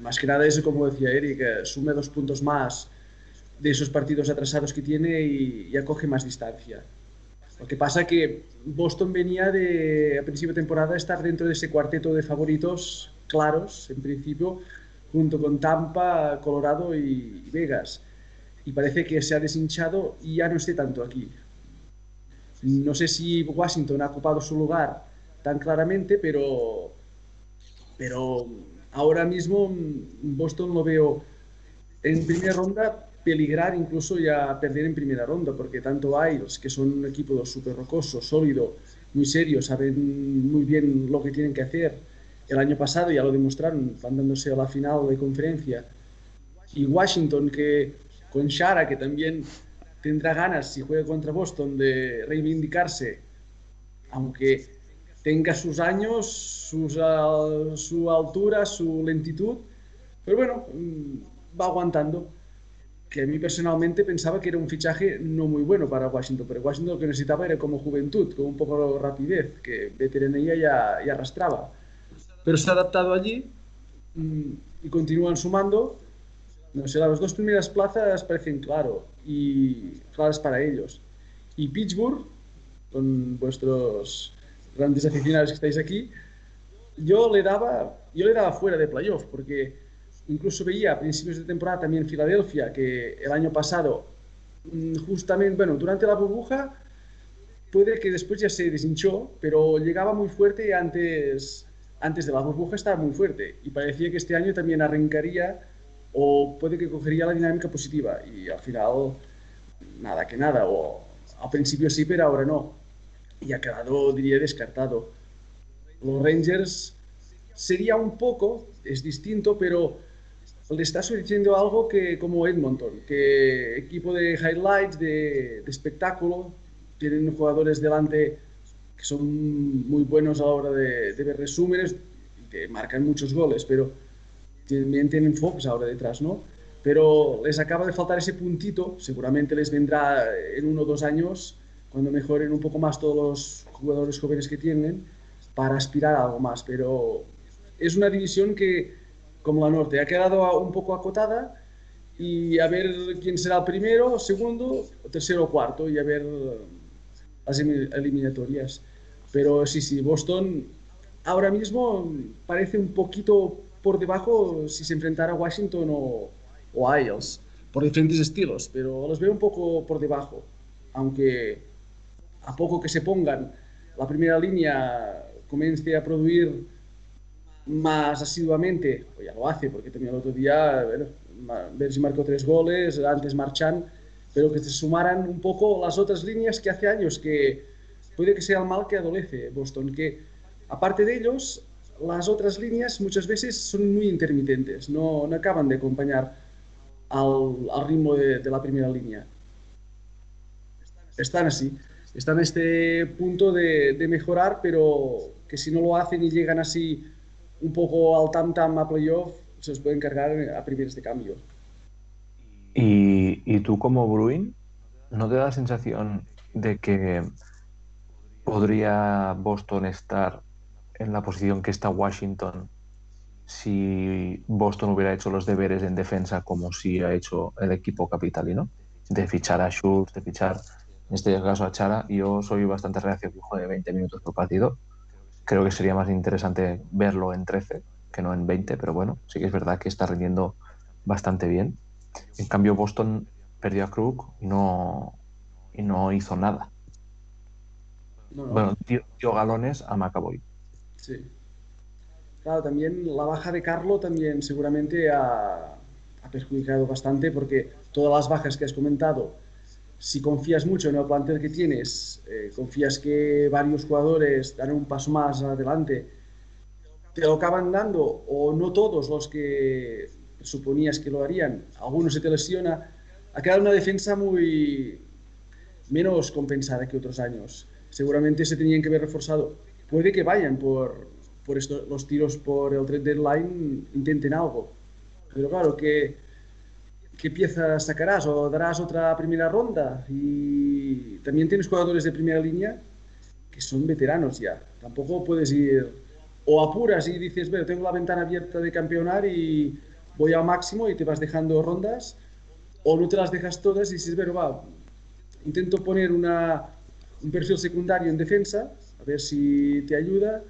más que nada eso, como decía Eric, sume dos puntos más de esos partidos atrasados que tiene y, acoge más distancia. Lo que pasa que Boston venía de, a principio de temporada, estar dentro de ese cuarteto de favoritos claros, en principio, junto con Tampa, Colorado y, Vegas. Y parece que se ha deshinchado y ya no esté tanto aquí. No sé si Washington ha ocupado su lugar tan claramente, pero, pero ahora mismo mm, Boston lo veo en primera ronda peligrar incluso ya perder en primera ronda, porque tanto Isles, que son un equipo súper rocoso, sólido, muy serio, saben muy bien lo que tienen que hacer. El año pasado ya lo demostraron, mandándose a la final de conferencia. Y Washington, que con Shara, que también tendrá ganas, si juega contra Boston, de reivindicarse, aunque tenga sus años, sus, uh, su altura, su lentitud, pero bueno, mm, va aguantando. Que a mí personalmente pensaba que era un fichaje no muy bueno para Washington, pero Washington lo que necesitaba era como juventud, como un poco de rapidez, que veteranía ya, ya arrastraba. Pero se ha adaptado allí mm, y continúan sumando. No sé, las dos primeras plazas parecen claro y claras para ellos. Y Pittsburgh, con vuestros grandes aficionados que estáis aquí, yo le daba, yo le daba fuera de playoff, porque incluso veía a principios de temporada también Filadelfia, que el año pasado, mm, justamente, bueno, durante la burbuja, puede que después ya se deshinchó, pero llegaba muy fuerte antes, antes de la burbuja estaba muy fuerte. Y parecía que este año también arrancaría o puede que cogería la dinámica positiva. Y al final, nada que nada, o al principio sí, pero ahora no y ha quedado, diría, descartado. Los Rangers sería un poco, es distinto, pero le está sucediendo algo que como Edmonton, que equipo de highlights, de, espectáculo, tienen jugadores delante que son muy buenos a la hora de, ver resúmenes, que marcan muchos goles, pero también tienen Fox ahora detrás, ¿no? Pero les acaba de faltar ese puntito, seguramente les vendrá en uno o dos años cuando mejoren un poco más todos los jugadores jóvenes que tienen para aspirar a algo más. Pero es una división que, como la norte, ha quedado un poco acotada y a ver quién será el primero, segundo, tercero o cuarto y a ver las eliminatorias. Pero sí, sí, Boston ahora mismo parece un poquito por debajo si se enfrentara a Washington o, o Isles, por diferentes estilos, pero los veo un poco por debajo, aunque a poco que se pongan la primera línea comience a producir más asiduamente, pues ya lo hace, porque también el otro día, bueno, marcó tres goles, antes marchan, pero que se sumaran un poco las otras líneas que hace años que puede que sea el mal que adolece Boston, que aparte de ellos, las otras líneas muchas veces son muy intermitentes, no, no acaban de acompañar al, al ritmo de, de la primera línea. están así. Están en este punto de, mejorar, pero que si no lo hacen y llegan así un poco al tam-tam a playoff, se los pueden cargar a primeros de cambio. Y, y tú como Bruin, ¿no te da la sensación de que podría Boston estar en la posición que está Washington si Boston hubiera hecho los deberes en defensa como si ha hecho el equipo capitalino, de fichar a Schultz, de fichar en este caso a Chara. Yo soy bastante reacio que juegue 20 minutos por partido. Creo que sería más interesante verlo en 13 que no en 20, pero bueno, sí que es verdad que está rindiendo bastante bien. En cambio, Boston perdió a Krug y no, y no hizo nada. Bueno, dio, galones a Macaboy. Sí. Claro, también la baja de Carlo también seguramente ha, perjudicado bastante porque todas las bajas que has comentado, si confías mucho en el plantel que tienes, eh, confías que varios jugadores darán un paso más adelante, te lo acaban dando, o no todos los que suponías que lo harían, algunos se te lesiona, ha quedado una defensa muy menos compensada que otros años seguramente se tenían que haber reforzado. Puede que vayan por, por esto, los tiros por el trade deadline, intenten algo. Pero claro, ¿qué, ¿qué pieza sacarás? ¿O darás otra primera ronda? Y también tienes jugadores de primera línea que son veteranos ya. Tampoco puedes ir o apuras y dices, bueno, tengo la ventana abierta de campeonar y voy al máximo y te vas dejando rondas, o no te las dejas todas y dices, bueno, va, intento poner una, un perfil secundario en defensa, a ver si te ayuda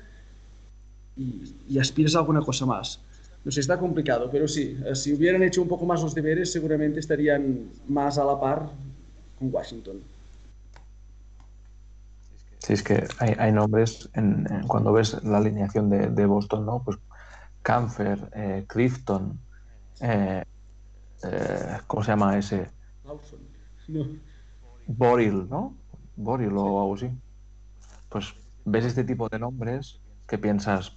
y, aspiras a alguna cosa más. No sé, está complicado, pero sí, eh, si hubieran hecho un poco más los deberes, seguramente estarían más a la par con Washington. Sí, es que hay, nombres, en, cuando ves la alineación de, Boston, ¿no? Pues Camfer, eh, Clifton, eh, ¿cómo se llama ese? No. Boril, ¿no? Boril o algo así. Pues ves este tipo de nombres que piensas,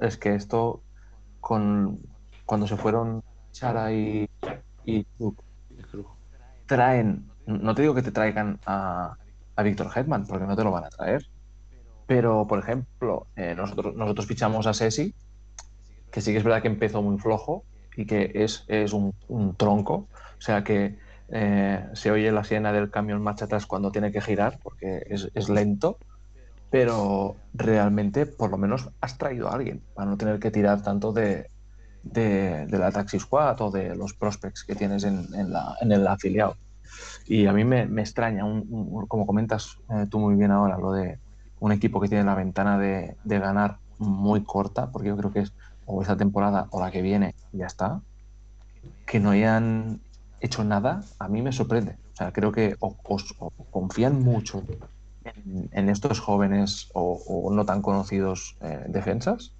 es que esto con cuando se fueron Chara y, y traen, no te digo que te traigan a, a Víctor Hetman, porque no te lo van a traer. Pero, por ejemplo, eh, nosotros, nosotros fichamos a Sesi, que sí que es verdad que empezó muy flojo y que es, es un, un tronco. O sea que eh, se oye la siena del camión marcha atrás cuando tiene que girar, porque es, lento, pero realmente por lo menos has traído a alguien para no tener que tirar tanto de, de, la Taxi Squad o de los prospects que tienes en, la, en el afiliado. Y a mí me, extraña, como comentas eh, tú muy bien ahora, lo de un equipo que tiene la ventana de, de ganar muy corta, porque yo creo que es o esta temporada o la que viene, ya está, que no hayan hecho nada, a mí me sorprende. O sea, creo que o, confían mucho en, estos jóvenes o, no tan conocidos eh, defensas,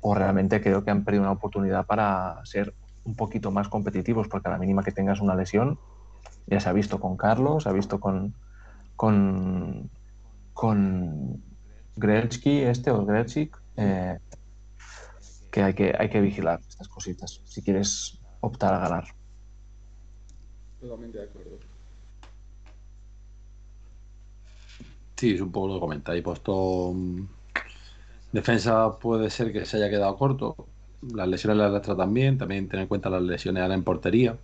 o realmente creo que han perdido una oportunidad para ser un poquito más competitivos, porque a la mínima que tengas una lesión, ya se ha visto con Carlos, se ha visto con con, con este o Grechik, eh, que hay que hay que vigilar estas cositas si quieres optar a ganar. Totalmente de acuerdo. Sí, poco lo que comentáis. Puesto defensa puede ser que se haya quedado corto. Las lesiones de la letra también. También tener en cuenta las lesiones ahora en portería.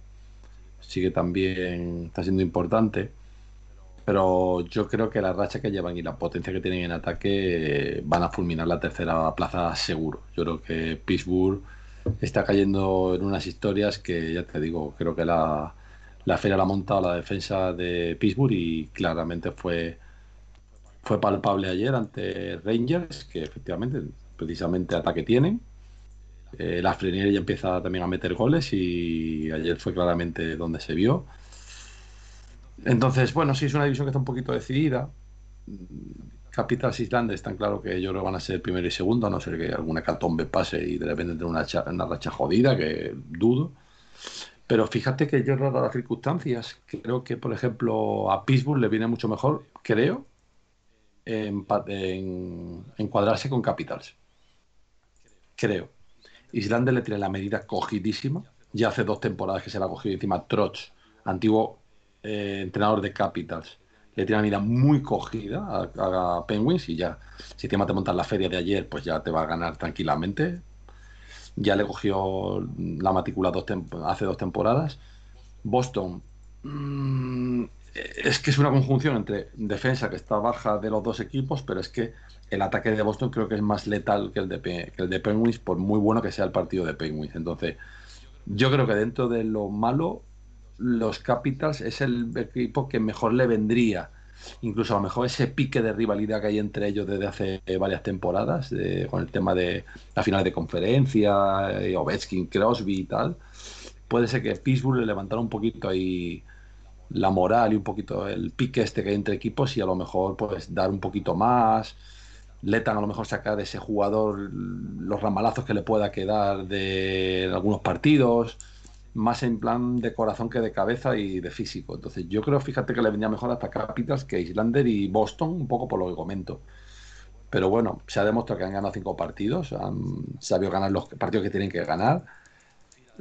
Sí que también está siendo importante. Pero yo creo que la racha que llevan y la potencia que tienen en ataque van a fulminar la tercera plaza seguro. Yo creo que Pittsburgh está cayendo en unas historias que, ya te digo, creo que la, la feria la ha montado la defensa de Pittsburgh y claramente fue, fue palpable ayer ante Rangers, que efectivamente, precisamente ataque tienen. Eh, la Frenier ya empieza también a meter goles y ayer fue claramente donde se vio. Entonces, bueno, sí es una división que está un poquito decidida. Capitals Islandes están claro que ellos van a ser primero y segundo, a no ser que alguna catombe pase y de repente tenga una, una racha jodida, que dudo. Pero fíjate que yo, dado las circunstancias, creo que, por ejemplo, a Pittsburgh le viene mucho mejor, creo, en, encuadrarse con Capitals. Creo. Islande le tiene la medida cogidísima. Ya hace dos temporadas que se la ha cogido encima Troch, antiguo eh, entrenador de Capitals. le tiene una vida muy cogida a, Penguins y ya, si te te montar la feria de ayer, pues ya te va a ganar tranquilamente. Ya le cogió la matrícula hace dos temporadas. Boston, mm, es que es una conjunción entre defensa que está baja de los dos equipos, pero es que el ataque de Boston creo que es más letal que el de, que el de Penguins, por muy bueno que sea el partido de Penguins. Entonces, yo creo que dentro de lo malo, los Capitals es el equipo que mejor le vendría. Incluso a lo mejor ese pique de rivalidad que hay entre ellos desde hace varias temporadas, con el tema de la final de conferencia, eh, Ovechkin, Crosby y tal, puede ser que Pittsburgh le levantara un poquito ahí la moral y un poquito el pique este que hay entre equipos y a lo mejor pues dar un poquito más. Letan a lo mejor sacar de ese jugador los ramalazos que le pueda quedar de algunos partidos más en plan de corazón que de cabeza y de físico. Entonces, yo creo, fíjate que le venía mejor hasta Capitals que Islander y Boston, un poco por lo que comento. Pero bueno, se ha demostrado que han ganado cinco partidos, han sabido ganar los partidos que tienen que ganar.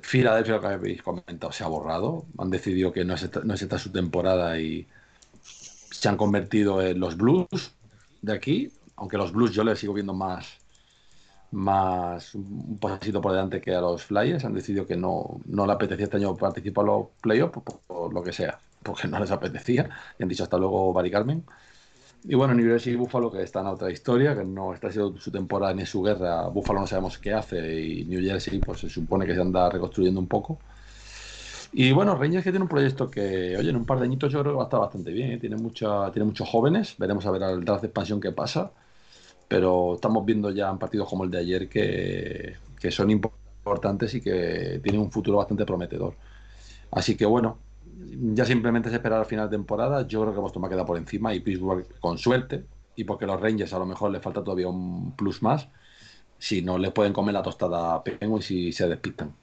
Filadelfia, lo que habéis comentado, se ha borrado. Han decidido que no es, esta, no es esta su temporada y se han convertido en los Blues de aquí. Aunque los Blues yo les sigo viendo más más un pasito por delante que a los Flyers. Han decidido que no, no le apetecía este año participar en los playoffs, por, lo que sea, porque no les apetecía. Y han dicho hasta luego, Barry Carmen. Y bueno, New Jersey y Buffalo, que está en otra historia, que no está siendo su temporada ni su guerra. Buffalo no sabemos qué hace y New Jersey pues se supone que se anda reconstruyendo un poco. Y bueno, Rangers que tiene un proyecto que, oye, en un par de añitos yo creo que va a estar bastante bien. ¿eh? Tiene, mucha, tiene muchos jóvenes. Veremos a ver el draft de expansión que pasa pero estamos viendo ya en partidos como el de ayer que, son importantes y que tienen un futuro bastante prometedor. Así que bueno, ya simplemente es esperar al final de temporada. Yo creo que Boston va a quedar por encima y Pittsburgh con suerte, y porque los Rangers a lo mejor les falta todavía un plus más, si no les pueden comer la tostada a Penguins y se despistan.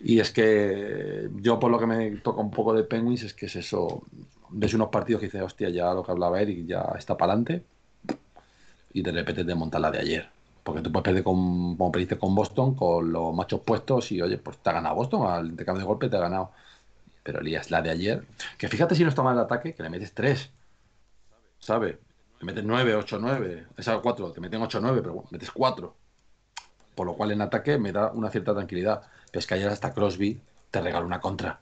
Y es que yo por lo que me toca un poco de Penguins es que es eso, ves unos partidos que dices, hostia, ya lo que hablaba Eric ya está para adelante y de repente te montas la de ayer. Porque tú puedes perder con, como perdiste con Boston, con los machos puestos y oye, pues te ha ganado Boston, al intercambio de golpe te ha ganado. Pero Elías, la de ayer, que fíjate si no está mal el ataque, que le metes tres, ¿sabes? Le metes nueve, ocho, nueve, esa cuatro, te meten ocho, nueve, pero bueno, metes cuatro. Por lo cual en ataque me da una cierta tranquilidad. Pero es que ayer hasta Crosby te regaló una contra.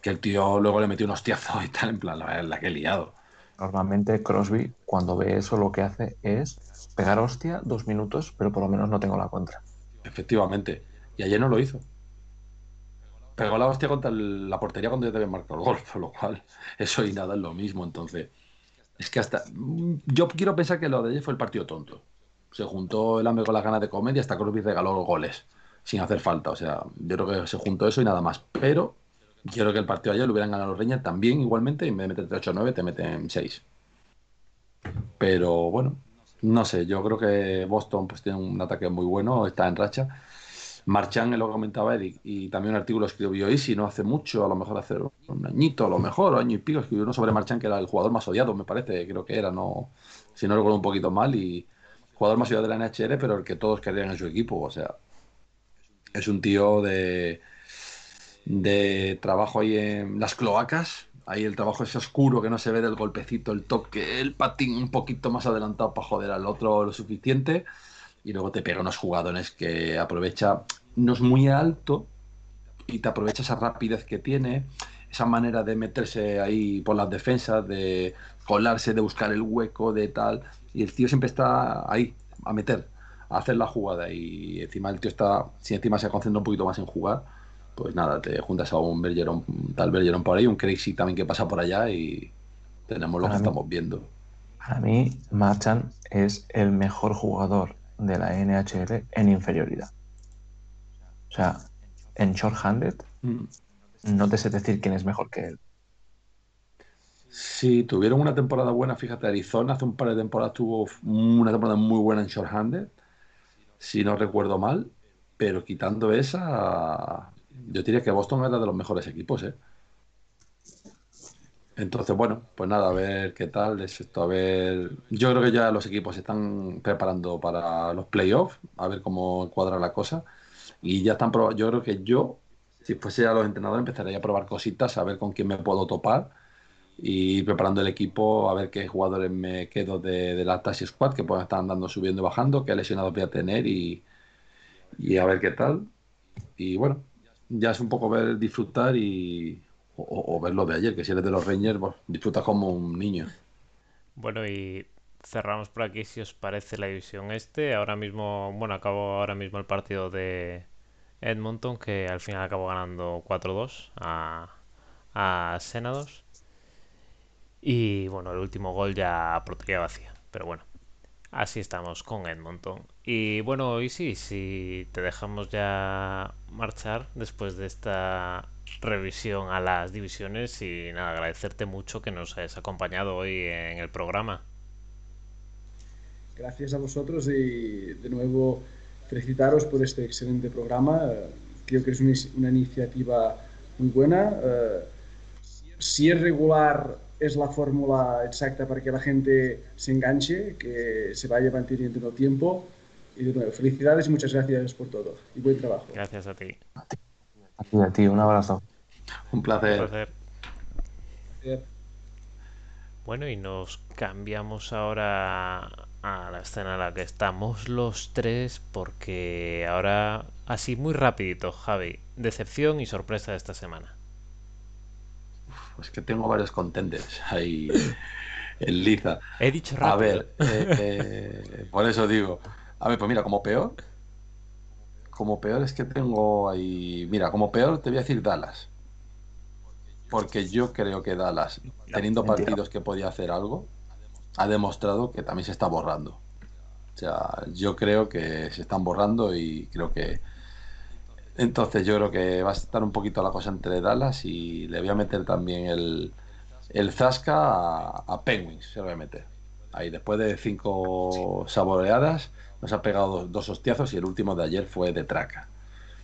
Que el tío luego le metió un hostiazo y tal, en plan, la, la que he liado. Normalmente Crosby, cuando ve eso, lo que hace es pegar hostia dos minutos, pero por lo menos no tengo la contra. Efectivamente. Y ayer no lo hizo. Pegó la hostia contra la portería cuando ya te había marcado el gol, por lo cual eso y nada es lo mismo. Entonces, es que hasta. Yo quiero pensar que lo de ayer fue el partido tonto. Se juntó el hambre con las ganas de comer y hasta Crosby regaló goles sin hacer falta. O sea, yo creo que se juntó eso y nada más. Pero Quiero que el partido ayer lo hubieran ganado los Rangers también igualmente, y en vez de meterte 8-9 te meten 6. Pero bueno, no sé, yo creo que Boston pues tiene un ataque muy bueno, está en racha. Marchán, lo comentaba Eric, y también un artículo escribió Easy no hace mucho, a lo mejor hace un añito, a lo mejor, año y pico, escribió uno sobre Marchán, que era el jugador más odiado, me parece, creo que era, no si no recuerdo un poquito mal, y jugador más odiado de la NHL, pero el que todos querían en su equipo, o sea, es un tío de de trabajo ahí en las cloacas. Ahí el trabajo es oscuro que no se ve del golpecito, el toque, el patín un poquito más adelantado para joder al otro lo suficiente. Y luego te pega unos jugadores que aprovecha, no es muy alto, y te aprovecha esa rapidez que tiene, esa manera de meterse ahí por las defensas, de colarse, de buscar el hueco, de tal. Y el tío siempre está ahí, a meter, a hacer la jugada. Y encima el tío está, si encima se concentra un poquito más en jugar, pues nada, te juntas a un Bergeron, tal Bergeron por ahí, un Crazy también que pasa por allá y tenemos lo que estamos viendo. Para mí, Marchand es el mejor jugador de la NHL en inferioridad. O sea, en short-handed, mm. no te sé decir quién es mejor que él. Sí, tuvieron una temporada buena, fíjate, Arizona hace un par de temporadas tuvo una temporada muy buena en short-handed, si no recuerdo mal, pero quitando esa, yo diría que Boston era de los mejores equipos, ¿eh? Entonces, bueno, pues nada, a ver qué tal es esto, a ver... Yo creo que ya los equipos se están preparando para los playoffs, a ver cómo cuadra la cosa. Y ya están probando, yo creo que yo, si fuese a los entrenadores, empezaría a probar cositas, a ver con quién me puedo topar y preparando el equipo a ver qué jugadores me quedo de, de la Taxi Squad que puedan estar andando subiendo y bajando, qué lesionados voy a tener y, y a ver qué tal. Y bueno, ya es un poco ver, disfrutar y o, ver lo de ayer, que si eres de los Rangers, pues, disfrutas como un niño. Bueno, y cerramos por aquí si os parece la división este. Ahora mismo, bueno, acabo ahora mismo el partido de Edmonton, que al final acabó ganando 4-2 a, a Senados. Y bueno, el último gol ya portería vacía. Pero bueno, así estamos con Edmonton. Y bueno, y sí, si te dejamos ya marchar después de esta revisión a las divisiones y nada, agradecerte mucho que nos hayas acompañado hoy en el programa. Gracias a vosotros y de nuevo felicitaros por este excelente programa. Creo que es una, iniciativa muy buena. Eh, si es regular es la fórmula exacta para que la gente se enganche, que se vaya manteniendo en el tiempo. Y de nuevo, felicidades y muchas gracias por todo. Y buen trabajo. Gracias a ti. Un abrazo. Un placer. Bueno, y nos cambiamos ahora a la escena en la que estamos los tres, porque ahora, así muy rapidito, Javi, decepción y sorpresa de esta semana. Pues que tengo varios contenders ahí en liza. He dicho rápido. A ver, eh, eh, por eso digo. A ver, pues mira, como peor, como peor es que tengo ahí. Mira, como peor te voy a decir Dallas. Porque yo creo que Dallas, teniendo partidos que podía hacer algo, ha demostrado que también se está borrando. O sea, yo creo que se están borrando y creo que entonces yo creo que va a estar un poquito la cosa entre Dallas y le voy a meter también el, el Zasca a, a, Penguins, se lo voy a meter. Ahí después de cinco saboreadas nos ha pegado dos, hostiazos y el último de ayer fue de traca.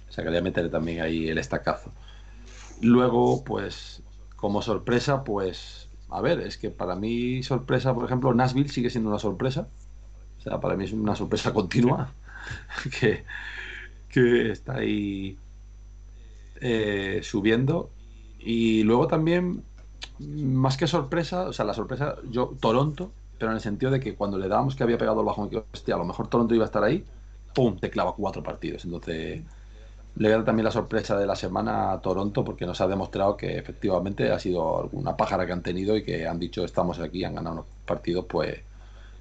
O sea que le voy a meter también ahí el estacazo. Luego, pues, como sorpresa, pues, a ver, es que para mí sorpresa, por ejemplo, Nashville sigue siendo una sorpresa. O sea, para mí es una sorpresa continua. que que está ahí eh, subiendo. Y luego también, más que sorpresa, o sea, la sorpresa, yo, Toronto, pero en el sentido de que cuando le dábamos que había pegado el bajón, que hostia, a lo mejor Toronto iba a estar ahí, ¡pum! te clava cuatro partidos. Entonces, le voy a dar también la sorpresa de la semana a Toronto porque nos ha demostrado que efectivamente ha sido alguna pájara que han tenido y que han dicho estamos aquí, han ganado unos partidos, pues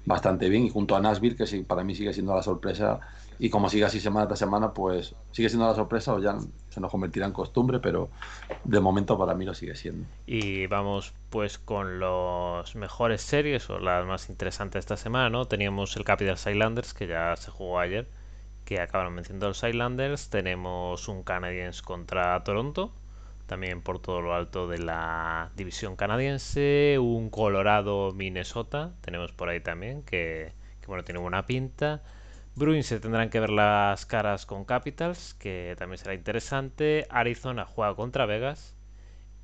bastante bien. Y junto a Nashville, que para mí sigue siendo la sorpresa y como sigue así semana tras semana, pues sigue siendo la sorpresa o ya se nos convertirá en costumbre, pero de momento para mí lo sigue siendo. Y vamos pues con los mejores series o las más interesantes esta semana, ¿no? Teníamos el Capitals Islanders que ya se jugó ayer, que acabaron venciendo los Islanders. Tenemos un Canadiens contra Toronto, también por todo lo alto de la división canadiense. Un Colorado Minnesota, tenemos por ahí también, que, que bueno, tiene buena pinta. Bruins se tendrán que ver las caras con Capitals, que también será interesante. Arizona juega contra Vegas.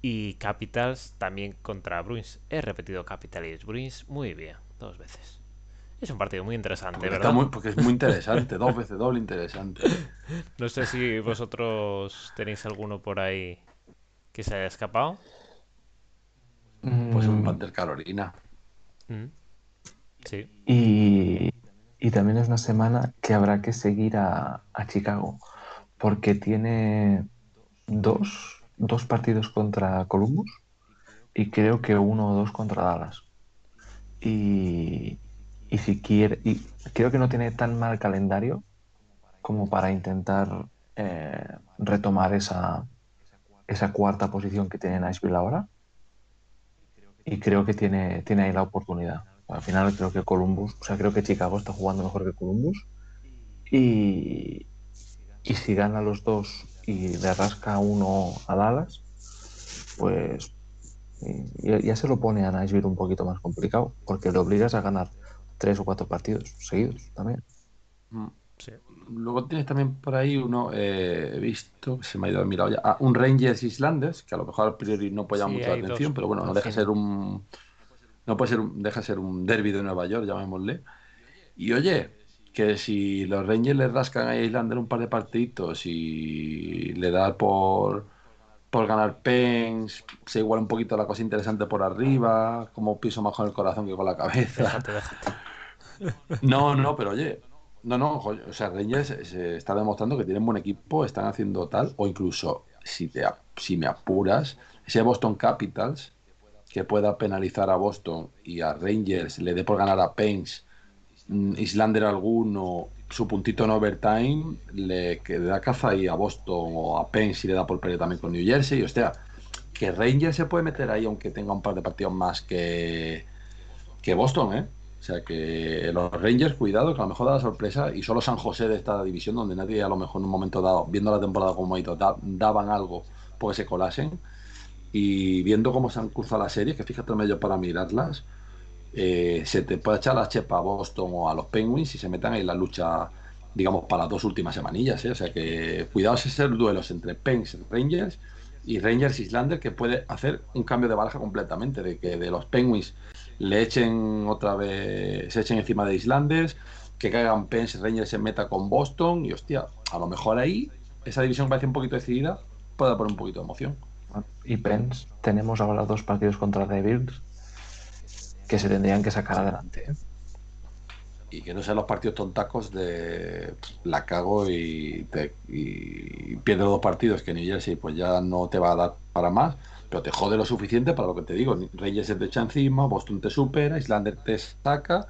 Y Capitals también contra Bruins. He repetido Capitals y Bruins muy bien, dos veces. Es un partido muy interesante, ¿verdad? porque es muy interesante, dos veces doble interesante. No sé si vosotros tenéis alguno por ahí que se haya escapado. Pues un mm. Panther Carolina. Mm. Sí. Y y también es una semana que habrá que seguir a, Chicago, porque tiene dos, partidos contra Columbus y creo que uno o dos contra Dallas. Y, si quiere, y creo que no tiene tan mal calendario como para intentar eh, retomar esa, esa cuarta posición que tiene Nashville ahora. Y creo que tiene, tiene ahí la oportunidad. Al final creo que Columbus, o sea, creo que Chicago está jugando mejor que Columbus. Y, y si gana los dos y le rasca uno a Dallas, pues ya, se lo pone a Nashville un poquito más complicado, porque le obligas a ganar tres o cuatro partidos seguidos también. Mm, Luego tienes también por ahí uno, eh, he visto, se me ha ido a mirar ya, ah, un Rangers Islanders, que a lo mejor a priori no puede llamar mucho la atención, pero bueno, no deja de ser un, no puede ser, deja de ser un derby de Nueva York, llamémosle. Y oye, que si los Rangers le rascan a Islander un par de partiditos y le da por, por ganar Pens, se iguala un poquito la cosa interesante por arriba, como piso más con el corazón que con la cabeza. Déjate, déjate. No, no, pero oye, no, no, o sea, Rangers se está demostrando que tienen buen equipo, están haciendo tal, o incluso, si, te, si me apuras, ese Boston Capitals que pueda penalizar a Boston y a Rangers le dé por ganar a Pens, mm, Islander alguno, su puntito en overtime, le da caza ahí a Boston o a Pens y le da por perder también con New Jersey, o sea, que Rangers se puede meter ahí aunque tenga un par de partidos más que, que Boston, ¿eh? O sea que los Rangers, cuidado, que a lo mejor da la sorpresa y solo San José de esta división, donde nadie a lo mejor en un momento dado, viendo la temporada como ha ido, da- daban algo porque se colasen y viendo cómo se han cruzado las series, que fíjate medio para mirarlas, eh, se te puede echar la chepa a Boston o a los Penguins y se metan en la lucha, digamos, para las dos últimas semanillas, ¿eh? O sea que cuidado si ser duelos entre Penguins Rangers y Rangers Islander que puede hacer un cambio de baraja completamente, de que de los Penguins le echen otra vez, se echen encima de Islanders, que caigan Pens, Rangers se meta con Boston y hostia, a lo mejor ahí esa división parece un poquito decidida, puede poner un poquito de emoción. Y Pens, tenemos ahora dos partidos contra The Bills que se tendrían que sacar adelante. ¿eh? y que no sean los partidos tontacos de la cago y, te, y pierdes dos partidos que New Jersey pues ya no te va a dar para más pero te jode lo suficiente para lo que te digo Reyes se te echa encima Boston te supera Islander te saca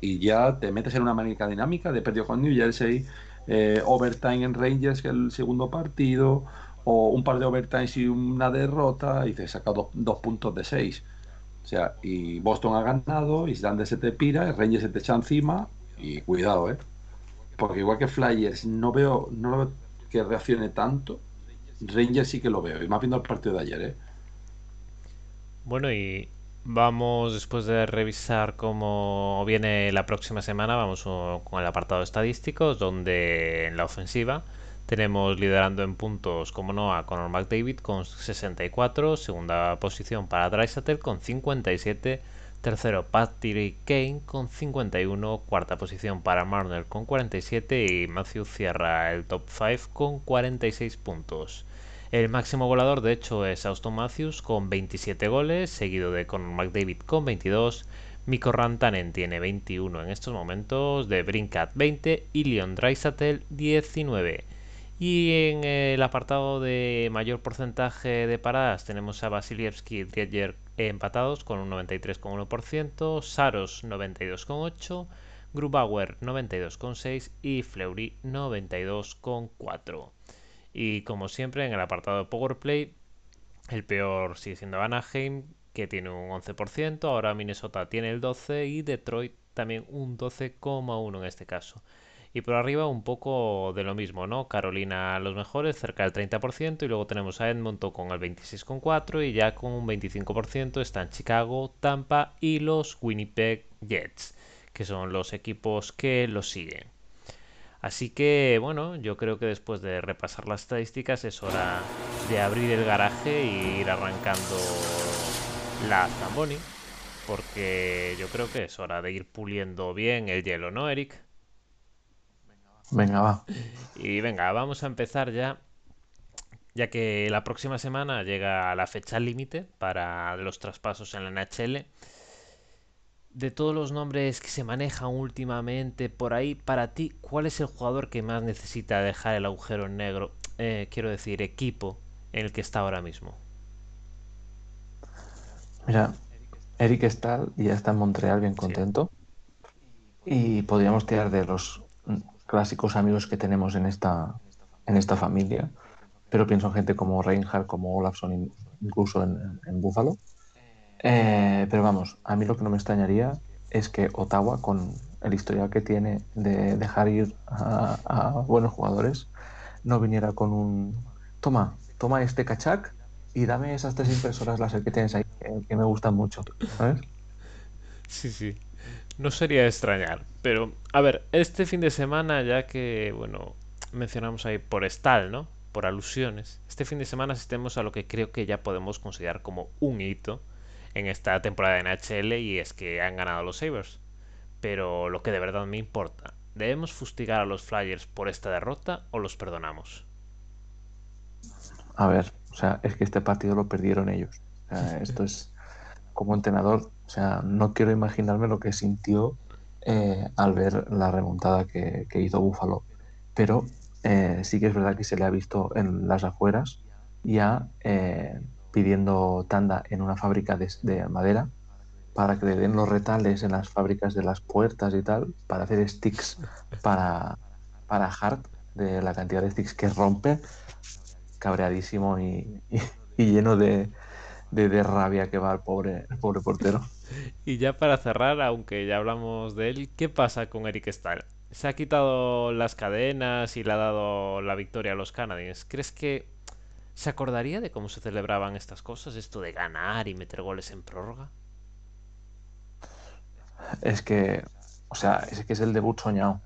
y ya te metes en una manica dinámica de perdido con New Jersey eh, overtime en Rangers que el segundo partido o un par de overtimes y una derrota y te saca dos, puntos de seis o sea, y Boston ha ganado, Islander se te pira, Rangers se te echa encima y cuidado, ¿eh? Porque igual que Flyers no veo, no lo veo que reaccione tanto, Rangers sí que lo veo, y más viendo el partido de ayer, ¿eh? Bueno, y vamos después de revisar cómo viene la próxima semana, vamos con el apartado estadísticos, donde en la ofensiva tenemos liderando en puntos, como no, a Conor McDavid con 64, segunda posición para Draisaitl con 57, tercero Patrick Kane con 51, cuarta posición para Marner con 47 y Matthew cierra el top 5 con 46 puntos. El máximo goleador, de hecho, es Auston Matthews con 27 goles, seguido de Conor McDavid con 22. Mikko Rantanen tiene 21 en estos momentos, de Brinkat 20 y Leon Draisaitl 19. Y en el apartado de mayor porcentaje de paradas tenemos a Vasilievski y Dredger empatados con un 93,1%, Saros 92,8%, Grubauer 92,6% y Fleury 92,4%. Y como siempre, en el apartado de Powerplay, el peor sigue siendo Anaheim, que tiene un 11%, ahora Minnesota tiene el 12% y Detroit también un 12,1% en este caso. Y por arriba un poco de lo mismo, ¿no? Carolina los mejores, cerca del 30%, y luego tenemos a Edmonton con el 26,4% y ya con un 25% están Chicago, Tampa y los Winnipeg Jets, que son los equipos que los siguen. Así que bueno, yo creo que después de repasar las estadísticas es hora de abrir el garaje e ir arrancando la Zamboni, porque yo creo que es hora de ir puliendo bien el hielo, ¿no, Eric? Venga, va. Y venga, vamos a empezar ya, ya que la próxima semana llega la fecha límite para los traspasos en la NHL. De todos los nombres que se manejan últimamente por ahí, para ti, ¿cuál es el jugador que más necesita dejar el agujero negro? Eh, quiero decir, equipo en el que está ahora mismo. Mira, Eric Stahl ya está en Montreal bien contento. Y podríamos tirar de los clásicos amigos que tenemos en esta, en esta familia. Pero pienso en gente como Reinhardt, como Olafson, incluso en, Buffalo. Eh, pero vamos, a mí lo que no me extrañaría es que Ottawa, con el historial que tiene de dejar ir a, a buenos jugadores, no viniera con un toma, toma este cachac y dame esas tres impresoras láser que tienes ahí, que, que me gustan mucho, ¿sabes? Sí, sí. No sería extrañar. Pero, a ver, este fin de semana, ya que, bueno, mencionamos ahí por Stal, ¿no? Por alusiones. Este fin de semana asistemos a lo que creo que ya podemos considerar como un hito en esta temporada de NHL y es que han ganado los Sabres. Pero lo que de verdad me importa, ¿debemos fustigar a los Flyers por esta derrota o los perdonamos? A ver, O sea, es que este partido lo perdieron ellos. esto es como entrenador, o sea, no quiero imaginarme lo que sintió eh, al ver la remontada que, hizo Búfalo. Pero eh, sí que es verdad que se le ha visto en las afueras ya eh, pidiendo tanda en una fábrica de, madera para que le den los retales en las fábricas de las puertas y tal, para hacer sticks para, para Hart, de la cantidad de sticks que rompe, cabreadísimo y, lleno de, de, rabia que va el pobre, el pobre portero. Y ya para cerrar, aunque ya hablamos de él, ¿qué pasa con Eric Stahl? Se ha quitado las cadenas y le ha dado la victoria a los Canadiens. ¿Crees que se acordaría de cómo se celebraban estas cosas? Esto de ganar y meter goles en prórroga. Es que, o sea, es que es el debut soñado.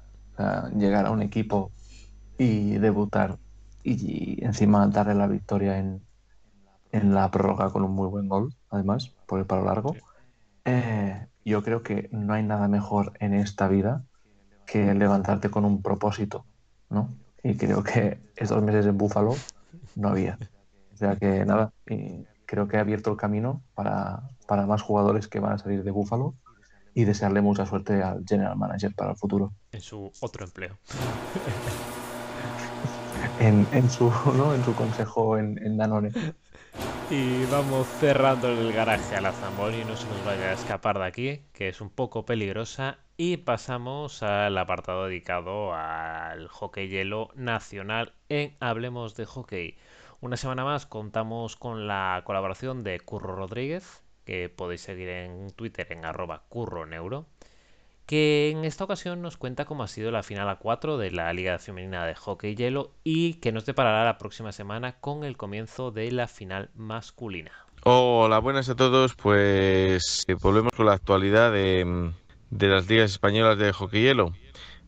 llegar a un equipo y debutar y, encima darle la victoria en, en la prórroga con un muy buen gol, además, por el palo largo. Eh, yo creo que no hay nada mejor en esta vida que levantarte con un propósito, ¿no? Y creo que estos meses en Búfalo no había. O sea que nada, creo que ha abierto el camino para, para más jugadores que van a salir de Búfalo y desearle mucha suerte al general manager para el futuro. En su otro empleo. en, en, su, ¿no? en su consejo en, en Danone. Y vamos cerrando el garaje a la Zamboni, no se nos vaya a escapar de aquí, que es un poco peligrosa. Y pasamos al apartado dedicado al hockey hielo nacional en Hablemos de Hockey. Una semana más contamos con la colaboración de Curro Rodríguez, que podéis seguir en Twitter en arroba curroneuro que en esta ocasión nos cuenta cómo ha sido la final a 4 de la Liga Femenina de Hockey Hielo y que nos deparará la próxima semana con el comienzo de la final masculina. Hola, buenas a todos. Pues eh, volvemos con la actualidad de, las ligas españolas de Hockey Hielo.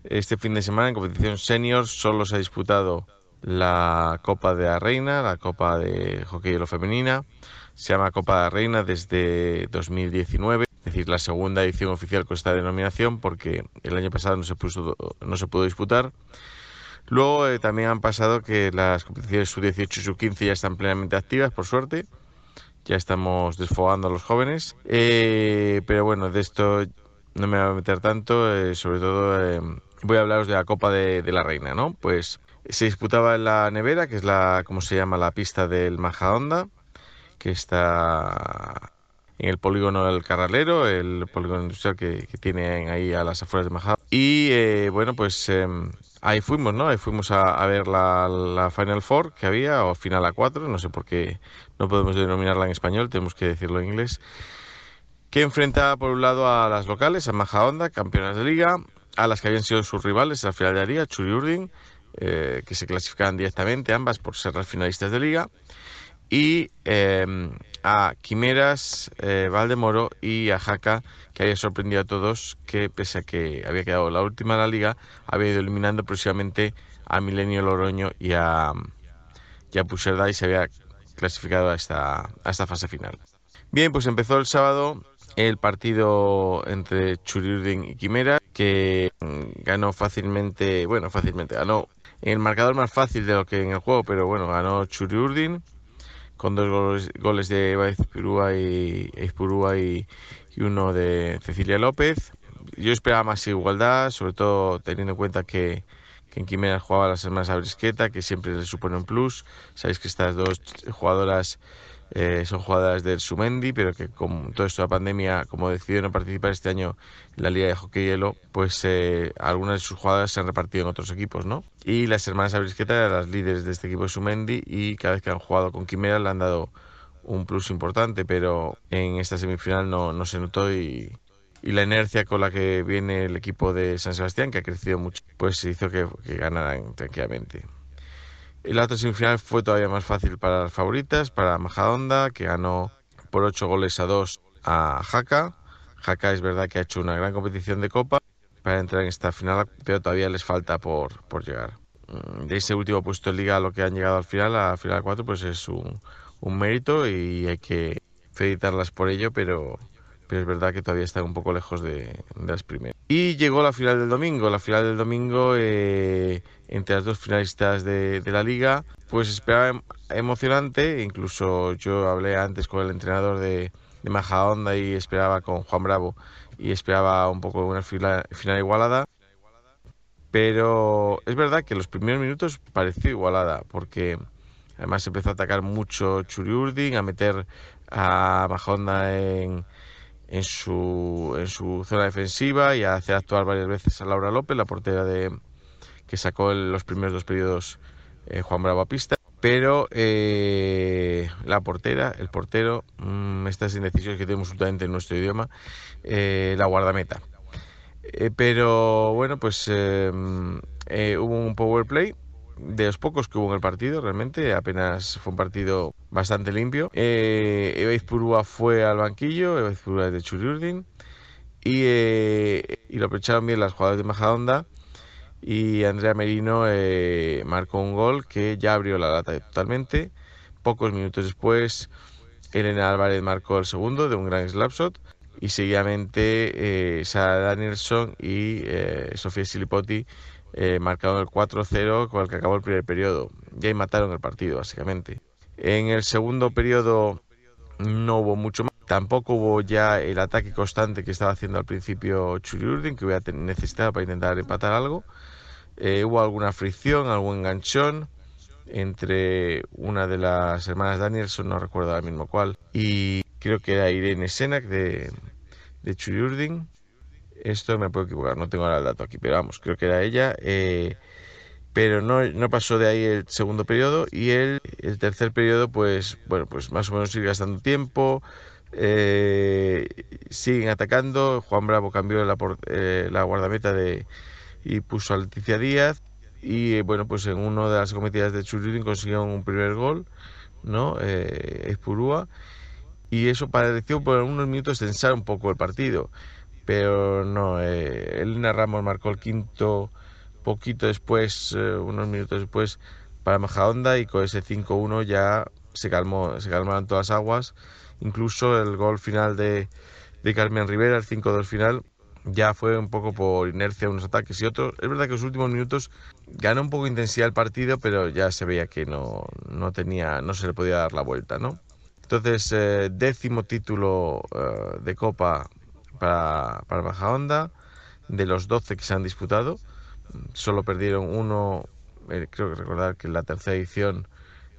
Este fin de semana en competición senior solo se ha disputado la Copa de la Reina, la Copa de Hockey Hielo femenina. Se llama Copa de la Reina desde 2019 es decir, la segunda edición oficial con esta denominación, porque el año pasado no se, puso, no se pudo disputar. Luego eh, también han pasado que las competiciones sub-18 y sub-15 ya están plenamente activas, por suerte. Ya estamos desfogando a los jóvenes. Eh, pero bueno, de esto no me voy a meter tanto. Eh, sobre todo voy a hablaros de la Copa de, la Reina, ¿no? Pues se disputaba en la nevera, que es la, ¿cómo se llama? La pista del Majadonda, que está en el polígono del Carralero, el polígono industrial que, que tienen ahí a las afueras de Majada. Y eh, bueno, pues em, ahí fuimos, ¿no? Ahí fuimos a, ver la, Final Four que había, o Final A4, no sé por qué no podemos denominarla en español, tenemos que decirlo en inglés. Que enfrenta por un lado a las locales, a Majadahonda, campeonas de liga, a las que habían sido sus rivales a la final de liga, Churi Urdin, eh, que se clasificaban directamente ambas por ser las finalistas de liga y em, a Quimeras, eh, Valdemoro y a Jaca, que había sorprendido a todos que pese a que había quedado la última de la liga, había ido eliminando próximamente a Milenio Loroño y a, y a y se había clasificado a esta, a esta fase final. Bien, pues empezó el sábado el partido entre Churiurdin y Quimera, que mm, ganó fácilmente, bueno, fácilmente, ganó el marcador más fácil de lo que en el juego, pero bueno, ganó Churiurdin con dos goles, de Baez y, y, y uno de Cecilia López. Yo esperaba más igualdad, sobre todo teniendo en cuenta que, que en Quimeras jugaba las hermanas Abrisqueta, que siempre le supone un plus. Sabéis que estas dos jugadoras eh, son jugadoras del Sumendi, pero que con de la pandemia, como decidieron participar este año en la Liga de Hockey Hielo, pues eh, algunas de sus jugadoras se han repartido en otros equipos, ¿no? Y las hermanas Abrisqueta eran las líderes de este equipo de Sumendi y cada vez que han jugado con Quimera le han dado un plus importante, pero en esta semifinal no, no se notó y, y la inercia con la que viene el equipo de San Sebastián, que ha crecido mucho, pues hizo que ganaran tranquilamente. La otra semifinal fue todavía más fácil para las favoritas, para Majadonda, que ganó por 8 goles a 2 a Jaca. Jaca es verdad que ha hecho una gran competición de copa para entrar en esta final, pero todavía les falta por, por llegar. Mm, de ese último puesto en liga a lo que han llegado al final, a final 4, pues es un, un mérito y hay que felicitarlas por ello, pero pero es verdad que todavía está un poco lejos de, las primeras. Y llegó la final del domingo, la final del domingo eh, entre las dos finalistas de, la liga, pues esperaba em, emocionante, incluso yo hablé antes con el entrenador de, de Majahonda y esperaba con Juan Bravo y esperaba un poco una final, final igualada. Pero es verdad que los primeros minutos pareció igualada, porque además empezó a atacar mucho Churiurdin, a meter a Majahonda en, en su, en su zona defensiva y a hacer actuar varias veces a Laura López, la portera de que sacó los primeros dos periodos eh, Juan Bravo a pista. Pero eh, la portera, el portero, mmm, estas indecisiones que tenemos últimamente en nuestro idioma, eh, la guardameta. pero bueno, pues hubo un power play de los pocos que hubo en el partido, realmente, apenas fue un partido bastante limpio. Eh, Purúa fue al banquillo, Ebeiz Purúa es de Churiurdin, y, eh, lo aprovecharon bien las jugadoras de Majadonda, y Andrea Merino eh, marcó un gol que ya abrió la lata totalmente. Pocos minutos después, Elena Álvarez marcó el segundo de un gran slapshot, y seguidamente eh, Sara Danielson y eh, Sofía Silipotti eh, marcaron el 4-0 con el que acabó el primer periodo. Y ahí mataron el partido, básicamente. En el segundo periodo no hubo mucho más. Tampoco hubo ya el ataque constante que estaba haciendo al principio Churiurdin, que hubiera necesitado para intentar empatar algo. Eh, hubo alguna fricción, algún enganchón entre una de las hermanas Danielson, no recuerdo ahora mismo cuál, y creo que era Irene Senak de, de Churiurdin. Esto me puedo equivocar, no tengo ahora el dato aquí, pero vamos, creo que era ella. Eh, pero no, no, pasó de ahí el segundo periodo y el, el, tercer periodo, pues bueno, pues más o menos sigue gastando tiempo. Eh, siguen atacando. Juan Bravo cambió la, eh, la guardameta de, y puso a Leticia Díaz. Y bueno, pues en una de las cometidas de Churidin consiguieron un primer gol, ¿no? Eh, Espurúa. Y eso pareció por unos minutos tensar un poco el partido pero no, eh, Elena Ramos marcó el quinto poquito después, eh, unos minutos después, para Majahonda y con ese 5-1 ya se calmó, se calmaron todas las aguas. Incluso el gol final de, de Carmen Rivera, el 5-2 final, ya fue un poco por inercia unos ataques y otros. Es verdad que en los últimos minutos ganó un poco de intensidad el partido, pero ya se veía que no, no tenía, no se le podía dar la vuelta, ¿no? Entonces, eh, décimo título eh, de Copa para, para Baja Onda. De los 12 que se han disputado, solo perdieron uno, eh, creo que recordar que en la tercera edición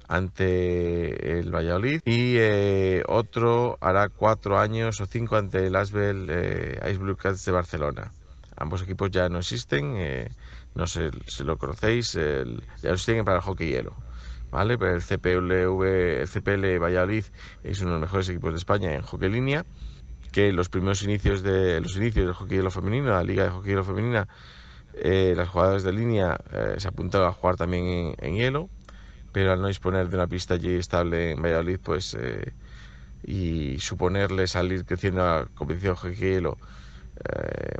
ante el Valladolid y eh, otro hará cuatro años o cinco ante el Asbel eh, Ice Blue Cats de Barcelona. Ambos equipos ya no existen, eh, no sé si lo conocéis, el, ya los tienen para el hockey hielo. ¿Vale? Pero el CPLV, el CPL Valladolid es uno de los mejores equipos de España en hockey línea que los primeros inicios de los inicios del hockey lo femenino, la liga de hockey lo femenina, eh, las jugadoras de línea eh, se apuntaron a jugar también en, hielo, pero al no disponer de una pista allí estable en Valladolid, pues eh, y suponerle salir creciendo a la competición hockey hielo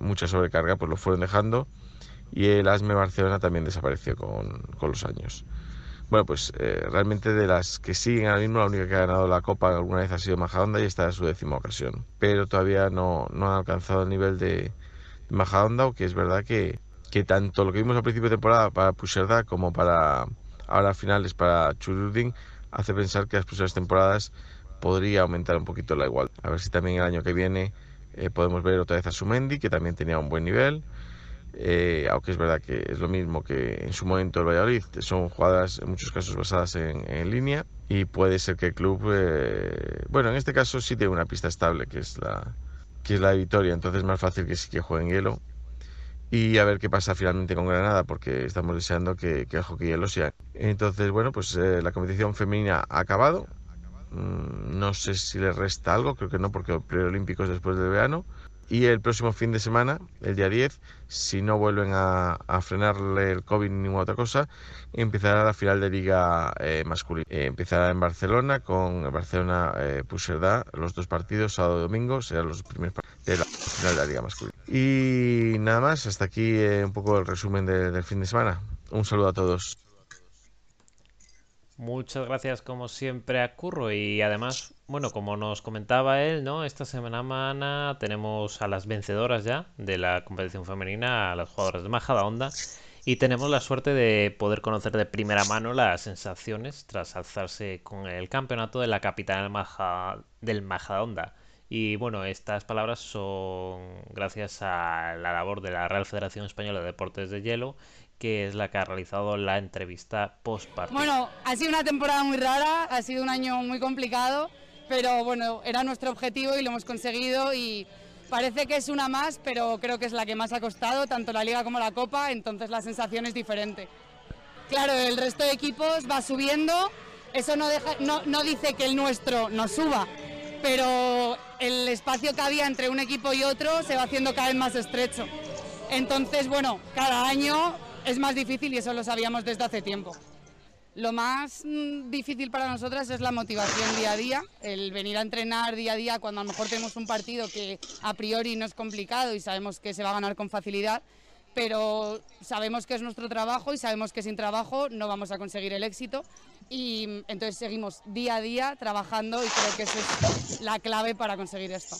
mucha sobrecarga, pues lo fueron dejando y el ASME Barcelona también desapareció con, con los años. Bueno, pues eh, realmente de las que siguen ahora mismo, la única que ha ganado la Copa alguna vez ha sido Majadahonda y esta es su décima ocasión. Pero todavía no, no han alcanzado el nivel de, Majadahonda, aunque es verdad que, que, tanto lo que vimos al principio de temporada para Pusherda como para ahora finales para Churudin hace pensar que las próximas temporadas podría aumentar un poquito la igualdad. A ver si también el año que viene eh, podemos ver otra vez a Sumendi, que también tenía un buen nivel. Eh, aunque es verdad que es lo mismo que en su momento el Valladolid, son jugadas en muchos casos basadas en, línea y puede ser que el club, eh, bueno, en este caso sí tiene una pista estable, que es la, que es la de Vitoria, entonces es más fácil que sí que juegue en hielo y a ver qué pasa finalmente con Granada, porque estamos deseando que, que el hockey hielo sea. Entonces, bueno, pues eh, la competición femenina ha acabado. Mm, no sé si le resta algo, creo que no, porque el preolímpicos después del verano. Y el próximo fin de semana, el día 10, si no vuelven a, frenarle el COVID ni ninguna otra cosa, empezará la final de liga eh, masculina. Eh, empezará en Barcelona con el Barcelona eh, los dos partidos, sábado y domingo, serán los primeros partidos de la final de la liga masculina. Y nada más, hasta aquí eh, un poco el resumen del fin de semana. Un saludo a todos. Muchas gracias como siempre a Curro y además, bueno, como nos comentaba él, ¿no? Esta semana tenemos a las vencedoras ya de la competición femenina, a las jugadoras de Majada Onda y tenemos la suerte de poder conocer de primera mano las sensaciones tras alzarse con el campeonato de la capital Maja, del Majadahonda. Y bueno, estas palabras son gracias a la labor de la Real Federación Española de Deportes de Hielo que es la que ha realizado la entrevista post. Bueno, ha sido una temporada muy rara, ha sido un año muy complicado, pero bueno, era nuestro objetivo y lo hemos conseguido y parece que es una más, pero creo que es la que más ha costado, tanto la liga como la copa, entonces la sensación es diferente. Claro, el resto de equipos va subiendo, eso no, deja, no, no dice que el nuestro no suba, pero el espacio que había entre un equipo y otro se va haciendo cada vez más estrecho. Entonces, bueno, cada año es más difícil y eso lo sabíamos desde hace tiempo. Lo más mm, difícil para nosotras es la motivación día a día, el venir a entrenar día a día cuando a lo mejor tenemos un partido que a priori no es complicado y sabemos que se va a ganar con facilidad, pero sabemos que es nuestro trabajo y sabemos que sin trabajo no vamos a conseguir el éxito y mm, entonces seguimos día a día trabajando y creo que esa es la clave para conseguir esto.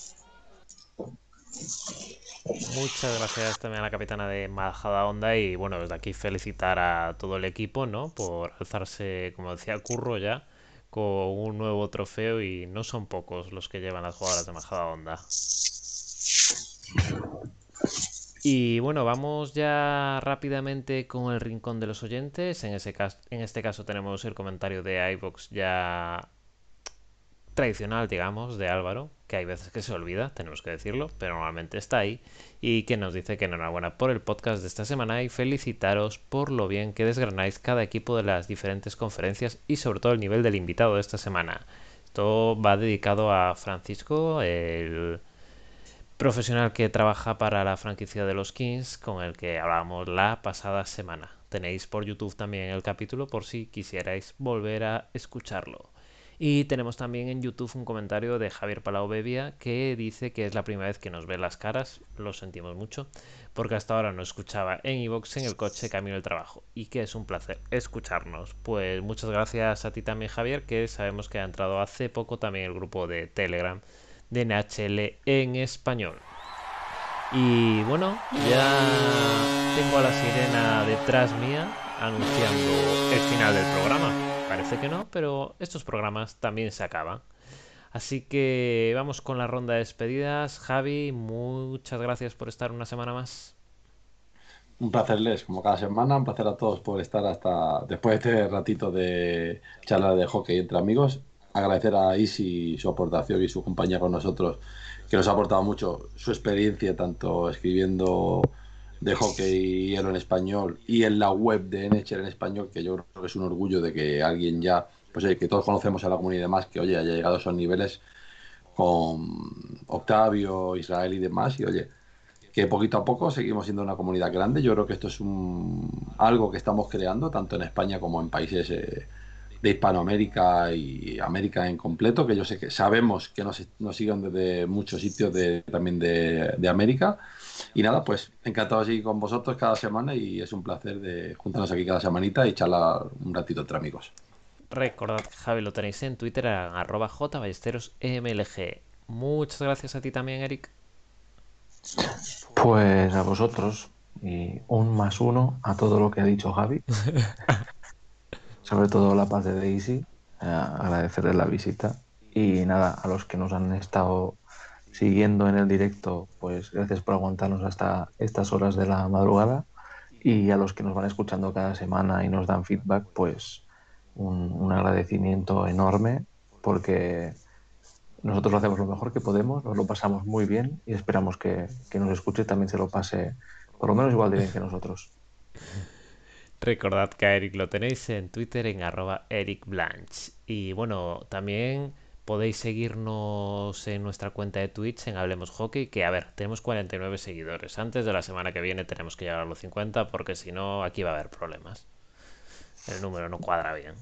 Muchas gracias también a la capitana de Majada Onda y bueno, desde aquí felicitar a todo el equipo, ¿no? Por alzarse, como decía Curro ya, con un nuevo trofeo y no son pocos los que llevan las jugadoras de Majada Onda. Y bueno, vamos ya rápidamente con el rincón de los oyentes. En, ese caso, en este caso tenemos el comentario de iVox ya tradicional, digamos, de Álvaro, que hay veces que se olvida, tenemos que decirlo, pero normalmente está ahí, y que nos dice que enhorabuena por el podcast de esta semana y felicitaros por lo bien que desgranáis cada equipo de las diferentes conferencias y sobre todo el nivel del invitado de esta semana. Esto va dedicado a Francisco, el profesional que trabaja para la franquicia de los Kings, con el que hablábamos la pasada semana. Tenéis por YouTube también el capítulo por si quisierais volver a escucharlo. Y tenemos también en YouTube un comentario de Javier Palau Bebia que dice que es la primera vez que nos ve las caras, lo sentimos mucho, porque hasta ahora no escuchaba en iVoox en el coche camino al trabajo y que es un placer escucharnos. Pues muchas gracias a ti también Javier, que sabemos que ha entrado hace poco también el grupo de Telegram de NHL en español. Y bueno, ya tengo a la sirena detrás mía anunciando el final del programa. Parece que no, pero estos programas también se acaban. Así que vamos con la ronda de despedidas. Javi, muchas gracias por estar una semana más. Un placer, Les, como cada semana. Un placer a todos por estar hasta después de este ratito de charla de hockey entre amigos. Agradecer a Isi su aportación y su compañía con nosotros, que nos ha aportado mucho su experiencia, tanto escribiendo de hockey hielo en español y en la web de NHL en español, que yo creo que es un orgullo de que alguien ya, pues que todos conocemos a la comunidad y demás, que oye, haya llegado a esos niveles con Octavio, Israel y demás, y oye, que poquito a poco seguimos siendo una comunidad grande. Yo creo que esto es un, algo que estamos creando, tanto en España como en países eh, de Hispanoamérica y América en completo, que yo sé que sabemos que nos, nos siguen desde muchos sitios de, también de, de América y nada, pues encantado así con vosotros cada semana y es un placer de juntarnos aquí cada semanita y charlar un ratito entre amigos. Recordad, Javi, lo tenéis en Twitter en arroba jballesterosmlg. Muchas gracias a ti también, Eric. Pues a vosotros y un más uno a todo lo que ha dicho Javi. Sobre todo la parte de Daisy. Eh, agradecerles la visita. Y nada, a los que nos han estado siguiendo en el directo, pues gracias por aguantarnos hasta estas horas de la madrugada. Y a los que nos van escuchando cada semana y nos dan feedback, pues un, agradecimiento enorme porque nosotros lo hacemos lo mejor que podemos, nos lo pasamos muy bien y esperamos que, nos escuche también se lo pase por lo menos igual de bien que nosotros. Recordad que a Eric lo tenéis en Twitter en arroba Eric Blanche. Y bueno, también podéis seguirnos en nuestra cuenta de Twitch en Hablemos Hockey, que a ver, tenemos 49 seguidores. Antes de la semana que viene tenemos que llegar a los 50 porque si no aquí va a haber problemas. El número no cuadra bien.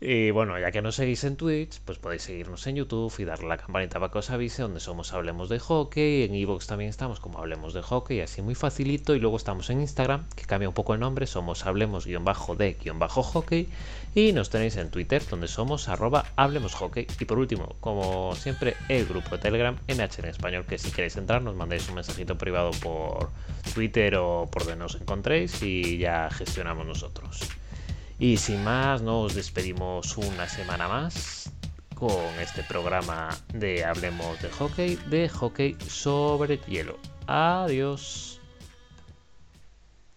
Y bueno, ya que nos seguís en Twitch, pues podéis seguirnos en YouTube y darle la campanita para que os avise donde somos Hablemos de Hockey. En Evox también estamos como Hablemos de Hockey, así muy facilito. Y luego estamos en Instagram, que cambia un poco el nombre, somos Hablemos-de-hockey. Y nos tenéis en Twitter, donde somos arroba Hablemos Hockey. Y por último, como siempre, el grupo de Telegram NH en español, que si queréis entrar nos mandéis un mensajito privado por Twitter o por donde nos encontréis y ya gestionamos nosotros. Y sin más, nos despedimos una semana más con este programa de Hablemos de Hockey, de hockey sobre hielo. Adiós.